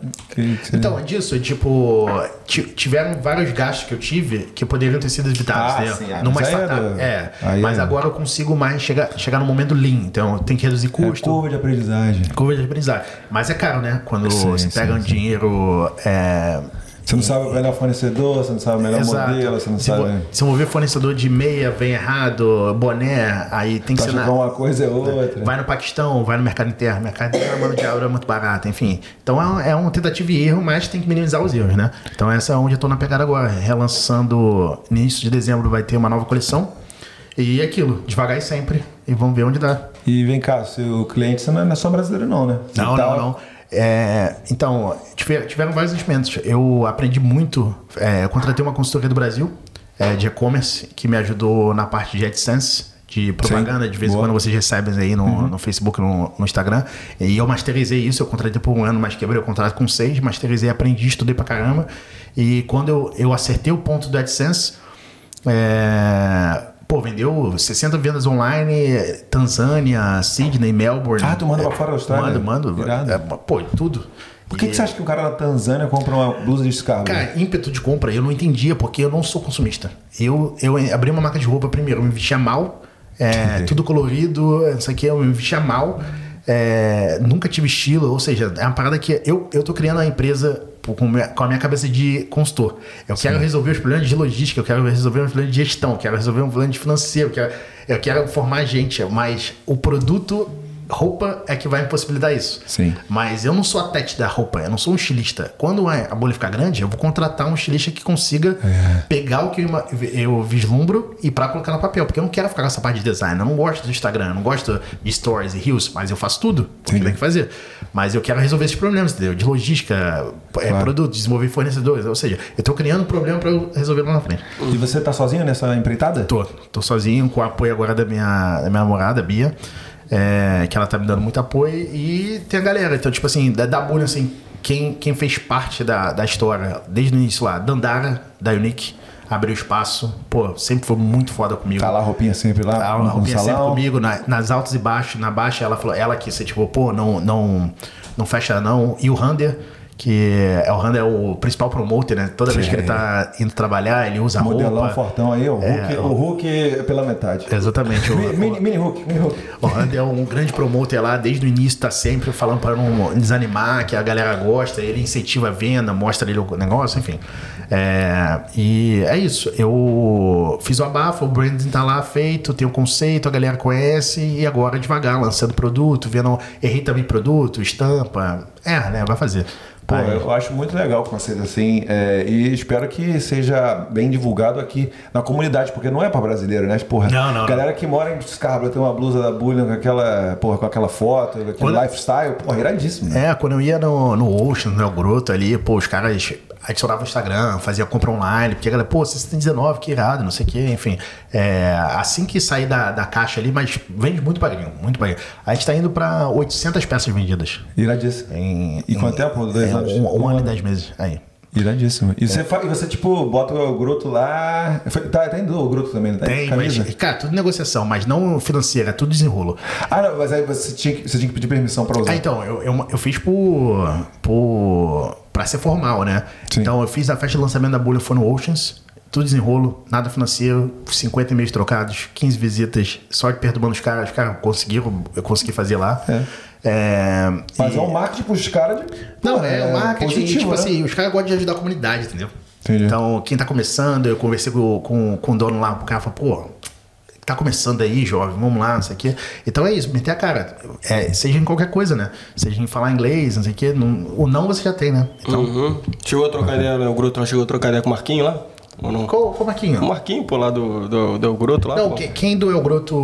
Então, é disso, tipo, ti- tiveram vários gastos que eu tive que poderiam ter sido evitados, Ah, entendeu? sim, ah, Numa mas é startup. É, aí mas é- agora eu consigo mais chegar, chegar no momento lean, então tem que reduzir é custo. curva de aprendizagem. Curva de aprendizagem. Mas é caro, né? Quando Sim, você sim, pega um sim. dinheiro. É, Você não sabe o melhor fornecedor, você não sabe o melhor exato. modelo, você não Desenvol- sabe. Desenvolver fornecedor de meia vem errado, boné, aí tem que ser na, uma coisa é outra. Vai no Paquistão, vai no mercado interno. Mercado interno, a mão de obra é muito barata, enfim. Então é, um- é uma tentativa e erro, mas tem que minimizar os erros, né? Então essa é onde eu tô na pegada agora. Relançando, início de dezembro vai ter uma nova coleção. E é aquilo, devagar e sempre. E vamos ver onde dá. E vem cá, seu cliente você não é não é só brasileiro, não, né? Você Não, tá- não, não. É, então, tiver- tiveram vários investimentos. Eu aprendi muito. é, eu contratei uma consultoria do Brasil é, de e-commerce que me ajudou na parte de AdSense, de propaganda. De vez em quando vocês recebem aí no, no Facebook, no, no Instagram. E eu masterizei isso. Eu contratei por um ano, mas quebrei o contrato com seis. Masterizei, aprendi, estudei pra caramba. E quando eu, eu acertei o ponto do AdSense, é, Pô, vendeu 60 vendas online, Tanzânia, Sydney, Melbourne. Ah, tu manda pra fora da Austrália? Mando, mando. É, pô, tudo. Por que, que você acha que o cara na Tanzânia compra uma blusa de descarga? Cara, ímpeto de compra, eu não entendia, porque eu não sou consumista. Eu, eu abri uma marca de roupa primeiro, eu me vestia mal, é, tudo colorido, não sei o que, eu me vestia mal, é, nunca tive estilo, ou seja, é uma parada que eu, eu tô criando a empresa com, a minha cabeça de consultor. Eu quero resolver os problemas de logística, eu quero resolver os problemas de gestão, eu quero resolver um problema de financeiro, eu quero, eu quero formar gente, mas o produto. Roupa é que vai me possibilitar isso. Sim. Mas eu não sou a tete da roupa, eu não sou um estilista. Quando a bolha ficar grande, eu vou contratar um estilista que consiga pegar o que eu, vislumbro e pra colocar no papel. Porque eu não quero ficar com essa parte de design. Eu não gosto do Instagram, eu não gosto de stories e reels, mas eu faço tudo. Porque Entendi. tem que fazer. Mas eu quero resolver esses problemas, entendeu? De logística, é, Claro. produto, desenvolver fornecedores. Ou seja, eu tô criando um problema pra eu resolver lá na frente. E você tá sozinho nessa empreitada? Tô, tô sozinho, com o apoio agora da minha, da minha namorada, Bia, é, que ela tá me dando muito apoio, e tem a galera. Então, tipo assim, da, da bolha, assim, quem, quem fez parte da, da história desde o início lá, Dandara, da Unique, abriu espaço, pô, sempre foi muito foda comigo. Tá lá a roupinha sempre lá A no, roupinha sempre comigo, na- nas altas e baixas. Na baixa, ela falou, ela que você, tipo, pô, não, não, não fecha não. E o Rander, que é o Rander é o principal promoter, né? Toda vez que ele tá indo trabalhar, ele usa Modelão roupa. fortão aí, o Hulk, É, o Hulk pela metade. Exatamente. o- Mi- Mini, mini Hulk, mini Hulk. O Randy é um grande promoter lá, desde o início tá sempre falando para não desanimar, que a galera gosta, ele incentiva a venda, mostra ele o negócio, enfim. É, e é isso. Eu fiz o abafo, o branding tá lá feito, tem o conceito, a galera conhece, e agora devagar, lançando produto, vendo, errei também produto, estampa. É, né? Vai fazer. Pô, Aí- eu acho muito legal o conceito assim, é, e espero que seja bem divulgado aqui na comunidade, porque não é pra brasileiro, né? Porra, Não, não, galera que mora em Scarborough tem uma blusa da Bullion com aquela, porra, com aquela foto, aquele Quando- lifestyle, porra, iradíssimo. Né? É, quando eu ia no, no Ocean, no Groto ali, pô, os caras adicionavam o Instagram, fazia compra online, porque a galera, pô, você tem 19, que irado, não sei o quê, enfim. É, assim que sair da, da caixa ali, mas vende muito pra gringo, muito pra gringo. A gente tá indo pra 800 peças vendidas. Iradíssimo. Em, E quanto em- tempo? Dois é, anos? Um, um ano e dez meses. Aí. Iradíssimo. E, você, fa- e você, tipo, bota o gruto lá. Foi- Tá, tem do gruto também, não tem? Tem, Camisa? mas, cara, tudo negociação, mas não financeira, é tudo desenrolo. Ah, não, mas aí você tinha, que- você tinha que pedir permissão pra usar. Ah, então, eu, eu, eu fiz por. por. pra ser formal, né? Sim. Então, eu fiz a festa de lançamento da Bolha foi no Oceans, tudo desenrolo, nada financeiro, 50 e-mails trocados, 15 visitas, só perturbando os caras, os caras conseguiram, eu consegui fazer lá. É. É, Mas e- é um marketing pros caras de. Não, Pô, é, o marketing, positivo, tipo né? assim, os caras gostam de ajudar a comunidade, entendeu? Entendi. Então, quem tá começando, eu conversei com, com, com o dono lá, o cara falou, pô, tá começando aí, jovem, vamos lá, não sei o quê. Então é isso, meter a cara. É, seja em qualquer coisa, né? Seja em falar inglês, não sei o quê. Não, o não você já tem, né? Então, Uhum. Chegou a trocar ideia, né? o Groto chegou a trocar ideia com o Marquinho lá? Ou não? qual, qual Marquinho? O Marquinho, pô, lá do, do, do Groto lá? Não, pô. que- quem do El Groto,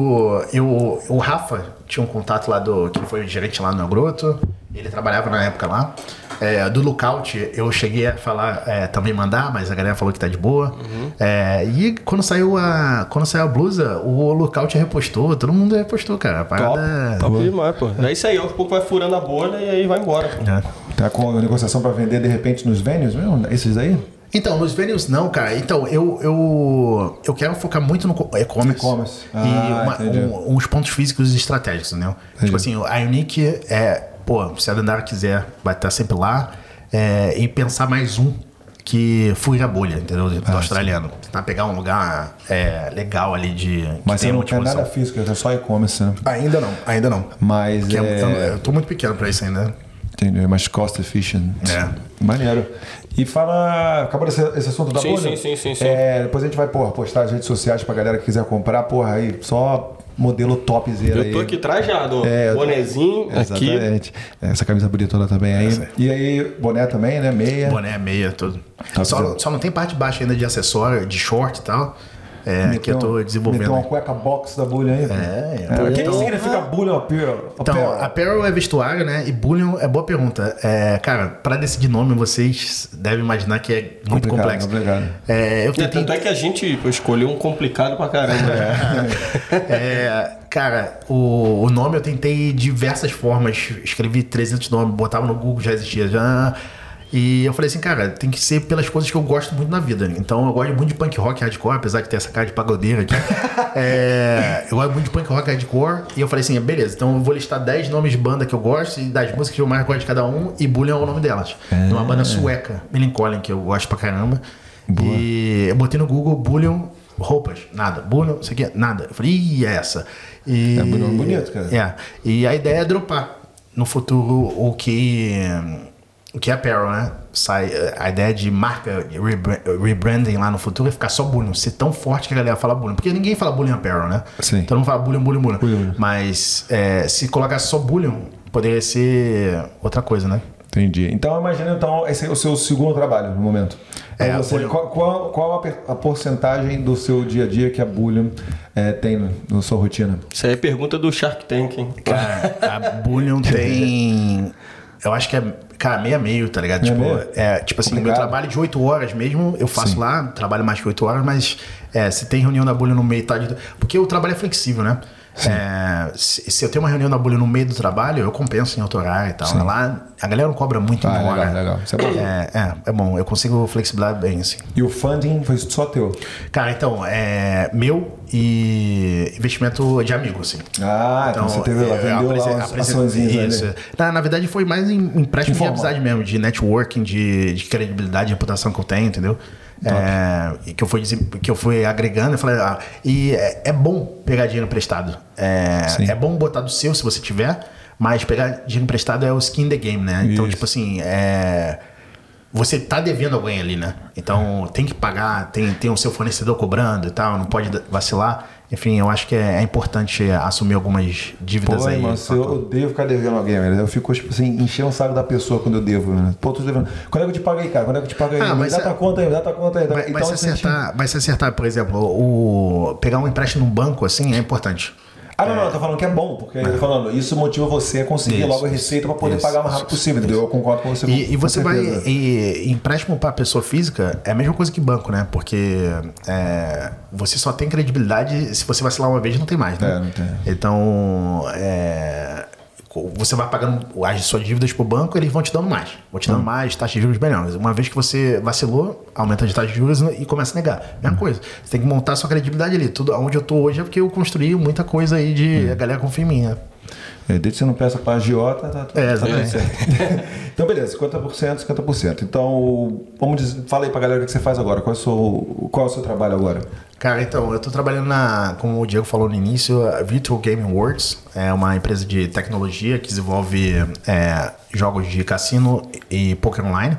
eu, o Rafa tinha um contato lá do, que foi gerente lá no Groto, ele trabalhava na época lá. É, do Lookout, eu cheguei a falar, é, também mandar, mas a galera falou que tá de boa. É, e quando saiu a quando saiu a blusa, o Lookout repostou, todo mundo repostou, cara. A Top, parada... top demais, pô. É isso aí, aos poucos vai furando a bolha e aí vai embora, pô. É. Tá com a negociação pra vender de repente nos venues mesmo? Esses aí? Então, nos venues não, cara. Então, eu, eu, eu quero focar muito no co- e-commerce. E-commerce. e Ah, uma- entendi. um- uns pontos físicos e estratégicos, entendeu? Tipo assim, a Unique é, pô, se a Dandara quiser, vai estar sempre lá. É, e pensar mais um que fura a bolha, entendeu? Do Ah, australiano. Tentar pegar um lugar é, legal ali de. Mas você não uma quer nada físico, é só e-commerce, né? Ainda não, ainda não. Mas é- é... Eu tô muito pequeno pra isso ainda. Entendi, mais cost efficient. É. Maneiro. E fala. Acabou esse, esse assunto da Sim, bolha? sim, sim, sim, sim. É, depois a gente vai, porra, postar nas redes sociais pra galera que quiser comprar, porra, aí, só modelo topzera aí. Eu tô aqui trajado. É, bonezinho aqui. Exatamente. Essa camisa bonitona também aí. E aí, boné também, né? Meia. Boné, meia, tudo. Só, só não tem parte de baixo ainda de acessório, de short e tal. É, que eu tô Meteu- desenvolvendo. Meteu uma cueca box da bulha aí. É, é. O que, que então- significa bullion apparel? Então, Apparel. é vestuário, né? E bullion é boa pergunta. É, cara, pra decidir nome, vocês devem imaginar que é muito Complicado, complexo. complicado. É, eu É, tentei. tanto é que a gente escolheu um complicado pra caramba. É, cara, o, o nome eu tentei diversas formas. Escrevi 300 nomes, botava no Google, já existia. Já. E eu falei assim, cara, tem que ser pelas coisas que eu gosto muito na vida. Então eu gosto muito de punk rock hardcore, apesar de ter essa cara de pagodeira aqui. É, eu gosto muito de punk rock hardcore. E eu falei assim, beleza, então eu vou listar 10 nomes de banda que eu gosto e das músicas que eu mais gosto de cada um. E Bullion é o nome delas. É uma banda sueca, Millencolin, que eu gosto pra caramba. E eu botei no Google Bullion roupas, nada. Bullion, isso aqui, nada. Eu falei, ih, é essa. E, É nome bonito, cara. É. E a ideia é dropar no futuro o que. O que é apparel, né? Sai, a ideia de marca, rebranding lá no futuro é ficar só bullying. Ser tão forte que a galera fala bullying. Porque ninguém fala bullying apparel, né? Sim. Então não fala bullying, bullying, bullying. Bullying. Mas é, se colocar só bullying, poderia ser outra coisa, né? Entendi. Então, imagina, então, esse é o seu segundo trabalho no momento. É, Então, você, bullion. qual, qual, qual a, a porcentagem do seu dia a dia que a Bullion é, tem no- na sua rotina? Isso aí é pergunta do Shark Tank, hein? Cara, a Bullion tem. Eu acho que é, cara, meio a meio, tá ligado? Tipo, meio? é, tipo assim, meu Complicado. trabalho de 8 horas mesmo, eu faço Sim. lá, trabalho mais que 8 horas, mas é, se tem reunião da Bullion no meio, tá? de- Porque o trabalho é flexível, né? É, se, se eu tenho uma reunião da Bullion no meio do trabalho, eu compenso em outro horário e tal. Lá, a galera não cobra muito Ah, em legal, hora. legal. Isso é bom. É, é, é bom, eu consigo flexibilizar bem, assim. E o funding foi só teu? Cara, então, é meu e investimento de amigo, assim. Ah, então, você teve lá, eu vendeu lá umas açõezinhas Isso. Na, na verdade, foi mais em empréstimo de amizade mesmo, de networking, de, de credibilidade, de reputação que eu tenho, entendeu? É, que eu fui, que eu fui agregando, eu falei, ah, e é, é bom pegar dinheiro emprestado. É, é bom botar do seu se você tiver, mas pegar dinheiro emprestado é o skin in the game, né? Então, Isso. tipo assim, é você tá devendo alguém ali, né? Então tem que pagar, tem, tem o seu fornecedor cobrando e tal, não pode vacilar. Enfim, eu acho que é, é importante assumir algumas dívidas Pô, aí. mano, eu odeio ficar devendo alguém, velho. Eu fico, tipo assim, enchendo o saco da pessoa quando eu devo, né? Pô, tô devendo. Quando é que eu te pago aí, cara? Quando é que eu te pago aí? Ah, mas dá é- tua conta aí, dá tua conta aí. Vai, vai, então, se assim, acertar, vai se acertar, por exemplo, o pegar um empréstimo num banco assim é importante. Ah, não, não, eu tô falando que é bom, porque eu tô falando, isso motiva você a conseguir Isso, logo a receita pra poder isso, pagar o mais rápido possível, entendeu? Eu concordo com você. com- E, e com você vai. E, empréstimo para pessoa física é a mesma coisa que banco, né? Porque é, você só tem credibilidade se você vacilar uma vez não tem mais, né? É, não tem. Então, é, você vai pagando as suas dívidas pro banco, eles vão te dando mais. Vão te dando mais, taxa de juros melhores. Uma vez que você vacilou, aumenta de taxa de juros e começa a negar. Mesma coisa. Você tem que montar sua credibilidade ali. Tudo onde eu tô hoje é porque eu construí muita coisa aí de a galera confia em mim, né? É, desde que você não peça pra agiota, tá, tá, É, tá tudo exatamente. certo. então, beleza, 50%, 50%. Então, vamos dizer, fala aí pra galera o que você faz agora. Qual é o seu, qual é o seu trabalho agora? Cara, então, eu tô trabalhando na, como o Diego falou no início, a Virtual Gaming Works. É uma empresa de tecnologia que desenvolve é, jogos de cassino e poker online.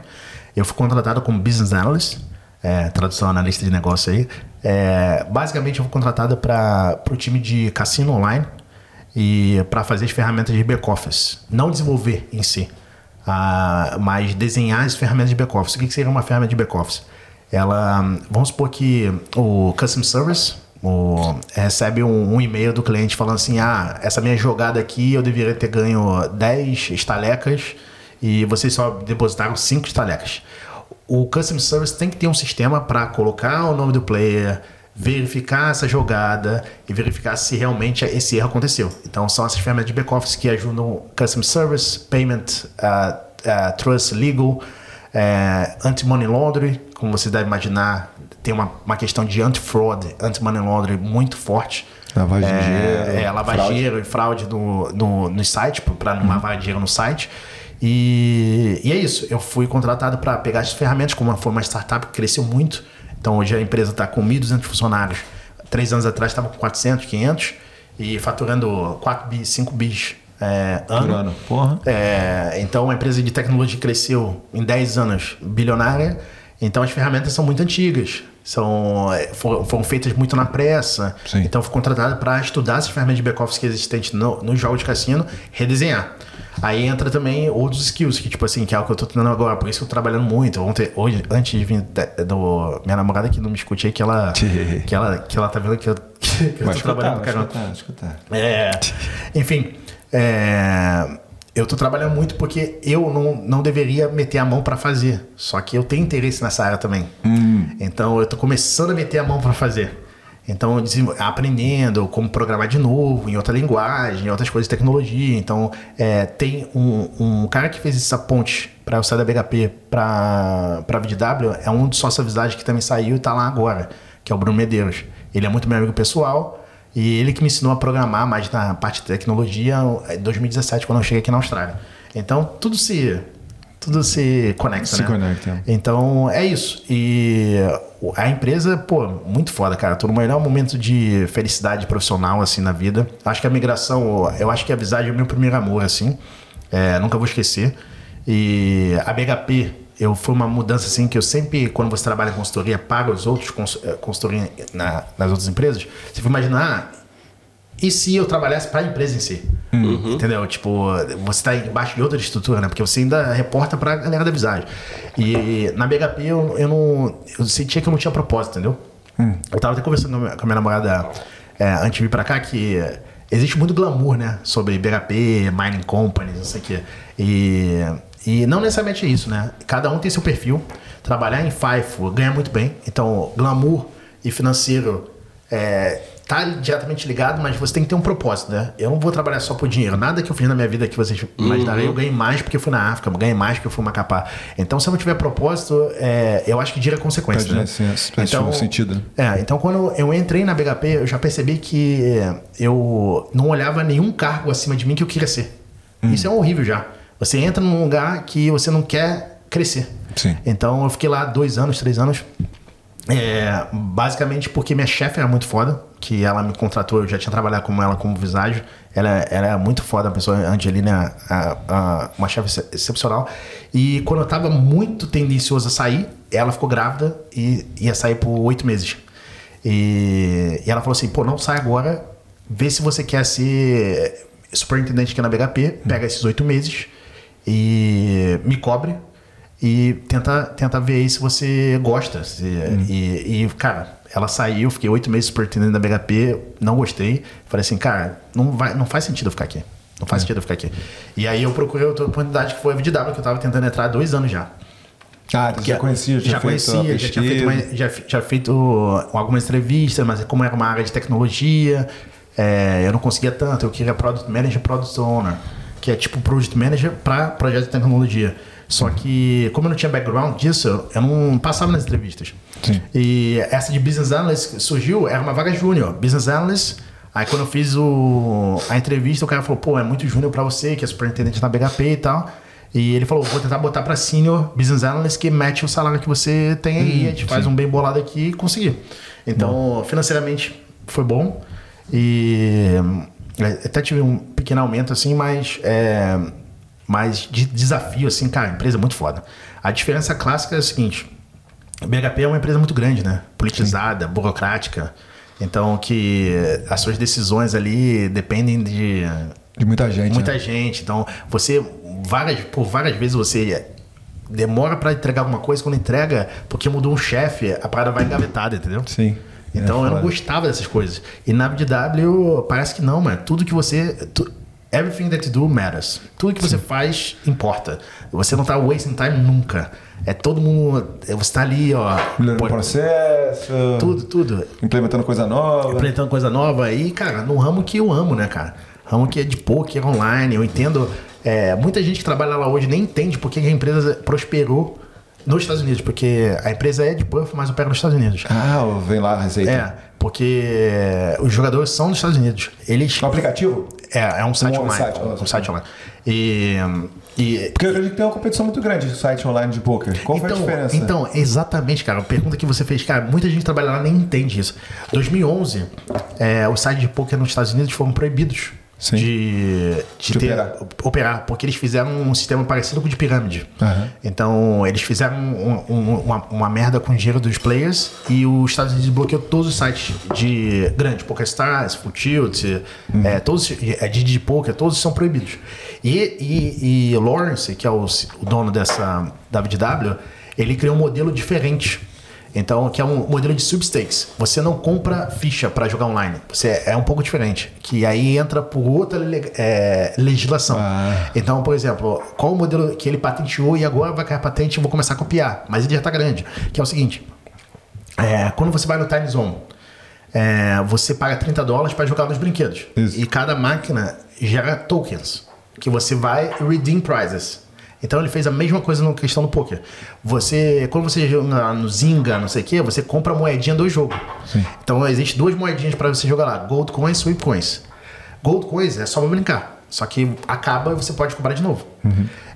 Eu fui contratado como Business Analyst, é, tradução analista de negócio aí. É, basicamente, eu fui contratado para o time de cassino online e para fazer as ferramentas de back-office. Não desenvolver em si, ah, mas desenhar as ferramentas de back-office. O que que seria uma ferramenta de back-office? Ela, vamos supor que o Custom Service o- recebe um, um e-mail do cliente falando assim: ah, essa minha jogada aqui eu deveria ter ganho 10 estalecas e vocês só depositaram 5 estalecas. O Custom Service tem que ter um sistema para colocar o nome do player, verificar essa jogada e verificar se realmente esse erro aconteceu. Então são essas ferramentas de back-office que ajudam Custom Service, Payment, uh, uh, Trust, Legal é, anti-money laundering, como você deve imaginar, tem uma, uma questão de anti-fraud, anti-money laundering muito forte. Lavagem de é, dinheiro, É, lavagem de fraude. dinheiro e fraude no, no, no site, para Uhum. não lavar dinheiro no site. E, e é isso, eu fui contratado para pegar essas ferramentas, como foi uma startup que cresceu muito. Então hoje a empresa está com 1.200 funcionários. Três anos atrás estava com 400, 500 e faturando 4 bis, 5 bis é, ano. Ano. Porra. É, então a empresa de tecnologia cresceu em 10 anos bilionária. Então as ferramentas são muito antigas. São, é, foram, foram feitas muito na pressa. Sim. Então fui contratado para estudar essas ferramentas de back-office que existentes no, no jogo de cassino, redesenhar. Aí entra também outros skills, que tipo assim, que é o que eu tô treinando agora, por isso que eu tô trabalhando muito. Ontem, hoje, antes de vir do. Minha namorada que não me escute aí, que ela. que ela, que ela tá vendo que eu, que eu tô escutar, trabalhando pra caramba. escutar, vai escutar. É, enfim, é, eu tô trabalhando muito porque eu não, não deveria meter a mão para fazer. Só que eu tenho interesse nessa área também. Então eu tô começando a meter a mão para fazer. Então, aprendendo como programar de novo, em outra linguagem, em outras coisas de tecnologia. Então, é, tem um, um cara que fez essa ponte para eu sair da BHP para a VDW, é um dos sócios avisados que também saiu e tá lá agora, que é o Bruno Medeiros. Ele é muito meu amigo pessoal e ele que me ensinou a programar mais na parte de tecnologia em 2017, quando eu cheguei aqui na Austrália. Então, tudo se, tudo se conecta, Se né? conecta. Então, é isso. E a empresa, pô, muito foda, cara. Tô no melhor momento de felicidade profissional, assim, na vida. Acho que a migração, eu acho que a Visage é o meu primeiro amor, assim. É, nunca vou esquecer. E a BHP, eu foi uma mudança, assim, que eu sempre, quando você trabalha em consultoria para os outros, eh, consultoria na- nas outras empresas, você vai imaginar, ah, e se eu trabalhasse para a empresa em si? Entendeu? Tipo, você tá embaixo de outra estrutura, né? Porque você ainda reporta pra galera da visagem. E na BHP eu, eu não. Eu sentia que eu não tinha propósito, entendeu? Eu tava até conversando com a minha, com a minha namorada é, antes de vir pra cá que existe muito glamour, né? Sobre BHP, mining companies, não sei o quê. E, e não necessariamente é isso, né? Cada um tem seu perfil. Trabalhar em FIFO ganha muito bem. Então, glamour e financeiro é, tá diretamente ligado, mas você tem que ter um propósito, né? Eu não vou trabalhar só por dinheiro. Nada que eu fiz na minha vida que vocês imaginarem, eu ganhei mais porque eu fui na África, eu ganhei mais porque eu fui Macapá. Então, se eu não tiver propósito, é, eu acho que gira consequência. Perde né? licença, perde um sentido. É, então quando eu entrei na BHP, eu já percebi que eu não olhava nenhum cargo acima de mim que eu queria ser. Hum. Isso é horrível já. Você entra num lugar que você não quer crescer. Sim. Então eu fiquei lá dois anos, três anos. É, basicamente porque minha chefe era muito foda, que ela me contratou, eu já tinha trabalhado com ela como visagem. Ela, ela é muito foda, a pessoa, Angelina, a- a- uma chefe ex- excepcional. E quando eu tava muito tendencioso a sair, ela ficou grávida e ia sair por oito meses. E, e ela falou assim: pô, não sai agora, vê se você quer ser superintendente aqui na BHP, pega esses oito meses e me cobre e tenta, tenta ver aí se você gosta. se- e, e, cara, ela saiu, fiquei oito meses superintendente da BHP, não gostei. Falei assim, cara, não, vai, não faz sentido eu ficar aqui. Não faz sentido eu ficar aqui. E aí eu procurei outra oportunidade que foi a VDW, que eu tava tentando entrar há dois anos já. Ah, tu já conhecia, já, já conhecia, já tinha feito, uma- já, já feito algumas entrevistas, mas como era uma área de tecnologia, é, eu não conseguia tanto. Eu queria Product Manager, Product Owner, que é tipo Project Manager para projeto de tecnologia. Só que, como eu não tinha background disso, eu- não passava nas entrevistas. Sim. E essa de Business Analyst surgiu, era uma vaga júnior, Business Analyst. Aí quando eu fiz o, a entrevista, o cara falou, pô, é muito júnior pra você, que é superintendente na BHP e tal. E ele falou, vou tentar botar pra Senior Business Analyst que mete o salário que você tem aí, a gente faz um bem bolado aqui e conseguir. Então, financeiramente foi bom. E é, até tive um pequeno aumento assim, mas é, mas de desafio assim, cara, empresa muito foda. A diferença clássica é a seguinte, BHP é uma empresa muito grande, né? Politizada, burocrática. Então que as suas decisões ali dependem de De muita gente. muita né? gente. Então, você várias por várias vezes você demora pra entregar alguma coisa, quando entrega, porque mudou um chefe, a parada vai engavetada, entendeu? Sim. Então É eu não gostava dessas coisas. E na BDW parece que não, mano. Tudo que você. tu- everything that you do matters. Tudo que você faz importa. Você não tá wasting time nunca. É todo mundo. Você tá ali, ó. Melhorando o processo. tudo, tudo. Implementando coisa nova. Implementando coisa nova aí, cara, num ramo que eu amo, né, cara? Ramo que é de poker online. Eu entendo. é, muita gente que trabalha lá hoje nem entende porque a empresa prosperou Nos Estados Unidos, porque a empresa é de Perth, mas opera nos Estados Unidos. Ah, vem lá a receita. É, porque os jogadores são dos Estados Unidos. Eles. No aplicativo? É, é um site Um online. site, um site online. E. e Porque que tem uma competição muito grande de site online de poker. Qual foi a diferença? Então, exatamente, cara. A pergunta que você fez, cara, muita gente trabalha lá nem entende isso. 2011, é, os sites de poker nos Estados Unidos foram proibidos Sim. de, de De ter- operar. operar, porque eles fizeram um sistema parecido com o de pirâmide. Aham. Então, eles fizeram um- um- uma, uma merda com o dinheiro dos players e os Estados Unidos bloqueou todos os sites de grande, PokerStars, Full Tilt, Uhum. é, todos, é, Didi Poker, todos são proibidos. E, e, e Lawrence, que é o, o dono dessa WW, ele criou um modelo diferente. Então, que é um modelo de sweepstakes. Você não compra ficha para jogar online. Você é um pouco diferente. Que aí entra por outra é, legislação. Ah. Então, por exemplo, qual o modelo que ele patenteou e agora vai cair a patente e vou começar a copiar? Mas ele já está grande. Que é o seguinte: é, quando você vai no Time Zone, é, você paga 30 dólares para jogar nos brinquedos. Isso. E cada máquina gera tokens que você vai redeem prizes. Então ele fez a mesma coisa na questão do poker. Você, quando você joga no Zynga, não sei o que, você compra a moedinha do jogo. Então existe duas moedinhas para você jogar lá: Gold Coins e Sweep Coins. Gold Coins é só pra brincar. Só que acaba e você pode comprar de novo.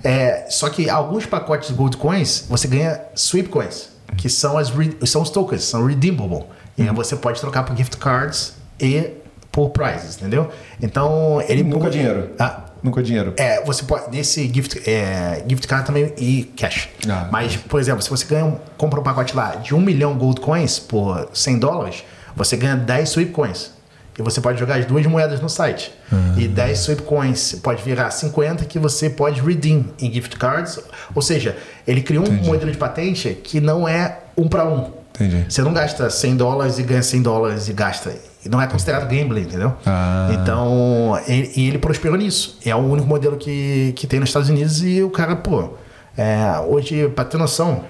É, só que alguns pacotes de Gold Coins você ganha Sweep Coins, que são, as são os tokens, são redeemable. E aí você pode trocar por gift cards e por prizes, entendeu? Então ele Nunca dinheiro. Ah, Nunca dinheiro. é, você pode. Nesse gift, é, gift card também e cash. Ah. Mas, por exemplo, se você ganha, um- compra um pacote lá de 1 milhão gold coins por 100 dólares, você ganha 10 sweep coins. E você pode jogar as duas moedas no site. Ah. E 10 sweep coins pode virar 50 que você pode redeem em gift cards. Ou seja, ele criou um modelo de patente que não é um para um. Entendi. Você não gasta 100 dólares e ganha 100 dólares e gasta. Não é considerado gambling, entendeu? Ah. Então, ele, e ele prosperou nisso. É o único modelo que, que tem nos Estados Unidos e o cara, pô. é, hoje, pra ter noção,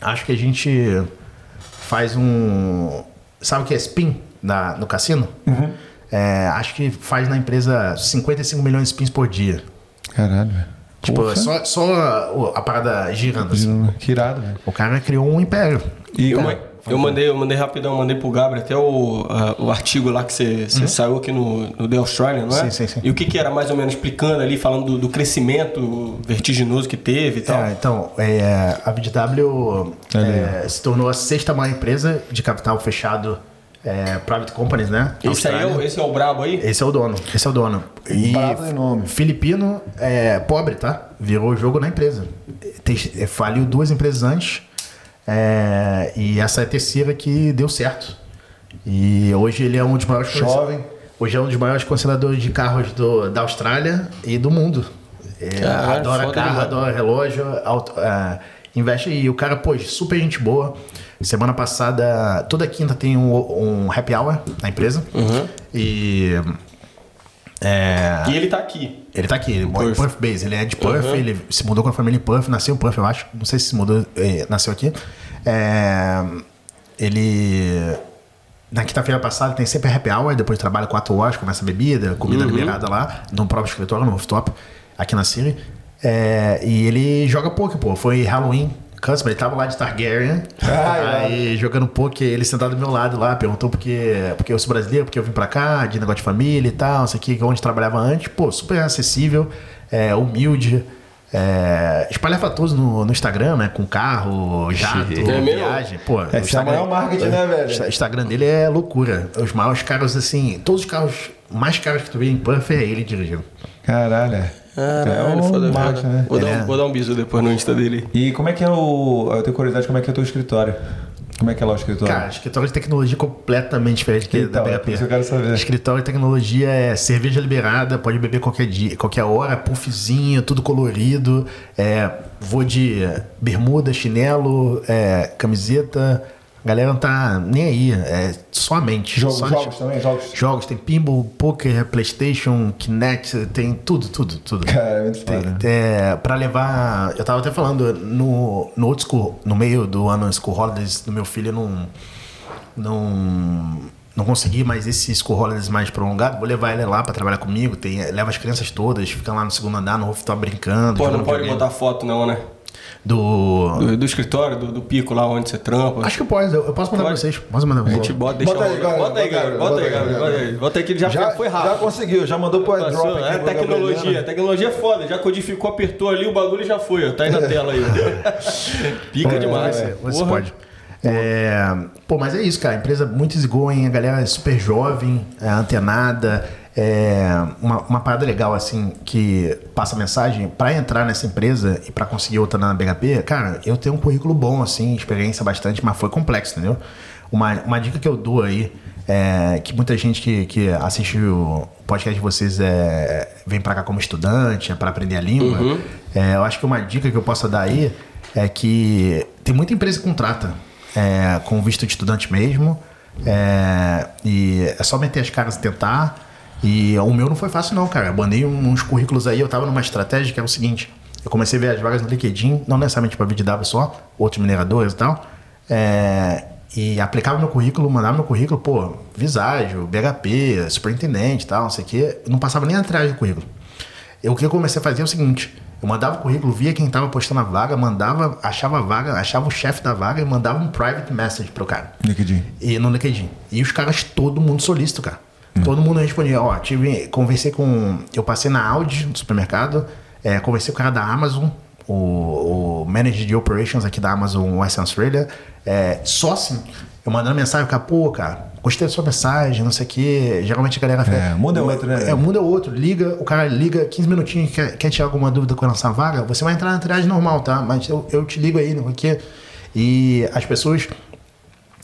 acho que a gente faz um. Sabe o que é spin na, no cassino? Uhum. É, acho que faz na empresa 55 milhões de spins por dia. Caralho, velho. Tipo, Porra. só, só a parada girando. assim. Que irado, velho. O cara criou um império. E, Eu, cara, ma- eu mandei, eu mandei rapidão, mandei pro Gabriel até o, a- o artigo lá que você você saiu aqui no, no The Australian, não é? Sim, sim, sim. E o que, que era mais ou menos explicando ali, falando do, do crescimento vertiginoso que teve e tal. É, então, é, a VW Ali, é, se tornou a sexta maior empresa de capital fechado é, private companies, né? esse aí é, o, esse é o brabo aí? Esse é o dono. Esse é o dono. E Brabo de nome. filipino é pobre, tá? Virou o jogo na empresa. É, faliu duas empresas antes. É, e essa é a terceira que deu certo. E hoje ele é um dos maiores Jovem. Hoje é um dos maiores concentradores de carros do, da Austrália e do mundo. É, Caralho, adora carro, demais. adora relógio, auto, é, investe e o cara, pô, super gente boa. Semana passada, toda quinta tem um, um happy hour na empresa. Uhum. E. É, E ele tá aqui. ele tá aqui, ele mora em. Perth Base. Ele é de Perth, Uhum. ele se mudou com a família em Perth, nasceu em Perth, eu acho. Não sei se se mudou, eh, nasceu aqui. É, ele. Na quinta-feira passada tem sempre happy hour, depois trabalha 4 horas, começa a bebida, comida liberada lá, no próprio escritório, no rooftop, aqui na Siri. É, e ele joga poker, pô. Foi Halloween. Customer, ele tava lá de Targaryen. Ah, aí jogando poker, ele sentado do meu lado lá, perguntou porque, porque eu sou brasileiro, porque eu vim pra cá, de negócio de família e tal, não sei o que, onde trabalhava antes. Pô, super acessível, é, humilde. É, espalhafatoso no, no Instagram, né? Com carro, jato, É viagem. Pô, é o Instagram- maior marketing, né, velho? o Insta- Instagram dele é loucura. Os maiores carros, assim, todos os carros mais caros que tu vê em Perth é ele dirigindo. Caralho. É. Caralho, é um foda, marketing, foda. né? Vou, dar Ele um, é- vou dar um bisu depois no Insta dele. E como é que é o. Eu tenho curiosidade, como é que é o teu escritório? Como é que é lá o escritório? Cara, escritório de tecnologia completamente diferente que Então, da é BHP. isso que eu quero saber. Escritório de tecnologia é cerveja liberada, pode beber qualquer dia, qualquer hora, puffzinho, tudo colorido. É, vou de bermuda, chinelo, é, camiseta. A galera não tá nem aí. É só a mente. Jogos, só jogos também? Jogos? Jogos, tem pinball, poker, Playstation, Kinect, tem tudo, tudo, tudo. Cara, é muito Tem, foda. é, pra levar. Eu tava até falando, no, no outro school, no meio do ano School Holidays do meu filho, eu não. Não. Não consegui, mas esse School Holidays mais prolongado, vou levar ele lá pra trabalhar comigo. Tem, leva as crianças todas, fica lá no segundo andar, no rooftop brincando. Pô, não pode videogame. botar foto não, né? Do. Do, do escritório, do, do pico lá onde você trampa. Acho que pode, eu eu posso mandar pra Pode. vocês. Posso mandar pra A vocês. gente bota, deixa Bota aí, galera, bota aí, Gabriel. Bota aí, Gabriel. Bota aí. Bota aí que ele já, Já, foi já rápido. conseguiu, já mandou pro airdrop Passou, aqui. é pro tecnologia, tecnologia é foda, já codificou, apertou ali, o bagulho já foi, ó, tá aí na tela aí. ó. Pica demais. Você, você Porra. pode. É, pô, mas é isso, cara. Empresa muito easygoing, a galera é super jovem, é, antenada. É, uma, uma parada legal, assim, que passa mensagem, pra entrar nessa empresa e pra conseguir outra na BHP, cara, eu tenho um currículo bom, assim, experiência bastante, mas foi complexo, entendeu? Uma, uma dica que eu dou aí, é, que muita gente que, que assiste o podcast de vocês é, vem pra cá como estudante, é pra aprender a língua. É, eu acho que uma dica que eu posso dar aí é que tem muita empresa que contrata é, com visto de estudante mesmo. é, e é só meter as caras e tentar. E o meu não foi fácil, não, cara. Eu mandei uns currículos aí, eu tava numa estratégia que é o seguinte: eu comecei a ver as vagas no LinkedIn, não necessariamente para VDW só, outros mineradores e tal. é, e aplicava meu currículo, mandava meu currículo, pô, Viságio, BHP, superintendente e tal, não sei o quê. Não passava nem atrás do currículo. Eu, o que eu comecei a fazer é o seguinte: eu mandava o currículo, via quem tava postando a vaga, mandava, achava a vaga, achava o chefe da vaga e mandava um private message pro cara. LinkedIn. E no LinkedIn. E os caras, todo mundo solícito, cara. Todo mundo respondia, ó, tive, conversei com. Eu passei na Audi, no supermercado, é, conversei com o cara da Amazon, o, o manager de operations aqui da Amazon Western Australia. É, só assim, eu mandando mensagem, cara, pô, cara, gostei da sua mensagem, não sei o quê. Geralmente a galera fala. É, mundo é outro, né? É, é outro. Liga, o cara liga 15 minutinhos, quer, quer tirar alguma dúvida com relação à vaga, você vai entrar na triagem normal, tá? Mas eu, eu te ligo aí, não sei o quê. E as pessoas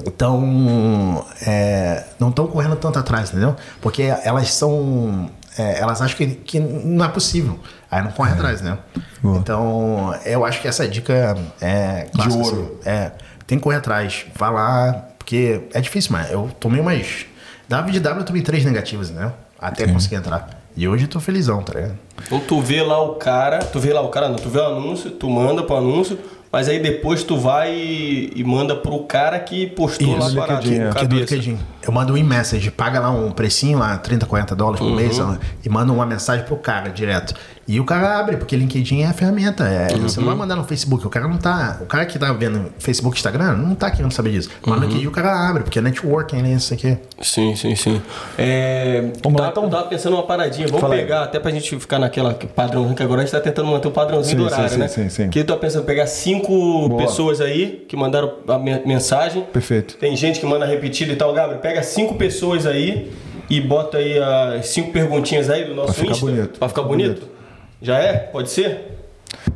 então é, não estão correndo tanto atrás, entendeu? Porque elas são. é, elas acham que, que não é possível. Aí não corre atrás, né? Boa. Então, eu acho que essa dica é clássica, ouro. assim. É, tem que correr atrás. Vai lá, porque é difícil, mas eu tomei umas. Da de W eu tomei três negativas, né? Até conseguir entrar. E hoje eu tô felizão, tá ligado? Então tu vê lá o cara, tu vê lá o cara, não, tu vê o anúncio, tu manda pro anúncio, mas aí depois tu vai e, e manda pro cara que postou lá Isso, LinkedIn, no é. Cabeça. Eu mando um e-message, paga lá um precinho lá, 30, 40 dólares por mês, ó, e manda uma mensagem pro cara direto. E o cara abre, porque LinkedIn é a ferramenta. É, Você não vai mandar no Facebook. O cara não tá. O cara que tá vendo Facebook Instagram não tá querendo saber disso. Mas no LinkedIn o cara abre, porque é networking, né? Isso aqui. Sim, sim, sim. É, Vamos tá, lá, então? Eu tava pensando uma paradinha, vamos Fala aí. pegar, até pra gente ficar naquela padrãozinho, que agora a gente tá tentando manter o padrãozinho Sim, do horário, sim, né? sim, sim, sim. Que eu tô pensando em pegar cinco Boa. pessoas aí que mandaram a men- mensagem. Perfeito. Tem gente que manda repetido e tal, Gabriel. Pega cinco pessoas aí e bota aí as cinco perguntinhas aí do nosso Pra ficar Insta. bonito. Pra ficar Fica bonito? Já é? Pode ser?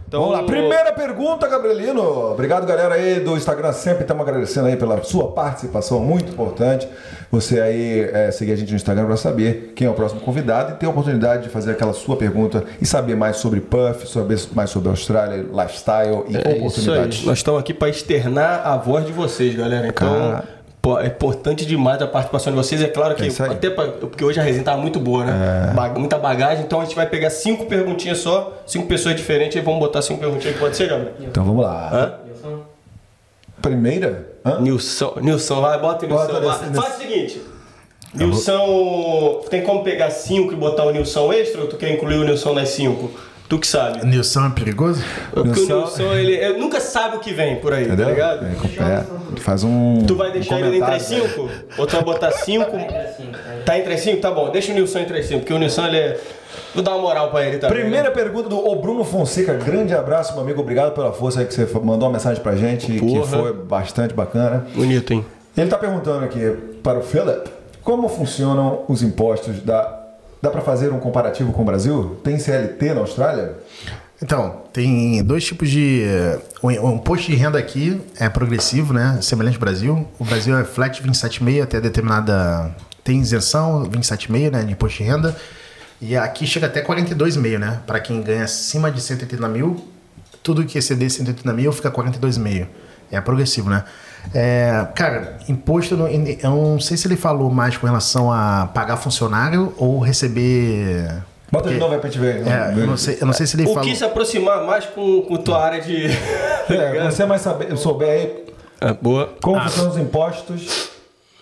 Então, Vamos lá, primeira pergunta, Gabrielino. Obrigado, galera aí do Instagram. Sempre estamos agradecendo aí pela sua participação, muito importante. Você aí é, seguir a gente no Instagram para saber quem é o próximo convidado e ter a oportunidade de fazer aquela sua pergunta e saber mais sobre Puff, saber mais sobre Austrália, lifestyle e É oportunidades. Nós estamos aqui para externar a voz de vocês, galera. Então, Cara. É importante demais a participação de vocês. É claro que, É. É. até pra- porque hoje a resenha tá muito boa, né? Ba- muita bagagem. Então a gente vai pegar cinco perguntinhas só, cinco pessoas diferentes, e vamos botar cinco perguntinhas. Pode ser, Gabriel? Então vamos lá. Hã? Primeira? Hã? Nilson, Nilson, vai, bota o Nilson. Bota Vai. nesse- nesse- Faz o seguinte. Nilson, tem como pegar cinco e botar o Nilson extra ou tu quer incluir o Nilson nas cinco? Tu que sabe. Nilson é perigoso? Porque Nilson- o Nilson, ele, ele nunca sabe o que vem por aí, Entendeu? tá ligado? É, é, faz um. Tu vai deixar um ele entre comentário, as cinco? Ou tu vai botar cinco? Tá entre as cinco? Tá bom, deixa o Nilson entre as cinco, porque o Nilson ele é. Vou dar uma moral pra ele, tá? Primeira pergunta do O Bruno Fonseca. Grande abraço, meu amigo. Obrigado pela força aí que você mandou uma mensagem pra gente, que Porra. foi bastante bacana. Bonito, hein? Ele está perguntando aqui para o Philip como funcionam os impostos da. Dá para fazer um comparativo com o Brasil? Tem CLT na Austrália? Então, tem dois tipos de. O o imposto de renda aqui é progressivo, né? Semelhante ao Brasil. O Brasil é flat 27,5 até determinada. Tem isenção 27,5 né, de imposto de renda. E aqui chega até 42,5, né? Para quem ganha acima de 180 mil, tudo que exceder 180 mil fica 42,5. É progressivo, né? É, cara, imposto, eu não, eu não sei se ele falou mais com relação a pagar funcionário ou receber. Bota de novo aí pra gente ver. É, eu não sei, eu não sei se ele O falou. que se aproximar mais com, com tua área de. É, você mais saber, souber aí É, boa. como funcionam os impostos,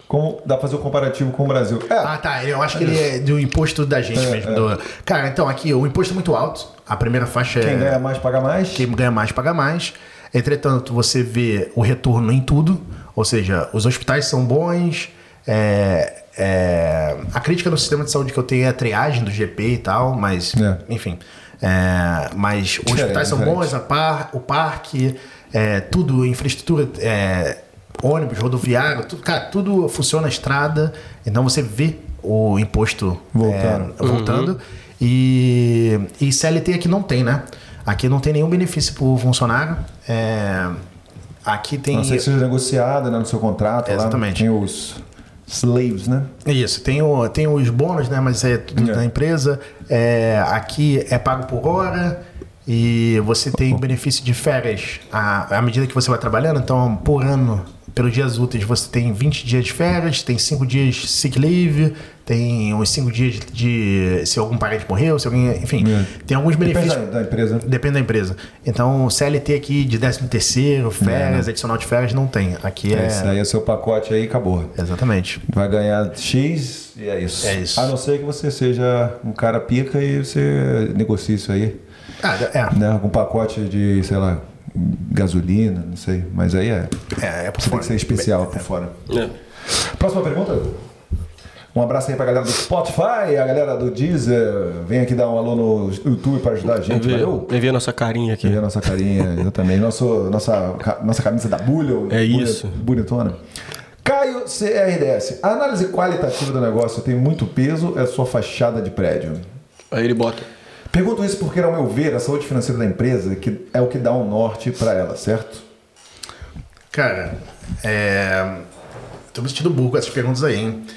como dá pra fazer o comparativo com o Brasil. É, Ah, tá. Eu acho que ele é do imposto da gente mesmo. do- Cara, então aqui o imposto é muito alto. A primeira faixa quem é. ganha mais paga mais. Quem ganha mais paga mais. Entretanto, você vê o retorno em tudo. Ou seja, os hospitais são bons. é, é, a crítica no sistema de saúde que eu tenho é a triagem do GP e tal, mas É. enfim. É, mas os hospitais são bons, a par, o parque, é, tudo, infraestrutura, é, ônibus, rodoviário, tudo, cara, tudo funciona a estrada. Então você vê o imposto Voltando. é, voltando. E, e CLT aqui não tem, né? Aqui não tem nenhum benefício pro funcionário. É, aqui A tem. não ser que seja negociado né, no seu contrato. lá, Exatamente. tem os slaves, né? Isso, tem, o, tem os bônus, né? Mas é tudo É. da empresa. É, aqui é pago por hora e você tem benefício de férias à, à medida que você vai trabalhando. Então, por ano, pelos dias úteis, você tem 20 dias de férias, tem 5 dias sick leave, tem uns 5 dias de. se algum parente morreu, se alguém. Enfim, É. tem alguns Depende benefícios. da, da empresa. Depende da empresa. Então, CLT aqui de 13 terceiro, férias, adicional de férias, não tem. Aqui É. é. Isso aí é seu pacote aí acabou. Exatamente. Vai ganhar X e é isso. É isso. A não ser que você seja um cara pica e você negocie isso aí. Ah, é. Né? Com pacote de, sei lá, gasolina, não sei. Mas aí é. É, é por Você tem fora. que ser especial por fora. É. Próxima pergunta? Um abraço aí pra galera do Spotify, a galera do Deezer. Vem aqui dar um alô no YouTube para ajudar a gente. Vem Valeu? ver, vem ver a nossa carinha aqui. Ver a nossa carinha, exatamente. Nosso, nossa, nossa camisa da Bulha. É isso. Bonitona. Caio CRDS. A análise qualitativa do negócio tem muito peso, é sua fachada de prédio. Aí ele bota. Pergunto isso porque, ao meu ver, a saúde financeira da empresa que é o que dá um norte para ela, certo? Cara, é. Tô me sentindo burro com essas perguntas aí, hein?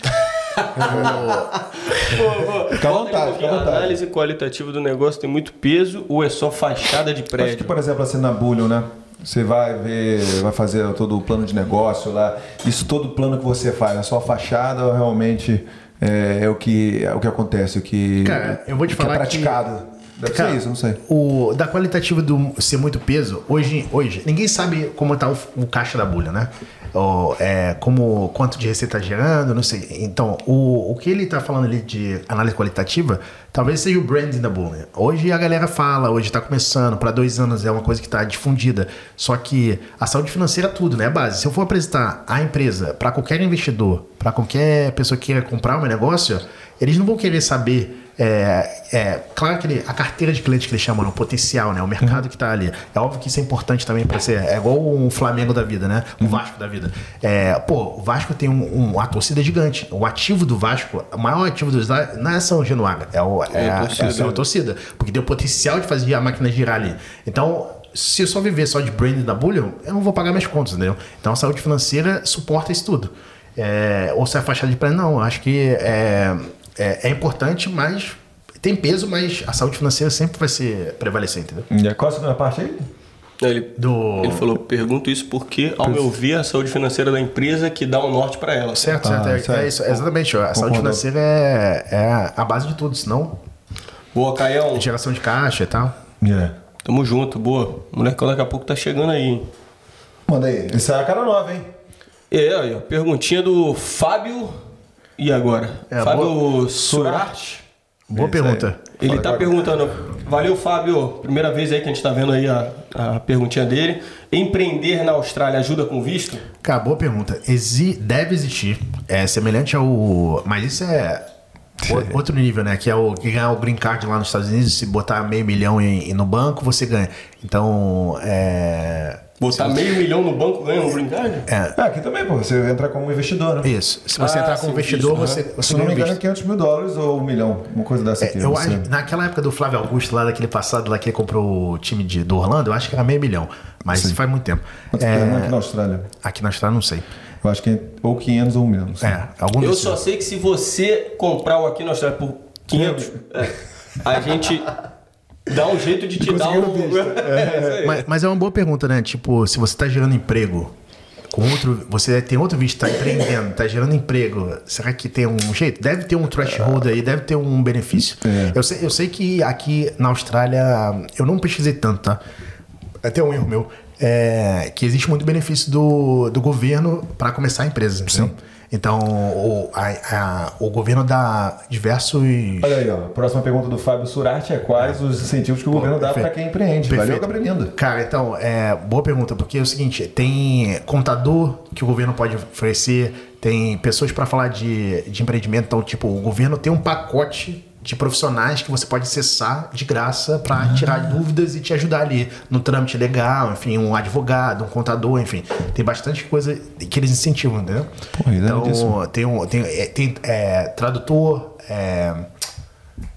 Fica à vontade, fica à A vontade. análise qualitativa do negócio tem muito peso ou é só fachada de Acho que, prédio? por exemplo, assim na Bullion, né? Você vai ver, vai fazer todo o plano de negócio lá. Isso todo plano que você faz, a sua fachada realmente é, é o que é o que acontece, o que, Cara, eu vou te que falar é que- praticado. Deve Cara, ser isso, não sei. O, da qualitativa do ser muito peso, hoje, hoje ninguém sabe como tá o, o caixa da bulha, né? É, como, quanto de receita tá gerando, não sei. Então, o, o que ele tá falando ali de análise qualitativa, talvez seja o branding da bulha. Hoje a galera fala, hoje tá começando, para dois anos é uma coisa que tá difundida. Só que a saúde financeira é tudo, né? Base. Se eu for apresentar a empresa para qualquer investidor, para qualquer pessoa que queira comprar meu negócio, eles não vão querer saber é, é, claro que ele- a carteira de cliente que eles chamam, né, o potencial, né? O mercado que está ali. É óbvio que isso é importante também para ser. É igual um Flamengo da vida, né? Um Vasco da vida. É, pô, o Vasco tem um, um- uma torcida gigante. O ativo do Vasco, o maior ativo do Vasco não é São Januário, é, o, é, É a torcida. é a torcida. Porque tem o potencial de fazer a máquina girar ali. Então. Se eu só viver só de branding da Bullion, eu não vou pagar minhas contas, entendeu? Então a saúde financeira suporta isso tudo. É, ou se é fachada de prédio, não. Acho que é, é, é importante, mas tem peso, mas a saúde financeira sempre vai ser prevalecer, entendeu? E qual a segunda parte aí? Ele, Do... ele falou, pergunto isso porque, ao meu ver, a saúde financeira da empresa que dá um norte para ela. Certo, Ah, certo. É, certo. é isso, exatamente. ó. A saúde financeira é, é a base de tudo, senão Boa, Caião. geração de caixa e tal. É. Tamo junto, boa. O molecão daqui a pouco tá chegando aí, hein? Manda aí. Isso é a cara nova, hein? É, aí, ó, perguntinha do Fábio. E agora? É, Fábio. Boa aí. pergunta. Ele Fala tá agora. perguntando. Valeu, Fábio. Primeira vez aí que a gente tá vendo aí a, a perguntinha dele. Empreender na Austrália ajuda com visto? Cara, boa pergunta. Exi deve existir. É semelhante ao. Mas isso é. o- Outro nível, né? Que é o que ganhar o green card lá nos Estados Unidos, se botar meio milhão em, em- no banco, você ganha. Então, é. Botar meio milhão no banco ganha um card? É. Ah, aqui também, pô. Você entra como investidor, né? Isso. Se você Ah, entrar sim, como investidor, visto, você, né? você Se não me engano, é visto. 500 mil dólares ou um milhão. Uma coisa dessa aqui. É, eu você- acho, naquela época do Flávio Augusto, lá daquele passado, lá que ele comprou o time de, do Orlando, eu acho que era meio milhão. Mas isso faz muito tempo. Quanto É, é aqui na Austrália? aqui na Austrália, não sei. Eu acho que é ou 500 ou 1 milhão. não sei. É, algum Eu só sei que se você comprar o aqui na Austrália por 500, é, a gente dá um jeito de te dar um... visto. É, aí. Mas, mas é uma boa pergunta, né? Tipo, se você tá gerando emprego com outro. Você tem outro visto, tá empreendendo, tá gerando emprego. Será que tem um jeito? Deve ter um threshold aí, deve ter um benefício. É. Eu, sei, eu sei que aqui na Austrália, eu não pesquisei tanto, tá? Até um erro meu. É, que existe muito benefício do, do governo para começar a empresa. entendeu? Então, o, a- a- o governo dá diversos. Olha aí, ó. Próxima pergunta do Fábio Surati é quais os incentivos que o governo dá para quem empreende? Valeu, Perfeito. Gabriel Lindo. Cara, então, é, boa pergunta, porque é o seguinte, tem contador que o governo pode oferecer, tem pessoas para falar de, de empreendimento, então, tipo, o governo tem um pacote de profissionais que você pode acessar de graça para tirar dúvidas e te ajudar ali no trâmite legal, enfim, um advogado, um contador, enfim, tem bastante coisa que eles incentivam, entendeu? Pô, iradíssimo. então, tem, um, tem, é, tem é, tradutor, é,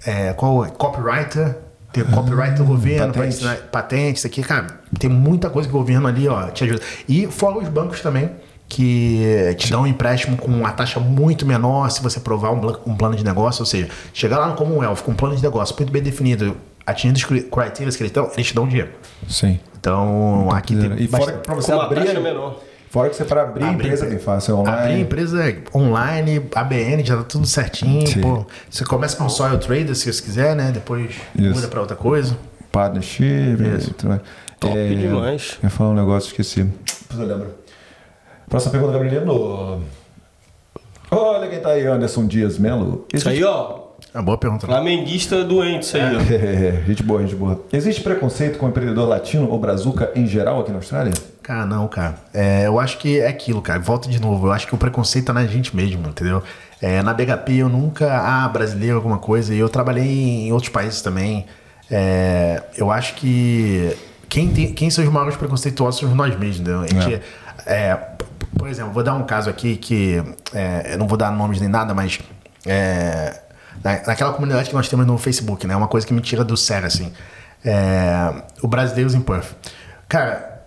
é, qual é? copywriter, tem copywriter do governo, patente. ensinar- patente, isso aqui, cara, tem muita coisa que o governo ali, ó, te ajuda. E fora os bancos também, que te dão um empréstimo com uma taxa muito menor se você provar um, um plano de negócio, ou seja, chegar lá no Commonwealth com um plano de negócio muito bem definido, atingindo os cri- critérios que eles dão, eles te dão dinheiro. Sim. Então, aqui tem E fora pra você abrir. taxa menor. Fora que você para abrir, a Abrir empresa é empre- bem fácil, é online. Abrir empresa online, ABN, já tá tudo certinho. Pô, você começa com Soil Trader, se você quiser, né? Depois Isso. muda pra outra coisa. Partnership. Isso. Top É, demais. Eu ia falar um negócio, esqueci. Depois eu lembro. Próxima pergunta, Gabrielino. Olha quem tá aí, Anderson Dias Melo. Isso aí, ó. É uma boa pergunta. né? Flamenguista doente, isso aí, ó. É, gente boa, gente boa. Existe preconceito com o empreendedor latino ou brazuca em geral aqui na Austrália? Cara, não, cara. É, eu acho que é aquilo, cara. Volta de novo. Eu acho que o preconceito tá na gente mesmo, entendeu? É, na BHP eu nunca. Ah, brasileiro, alguma coisa. E eu trabalhei em outros países também. É, eu acho que. Quem, tem, quem são os maiores preconceituosos somos nós mesmos, entendeu? A gente, é, por exemplo, vou dar um caso aqui que. é, eu não vou dar nomes nem nada, mas. é, na- naquela comunidade que nós temos no Facebook, né? Uma coisa que me tira do sério, assim. É, o Brasileiros em Perth. Cara,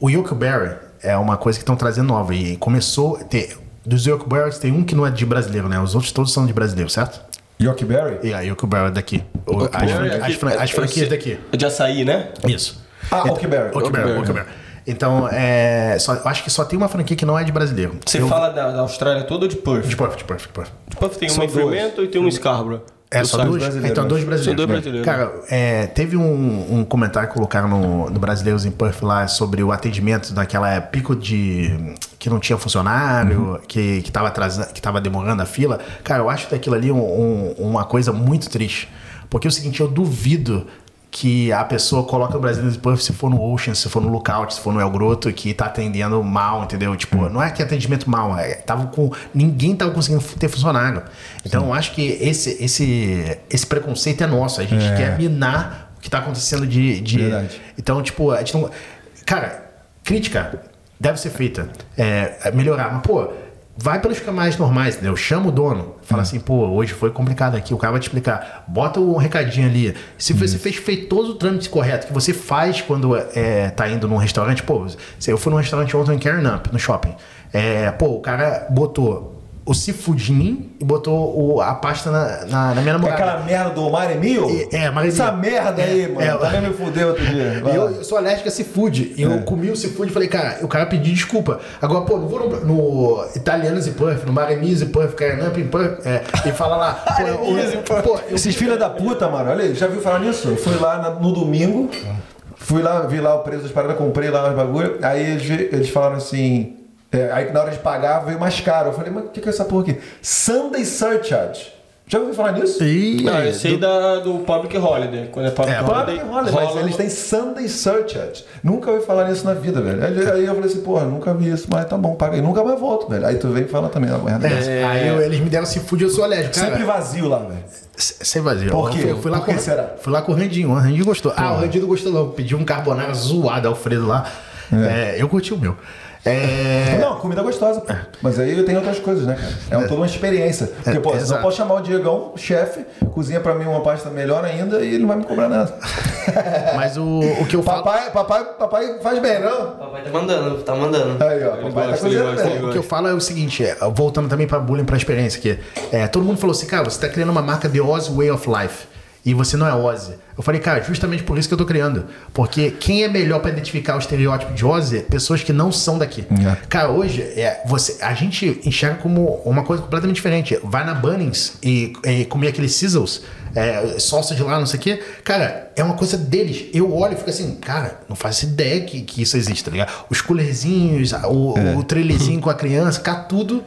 o Yokeberry é uma coisa que estão trazendo nova. E começou. Ter, dos Yokeberries tem um que não é de brasileiro, né? Os outros todos são de brasileiro, certo? Yokeberry? E a Yokeberry é daqui. O- as, é as, as é- franquias é- daqui. É de açaí, né? Isso. Ah, Oakberry. Oakberry, Oakberry. Então, é, só, eu acho que só tem uma franquia que não é de brasileiro. Você Eu- fala da, da Austrália toda ou de Perth? De Perth, de Perth, de Perth. De Perth tem em Fremantle e tem um Scarborough. É, só dois? brasileiros. Então, dois brasileiros. São dois brasileiros. Cara, é, teve um, um comentário que colocaram no, no Brasileiros em Perth lá sobre o atendimento daquela pico de. que não tinha funcionário, que, que, tava atrasando, que tava demorando a fila. Cara, eu acho daquilo ali um- um- uma coisa muito triste. Porque é o seguinte, eu duvido que a pessoa coloca o em Perth se for no Ocean, se for no Lookout, se for no El Groto, que tá atendendo mal, entendeu? Tipo, não é que atendimento mal, é, tava com. Ninguém tava conseguindo ter funcionário. Então eu acho que esse, esse, esse preconceito é nosso. A gente quer minar o que tá acontecendo de. de- Verdade. Então, tipo, a gente não. Cara, crítica deve ser feita. É, é melhorar. Mas, pô, vai pelos canais normais, entendeu? Chama o dono. Fala assim, pô, hoje foi complicado aqui, o cara vai te explicar. Bota um recadinho ali. Se você fez feito todo o trâmite correto que você faz quando é, tá indo num restaurante, pô, se eu fui num restaurante ontem em Cairn Up, no shopping. É, pô, o cara botou o seafoodinho e botou o- a pasta na, na, na minha É namorada. aquela merda do Mare Mio? É, é. Essa merda aí, É, mano. é, Também me fudeu outro dia. E eu, eu sou alérgico a seafood. E eu comi o seafood e falei, cara, o cara pediu desculpa. Agora, pô, não vou no, no Italianos e Puff, no Maremis e Puff, Carnamp e Puff, é, e fala lá. pô, eu- pô, eu- Esses filha da puta, mano, olha aí, já viu falar nisso? Eu fui lá na- no domingo, fui lá, vi lá o preço das paradas, comprei lá os bagulho, aí eles, eles falaram assim, é, aí na hora de pagar veio mais caro. Eu falei, mas o que, que é essa porra aqui? Sunday Surcharge. Já ouviu falar nisso? Ih, Não, é, eu sei da, do Public Holiday. Quando é Public É, Holiday, Public Holiday, mas rola eles têm Sunday Surcharge. Nunca ouvi falar nisso na vida, velho. Aí, aí eu falei assim, porra, nunca vi isso, mas tá bom, paga aí. Nunca mais volto, velho. Aí tu vem e fala também uma merda dessa. é, Aí eu- eles me deram seafood e eu sou alérgico. Cara, Sempre vazio lá, velho. Sem vazio. Por Eu quê? fui- Eu fui lá Por que com, será? Fui lá com o Randinho. O Randinho gostou. Ah, o Randinho não gostou não. Pediu um carbonara zoado, Alfredo lá. É, eu curti o meu. É, Não, comida gostosa, pô. Mas aí tem outras coisas, né, cara? É, uma- toda uma experiência. Porque, É, pô, não pode chamar o Diegão, chefe, cozinha pra mim uma pasta melhor ainda e ele não vai me cobrar nada. mas o, o que eu falo. Papai, papai, papai faz bem, não? Papai tá mandando, tá mandando. Aí, ó, papai tá cozinhando gosta, bem. O que eu falo é o seguinte, é, voltando também para bullying, para experiência, que é, todo mundo falou assim, cara, você tá criando uma marca The Oz Way of Life. E você não é Ozzy. Eu falei, cara, justamente por isso que eu tô criando. Porque quem é melhor para identificar o estereótipo de Ozzy? Pessoas que não são daqui. É. Cara, hoje, é, você, a gente enxerga como uma coisa completamente diferente. Vai na Bunnings e, e comer aqueles sizzles, é, salsa de lá, não sei o quê. Cara, é uma coisa deles. Eu olho e fico assim, cara, não faço ideia que, que isso existe, tá ligado? Os coolerzinhos, o, É. o trailerzinho com a criança, cá tudo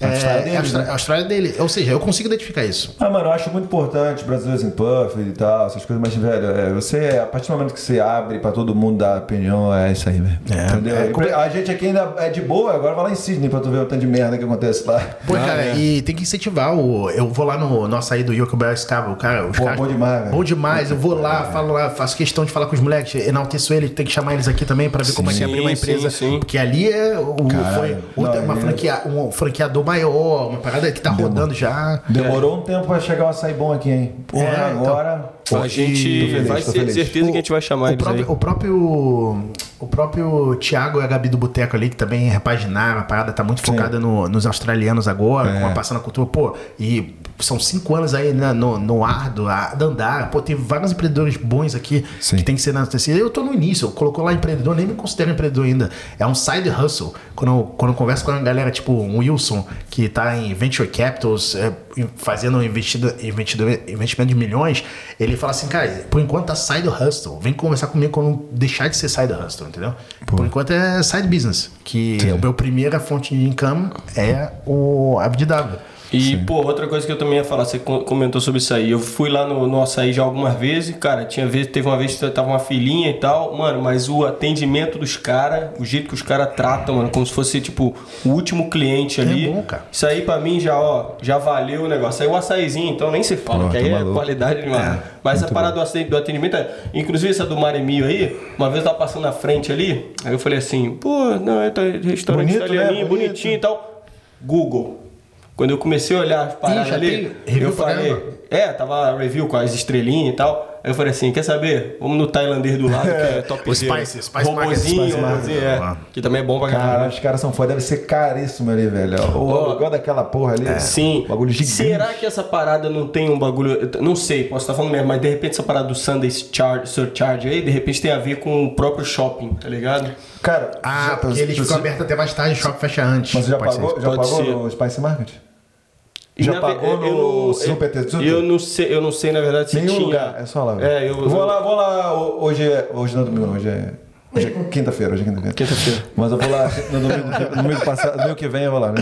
É, Austrália é dele, a Austra- né? a Austrália dele. Ou seja, eu consigo identificar isso. Ah, mano, eu acho muito importante brasileiros em puff e tal, essas coisas, mas, velho, é, você, a partir do momento que você abre pra todo mundo dar opinião, é isso aí, velho. É, Entendeu? é, A gente aqui ainda é de boa, agora vai lá em Sydney pra tu ver o tanto de merda que acontece lá. Pô, Ah, cara, é. e tem que incentivar o. Eu vou lá no, no açaí do Yoko Bell Escava, o cara. Os Pô, caras- bom demais, velho. Bom demais. Eu vou lá, falo lá, faço questão de falar com os moleques, enalteço eles, tem que chamar eles aqui também pra ver como é que é abrir uma Sim, empresa. sim, sim. Porque ali é o, Caralho. foi Não, uma é- franquia, um franqueador maior, uma parada que tá rodando já. Demorou um tempo pra chegar o açaí bom aqui, hein? Porra, É, então. agora. A gente feliz, vai ter certeza que a gente vai chamar o eles próprio, aí. o próprio o próprio Thiago e a Gabi do Boteco ali, que também repaginaram, a parada tá muito focada no- nos australianos agora, É. com a passando a cultura, pô, e são cinco anos aí né, no, no ar do andar, pô, tem vários empreendedores bons aqui Sim. que tem que ser na assim, Eu tô no início, colocou lá empreendedor, nem me considero empreendedor ainda. É um side hustle. Quando eu, quando eu converso com a galera, tipo um Wilson, que tá em venture capitals, é, fazendo investido, investido, investimento de milhões, ele fala assim, cara, por enquanto tá side hustle. Vem conversar comigo quando deixar de ser side hustle, entendeu? Por enquanto é side business. Que Sim. a minha primeira fonte de income é o a E, pô, outra coisa que eu também ia falar, você co- comentou sobre isso aí. Eu fui lá no, no açaí já algumas vezes, cara, tinha vez, teve uma vez que tava uma filhinha e tal, mano, mas o atendimento dos caras, o jeito que os caras tratam, mano, como se fosse, tipo, o último cliente ali. bom, cara. Isso aí pra mim já, ó, já valeu o negócio. Aí o açaizinho, então nem se fala, Pô, que tá aí é maluco. qualidade demais. mas a parada do, açaí- do atendimento, é- inclusive essa do Maremio aí, uma vez eu tava passando na frente ali, aí eu falei assim, pô, não, é tá- restaurante Bonito, né? italianinho, Bonito. bonitinho e tal. Google. Quando eu comecei a olhar as paradas ali, eu falei, é, tava review com as estrelinhas e tal. Aí eu falei assim, quer saber? Vamos no tailandês do lado, que é top O Spice, Spice Robozinho, Spice Market. robozinho, é, que também é bom pra Cara, caramba. os caras são foda, deve ser caríssimo ali, velho. O aluguel daquela porra ali. É. Sim. Bagulho gigante. Será que essa parada não tem um bagulho. Não sei, posso estar falando mesmo, mas de repente essa parada do Sunday Charge, Surcharge aí, de repente tem a ver com o próprio shopping, tá ligado? Cara, Ah, já- porque eles ficam abertos até mais tarde, o shopping fecha antes. Mas você já pagou, já pagou no Spice Market? Já na pagou ve- eu no Super Tesouro? Eu não sei, eu não sei na verdade se Nenhum tinha. lugar, é só lá. velho. É, eu vou lá, vou lá. ho- Hoje é. Hoje não é domingo, hoje é. Hoje é quinta-feira, hoje é quinta-feira. Quinta-feira. Mas eu vou lá no domingo, no domingo passado, domingo que vem eu vou lá.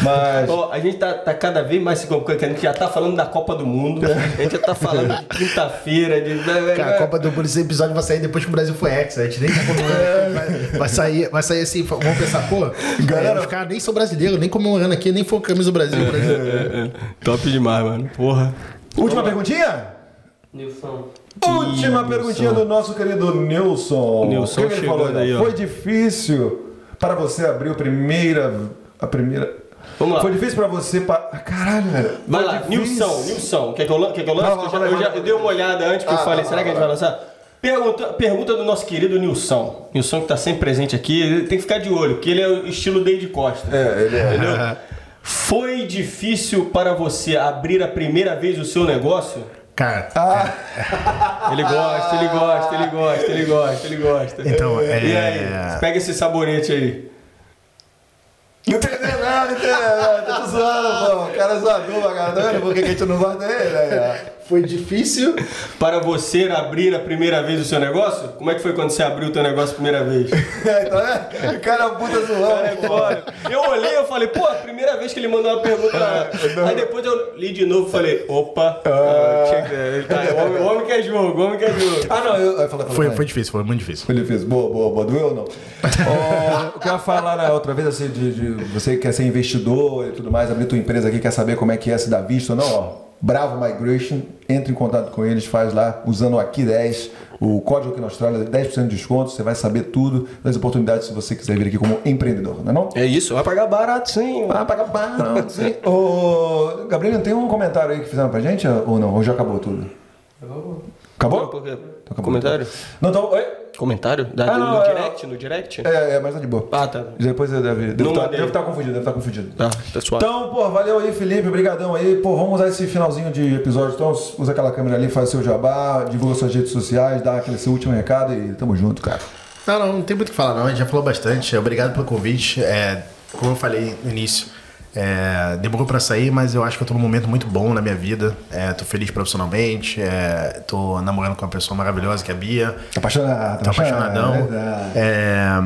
Mas. Ó, a gente tá, tá cada vez mais se complicando, que a gente já tá falando da Copa do Mundo, a gente já tá falando de quinta-feira, de. Cara, a Copa do Mundo, esse episódio vai sair depois que o Brasil foi ex. A gente nem tá comemorando. vai, vai sair, vai sair assim, vamos pensar, pô, galera, os caras nem são brasileiros, nem comemorando aqui, nem foi camisa do Brasil. o Brasil. É, é. Top demais, mano. Porra. Última perguntinha? Nilson. Última perguntinha do nosso querido Nilson. Nilson que que ele falou aí? Foi difícil para você abrir a primeira. A primeira. Vamos lá. Foi difícil pra você. Pa... Ah, caralho, velho. Vai lá, difícil. Nilson, Nilson. Quer que eu, lan- quer que eu lance? Lá, eu, já, vai eu já- eu dei uma olhada antes que eu Ah, falei, vai será lá, que a gente vai lançar? Pergunta, pergunta do nosso querido Nilson. Nilson que tá sempre presente aqui, ele tem que ficar de olho, porque ele é o estilo David Costa. É, ele é. Entendeu? Foi difícil para você abrir a primeira vez o seu negócio? Cara, Ele gosta, ele gosta, ele gosta, ele gosta, ele gosta. Então, é- E aí, pega esse sabonete aí. Não entendeu não, não entendeu não. Tô zoando, pô. O cara é zoador, cara. Tá vendo por que que a gente não gosta dele? Aí, ó. Foi difícil. Para você abrir a primeira vez o seu negócio? Como é que foi quando você abriu o teu negócio a primeira vez? É, então é. O cara é um puta zoão. Cara, é. Eu olhei, eu falei, pô, a primeira vez que ele mandou uma pergunta. Aí depois eu li de novo e falei, opa, ah, tinha que- ele tá- o homem, o homem quer jogo, o homem quer jogo. Ah, não, eu. eu falei, falei, Foi, foi difícil, foi muito difícil. Ele fez, boa, boa, boa. Doeu ou não? O que eu ia falar na outra vez, assim, de, de você que quer ser investidor e tudo mais, abrir tua empresa aqui, quer saber como é que é se dar visto ou não, ó. Bravo Migration, entre em contato com eles, faz lá, usando o Aqui 10, o código aqui na Austrália, 10% de desconto, você vai saber tudo das oportunidades se você quiser vir aqui como empreendedor, não é não? É isso, vai pagar barato sim. Ah, paga barato, sim. Ô, Gabriel, tem um comentário aí que fizeram pra gente ou não? Ou já acabou tudo? Acabou? Por quê? Acabou. Comentário? Não, então, oi? Comentário? Da- Ah, não, no é- direct? No direct? É, é, mas tá de boa. Ah, tá. Depois eu deve, estar, deve estar confundido, deve estar confundido. Tá, tá suave. Então, pô, valeu aí, Felipe, obrigadão aí. Pô, vamos usar esse finalzinho de episódio. Então, usa aquela câmera ali, faz seu jabá, divulga suas redes sociais, dá aquele seu último recado e tamo junto, cara. Não, não, não tem muito o que falar, não. A gente já falou bastante. Obrigado pelo convite. É, como eu falei no início, é, demorou pra sair, mas eu acho que eu tô num momento muito bom na minha vida. É, tô feliz profissionalmente. É, tô namorando com uma pessoa maravilhosa que é a Bia. Tá apaixonado, Tô apaixonadão. é. É,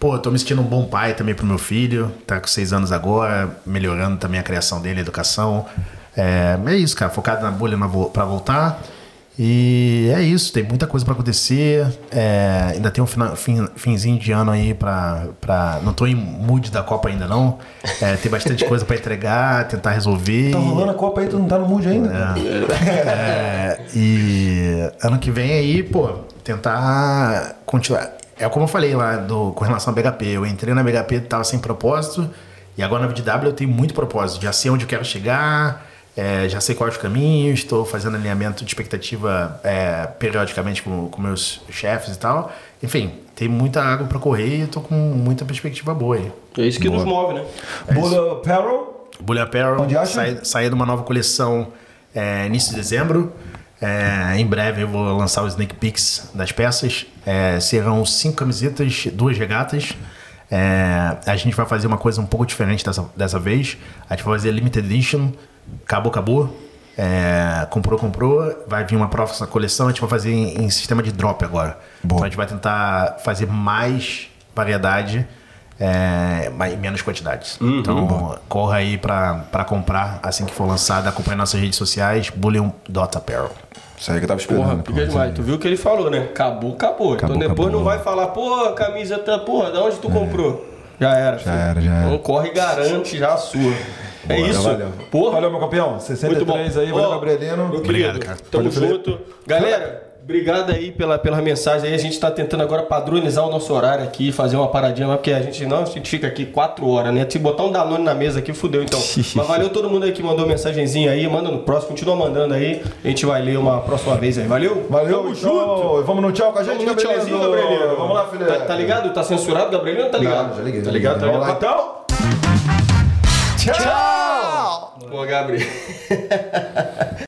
Pô, tô me sentindo um bom pai também pro meu filho. Tá com seis anos agora, melhorando também a criação dele, a educação. É, é isso, cara. Focado na bolha na, pra voltar. E é isso, tem muita coisa pra acontecer. É, ainda tem um fina- fim- finzinho de ano aí pra, pra. Não tô em mood da Copa ainda, não. É, tem bastante coisa pra entregar, tentar resolver. Tá rolando a Copa aí, tu não tá no mood ainda? É, e ano que vem aí, pô, tentar continuar. É como eu falei lá do, com relação à BHP. Eu entrei na BHP, tava sem propósito. E agora na VDW eu tenho muito propósito. Já sei onde eu quero chegar, é, já sei quais os caminhos, estou fazendo alinhamento de expectativa é, periodicamente com, com meus chefes e tal. Enfim, tem muita água para correr e tô com muita perspectiva boa aí. É isso que nos move, né? Bula Apparel? Bully Apparel, Onde acha? sai, sair de uma nova coleção é, início de dezembro. É, em breve eu vou lançar o sneak peeks das peças. É, serão cinco camisetas, duas regatas. É, a gente vai fazer uma coisa um pouco diferente dessa, dessa vez. A gente vai fazer limited edition. Acabou, acabou. É, comprou, comprou. Vai vir uma próxima coleção. A gente vai fazer em, em sistema de drop agora. Então a gente vai tentar fazer mais variedade é, mas em menos quantidades. então, corra aí pra, pra comprar assim que for lançada. Acompanhe nossas redes sociais, bullion.apparel. Isso aí que eu tava esperando. Porra, pica demais. Tu viu o que ele falou, né? Acabou, acabou. Acabou, então depois acabou. não vai falar, pô, a camisa tá, porra, da onde tu comprou? Já era. Já era, já era. Então corre e garante já a sua. É Bora, isso. Valeu. Porra, Valeu, meu campeão. 63 muito bom. aí, valeu, Ó, Gabrielino. Obrigado, cara. Tamo Valeu, Felipe. junto. Galera, obrigado aí pela, pela mensagem aí. A gente tá tentando agora padronizar o nosso horário aqui, fazer uma paradinha, porque a gente não, a gente fica aqui quatro horas, né? Se botar um Danone na mesa aqui, fudeu então. mas valeu todo mundo aí que mandou mensagenzinha aí, manda no próximo, continua mandando aí. A gente vai ler uma próxima vez aí. Valeu? Valeu, Tamo então. junto. Vamos no tchau com a gente, Vamos no tchauzinho, Gabrielino. Vamos lá, filha. Tá, tá ligado? Tá censurado, Gabrielino? Tá ligado? Não, já liguei, Tá ligado? Tá ligado? Vamos lá, então. Tchau! Pô, Gabriel.